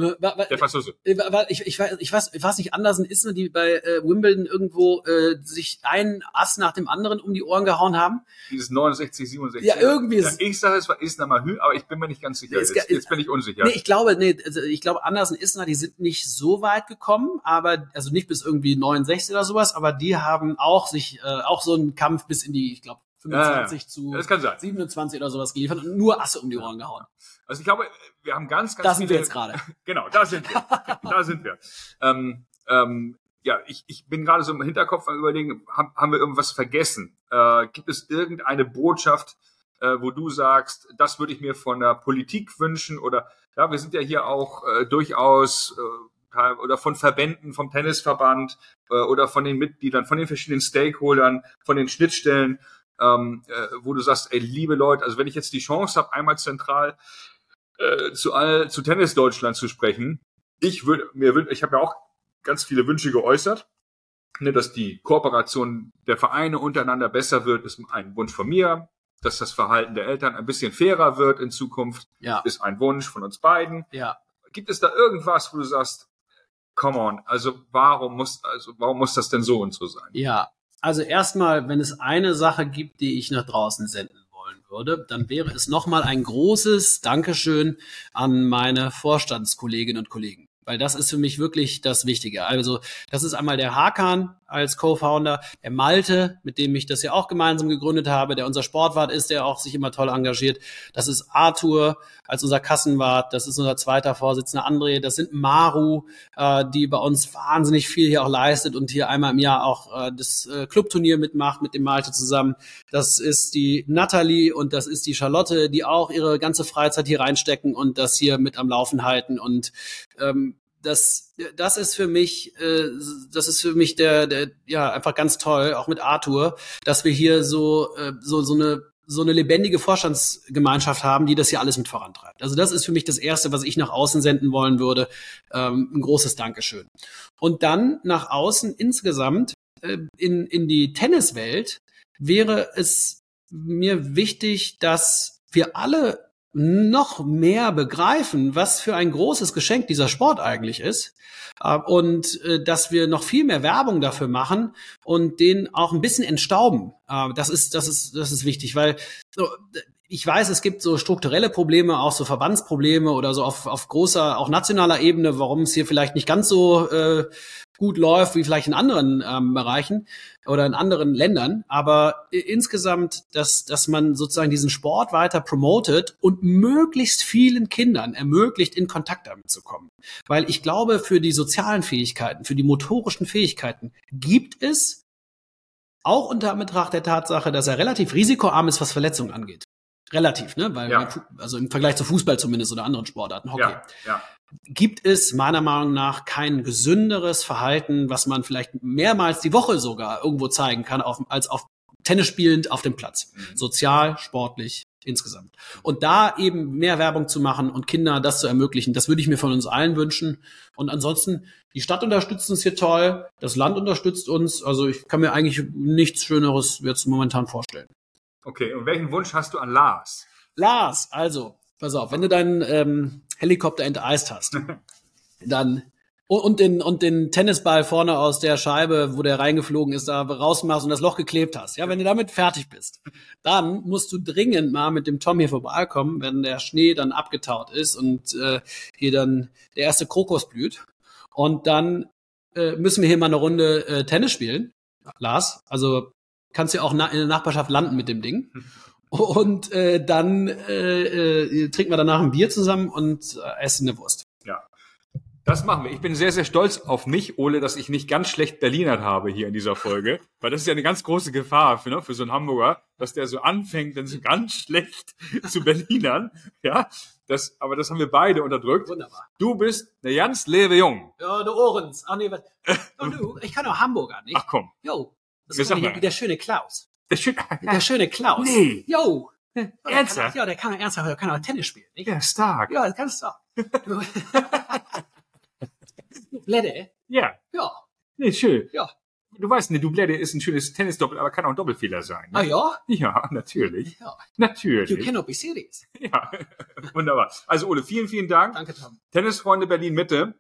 Der Franzose. Äh, ich, ich, weiß, ich weiß, ich weiß nicht, Andersen ist die bei äh, Wimbledon irgendwo äh, sich einen Ass nach dem anderen um die Ohren gehauen haben. Dieses 69, 67. Ja, irgendwie ja, Ich sage, es war Isner Mahü, aber ich bin mir nicht ganz sicher. Jetzt, jetzt, bin ich unsicher. Nee, ich glaube, nee, also ich glaube, Andersen, Isner, die sind nicht so weit gekommen, aber also nicht bis irgendwie 69 oder sowas, aber die haben auch sich äh, auch so einen Kampf bis in die, ich glaube, 25 ja, zu 27 oder sowas geliefert und nur Asse um die Ohren gehauen. Also ich glaube, wir haben ganz, ganz Da sind wir jetzt gerade. genau, da sind wir. da sind wir. Ähm, ähm, ja, ich, ich bin gerade so im Hinterkopf am überlegen, haben, haben wir irgendwas vergessen? Äh, gibt es irgendeine Botschaft, äh, wo du sagst, das würde ich mir von der Politik wünschen? Oder ja, wir sind ja hier auch äh, durchaus äh, oder von Verbänden, vom Tennisverband äh, oder von den Mitgliedern, von den verschiedenen Stakeholdern, von den Schnittstellen ähm, äh, wo du sagst, ey, liebe Leute, also wenn ich jetzt die Chance habe, einmal zentral äh, zu all, zu Tennis Deutschland zu sprechen, ich würde mir ich habe ja auch ganz viele Wünsche geäußert, Ne, dass die Kooperation der Vereine untereinander besser wird, ist ein Wunsch von mir. Dass das Verhalten der Eltern ein bisschen fairer wird in Zukunft, Ja, ist ein Wunsch von uns beiden. ja. Gibt es da irgendwas, wo du sagst, come on, also warum muss, also warum muss das denn so und so sein? Ja, also erstmal, wenn es eine Sache gibt, die ich nach draußen senden wollen würde, dann wäre es nochmal ein großes Dankeschön an meine Vorstandskolleginnen und Kollegen. Weil das ist für mich wirklich das Wichtige. Also, das ist einmal der Hakan als Co-Founder, der Malte, mit dem ich das ja auch gemeinsam gegründet habe, der unser Sportwart ist, der auch sich immer toll engagiert. Das ist Arthur als unser Kassenwart, das ist unser zweiter Vorsitzender André, das sind Maru, äh, die bei uns wahnsinnig viel hier auch leistet und hier einmal im Jahr auch äh, das äh, Clubturnier mitmacht mit dem Malte zusammen. Das ist die Natalie und das ist die Charlotte, die auch ihre ganze Freizeit hier reinstecken und das hier mit am Laufen halten und ähm, das, das ist für mich, äh, das ist für mich der, der, ja, einfach ganz toll, auch mit Arthur, dass wir hier so, äh, so, so eine, so eine lebendige Vorstandsgemeinschaft haben, die das hier alles mit vorantreibt. Also das ist für mich das Erste, was ich nach außen senden wollen würde. Ähm, ein großes Dankeschön. Und dann nach außen insgesamt äh, in, in die Tenniswelt wäre es mir wichtig, dass wir alle noch mehr begreifen, was für ein großes Geschenk dieser Sport eigentlich ist äh, und äh, dass wir noch viel mehr Werbung dafür machen und den auch ein bisschen entstauben. Äh, Das ist das ist das ist wichtig, weil ich weiß, es gibt so strukturelle Probleme, auch so Verbandsprobleme oder so auf, auf großer, auch nationaler Ebene, warum es hier vielleicht nicht ganz so äh, gut läuft wie vielleicht in anderen ähm, Bereichen oder in anderen Ländern. Aber insgesamt, dass, dass man sozusagen diesen Sport weiter promotet und möglichst vielen Kindern ermöglicht, in Kontakt damit zu kommen. Weil ich glaube, für die sozialen Fähigkeiten, für die motorischen Fähigkeiten gibt es auch unter Anbetracht der Tatsache, dass er relativ risikoarm ist, was Verletzungen angeht. Relativ, ne? Weil Ja. also im Vergleich zu Fußball zumindest oder anderen Sportarten, Hockey Ja, ja. gibt es meiner Meinung nach kein gesünderes Verhalten, was man vielleicht mehrmals die Woche sogar irgendwo zeigen kann, auf, als auf Tennis spielend auf dem Platz. Mhm. Sozial, sportlich, insgesamt. Und da eben mehr Werbung zu machen und Kinder das zu ermöglichen, das würde ich mir von uns allen wünschen. Und ansonsten, die Stadt unterstützt uns hier toll, das Land unterstützt uns. Also ich kann mir eigentlich nichts Schöneres jetzt momentan vorstellen. Okay, und welchen Wunsch hast du an Lars? Lars, also, pass auf, wenn du deinen ähm, Helikopter enteist hast, dann und, und den und den Tennisball vorne aus der Scheibe, wo der reingeflogen ist, da rausmachst und das Loch geklebt hast. Ja, wenn du damit fertig bist, dann musst du dringend mal mit dem Tom hier vorbeikommen, wenn der Schnee dann abgetaut ist und äh, hier dann der erste Krokus blüht. Und dann äh, müssen wir hier mal eine Runde äh, Tennis spielen. Lars, also kannst du ja auch in der Nachbarschaft landen mit dem Ding. Und äh, dann äh, äh, trinken wir danach ein Bier zusammen und äh, essen eine Wurst. Ja. Das machen wir. Ich bin sehr, sehr stolz auf mich, Ole, dass ich nicht ganz schlecht Berlinert habe hier in dieser Folge. Weil das ist ja eine ganz große Gefahr für, ne, für so einen Hamburger, dass der so anfängt, dann so ganz schlecht zu Berlinern. Ja, das, aber das haben wir beide unterdrückt. Wunderbar. Du bist eine ganz lebe Jung. Ja, du Ohrens. Ach nee, was? Oh, du, ich kann auch Hamburger, nicht? Ach komm. Jo. Das ist wie der schöne Klaus. Ist schön. Der schöne Klaus. Nee. Der kann, Ernsthaft? ja, der kann ernsthaft, der kann auch Tennis spielen, nicht? Ja, stark. Ja, das kannst du auch. Du- Blätte? Ja. Ja. Nee, schön. Ja. Du weißt, eine Doublette ist ein schönes Tennisdoppel, aber kann auch ein Doppelfehler sein. Ah Ne? ja? Ja, natürlich. Ja. Natürlich. You cannot be serious. Ja, wunderbar. Also Ole, vielen, vielen Dank. Danke, Tom. Tennisfreunde Berlin Mitte.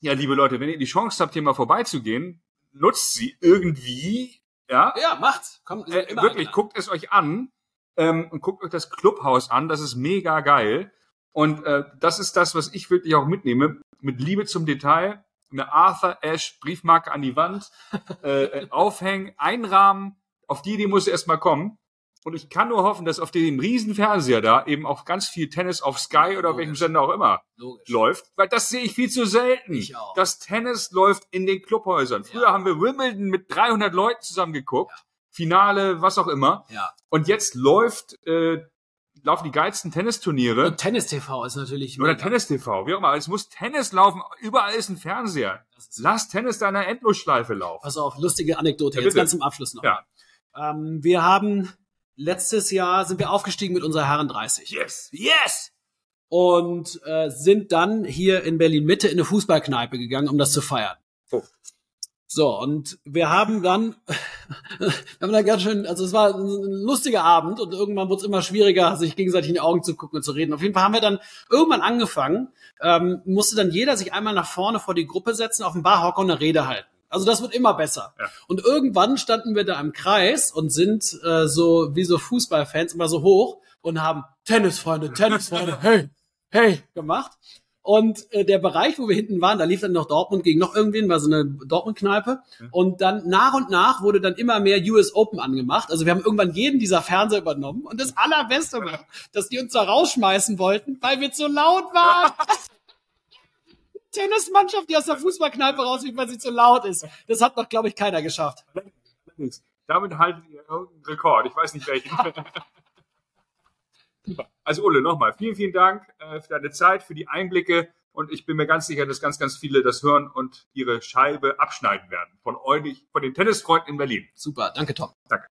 Ja, liebe Leute, wenn ihr die Chance habt, hier mal vorbeizugehen, nutzt sie irgendwie. Ja, Ja, macht's. Komm, äh, wirklich, guckt es euch an ähm, und guckt euch das Clubhaus an. Das ist mega geil. Und äh, das ist das, was ich wirklich auch mitnehme. Mit Liebe zum Detail. Eine Arthur Ashe Briefmarke an die Wand, äh, äh, aufhängen, einrahmen. Auf die Idee muss erst mal kommen. Und ich kann nur hoffen, dass auf dem riesen Fernseher da eben auch ganz viel Tennis auf Sky oder auf welchem Logisch. Sender auch immer Logisch. läuft, weil das sehe ich viel zu selten. Ich auch. Das Tennis läuft in den Clubhäusern. Früher Ja. haben wir Wimbledon mit 300 Leuten zusammen geguckt, Finale, was auch immer. Ja. Und jetzt läuft äh, laufen die geilsten Tennisturniere Und Tennis TV ist natürlich. oder mega. Tennis TV, wie auch immer. Es muss Tennis laufen. Überall ist ein Fernseher. Ist- Lass Tennis da in einer Endlosschleife laufen. Pass auf, lustige Anekdote Ja, jetzt ganz zum Abschluss noch. Ja. Ähm, wir haben letztes Jahr sind wir aufgestiegen mit unserer Herren 30 Yes. Yes! und äh, sind dann hier in Berlin Mitte in eine Fußballkneipe gegangen, um das zu feiern. Oh. So, und wir haben dann, wir haben dann ganz schön, also es war ein lustiger Abend und irgendwann wurde es immer schwieriger, sich gegenseitig in die Augen zu gucken und zu reden. Auf jeden Fall haben wir dann irgendwann angefangen, ähm, musste dann jeder sich einmal nach vorne vor die Gruppe setzen, auf dem Barhocker und eine Rede halten. Also das wird immer besser. Ja. Und irgendwann standen wir da im Kreis und sind äh, so wie so Fußballfans immer so hoch und haben Tennisfreunde, Tennisfreunde, hey, hey gemacht. Und äh, der Bereich, wo wir hinten waren, da lief dann noch Dortmund gegen noch irgendwen, war so eine Dortmund-Kneipe. Und dann nach und nach wurde dann immer mehr US Open angemacht. Also wir haben irgendwann jeden dieser Fernseher übernommen. Und das Allerbeste war, dass die uns da rausschmeißen wollten, weil wir zu laut waren. Tennismannschaft, die aus der Fußballkneipe rausfliegt, weil sie zu laut ist. Das hat noch, glaube ich, keiner geschafft. Damit haltet ihr irgendeinen Rekord. Ich weiß nicht welchen. Also Ulle, nochmal vielen, vielen Dank äh, für deine Zeit, für die Einblicke und ich bin mir ganz sicher, dass ganz, ganz viele das hören und ihre Scheibe abschneiden werden von euch, von den Tennisfreunden in Berlin. Super, danke Tom. Danke.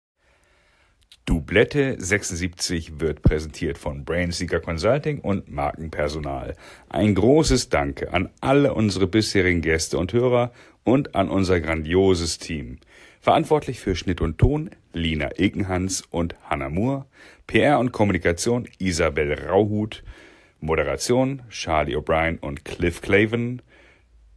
Dublette 76 wird präsentiert von Brainseeker Consulting und Markenpersonal. Ein großes Danke an alle unsere bisherigen Gäste und Hörer und an unser grandioses Team. Verantwortlich für Schnitt und Ton Lina Ekenhans und Hannah Moore, PR und Kommunikation Isabel Rauhut, Moderation Charlie O'Brien und Cliff Claven,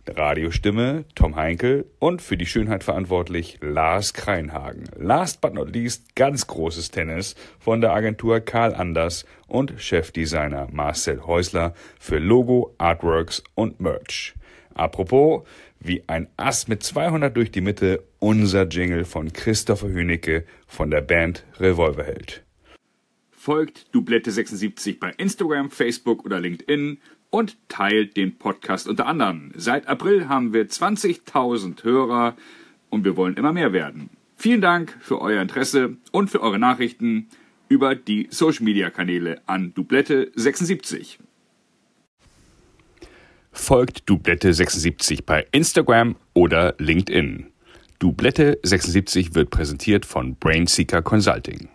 Radiostimme Tom Heinkel und für die Schönheit verantwortlich Lars Kreinhagen. Last but not least ganz großes Tennis von der Agentur Karl Anders und Chefdesigner Marcel Häusler für Logo, Artworks und Merch. Apropos, wie ein Ass mit 200 durch die Mitte, unser Jingle von Christopher Hünecke von der Band Revolverheld. Folgt Dublette76 bei Instagram, Facebook oder LinkedIn und teilt den Podcast unter anderem. Seit April haben wir 20.000 Hörer und wir wollen immer mehr werden. Vielen Dank für euer Interesse und für eure Nachrichten über die Social Media Kanäle an Dublette76. Folgt Dublette76 bei Instagram oder LinkedIn. Dublette76 wird präsentiert von Brainseeker Consulting.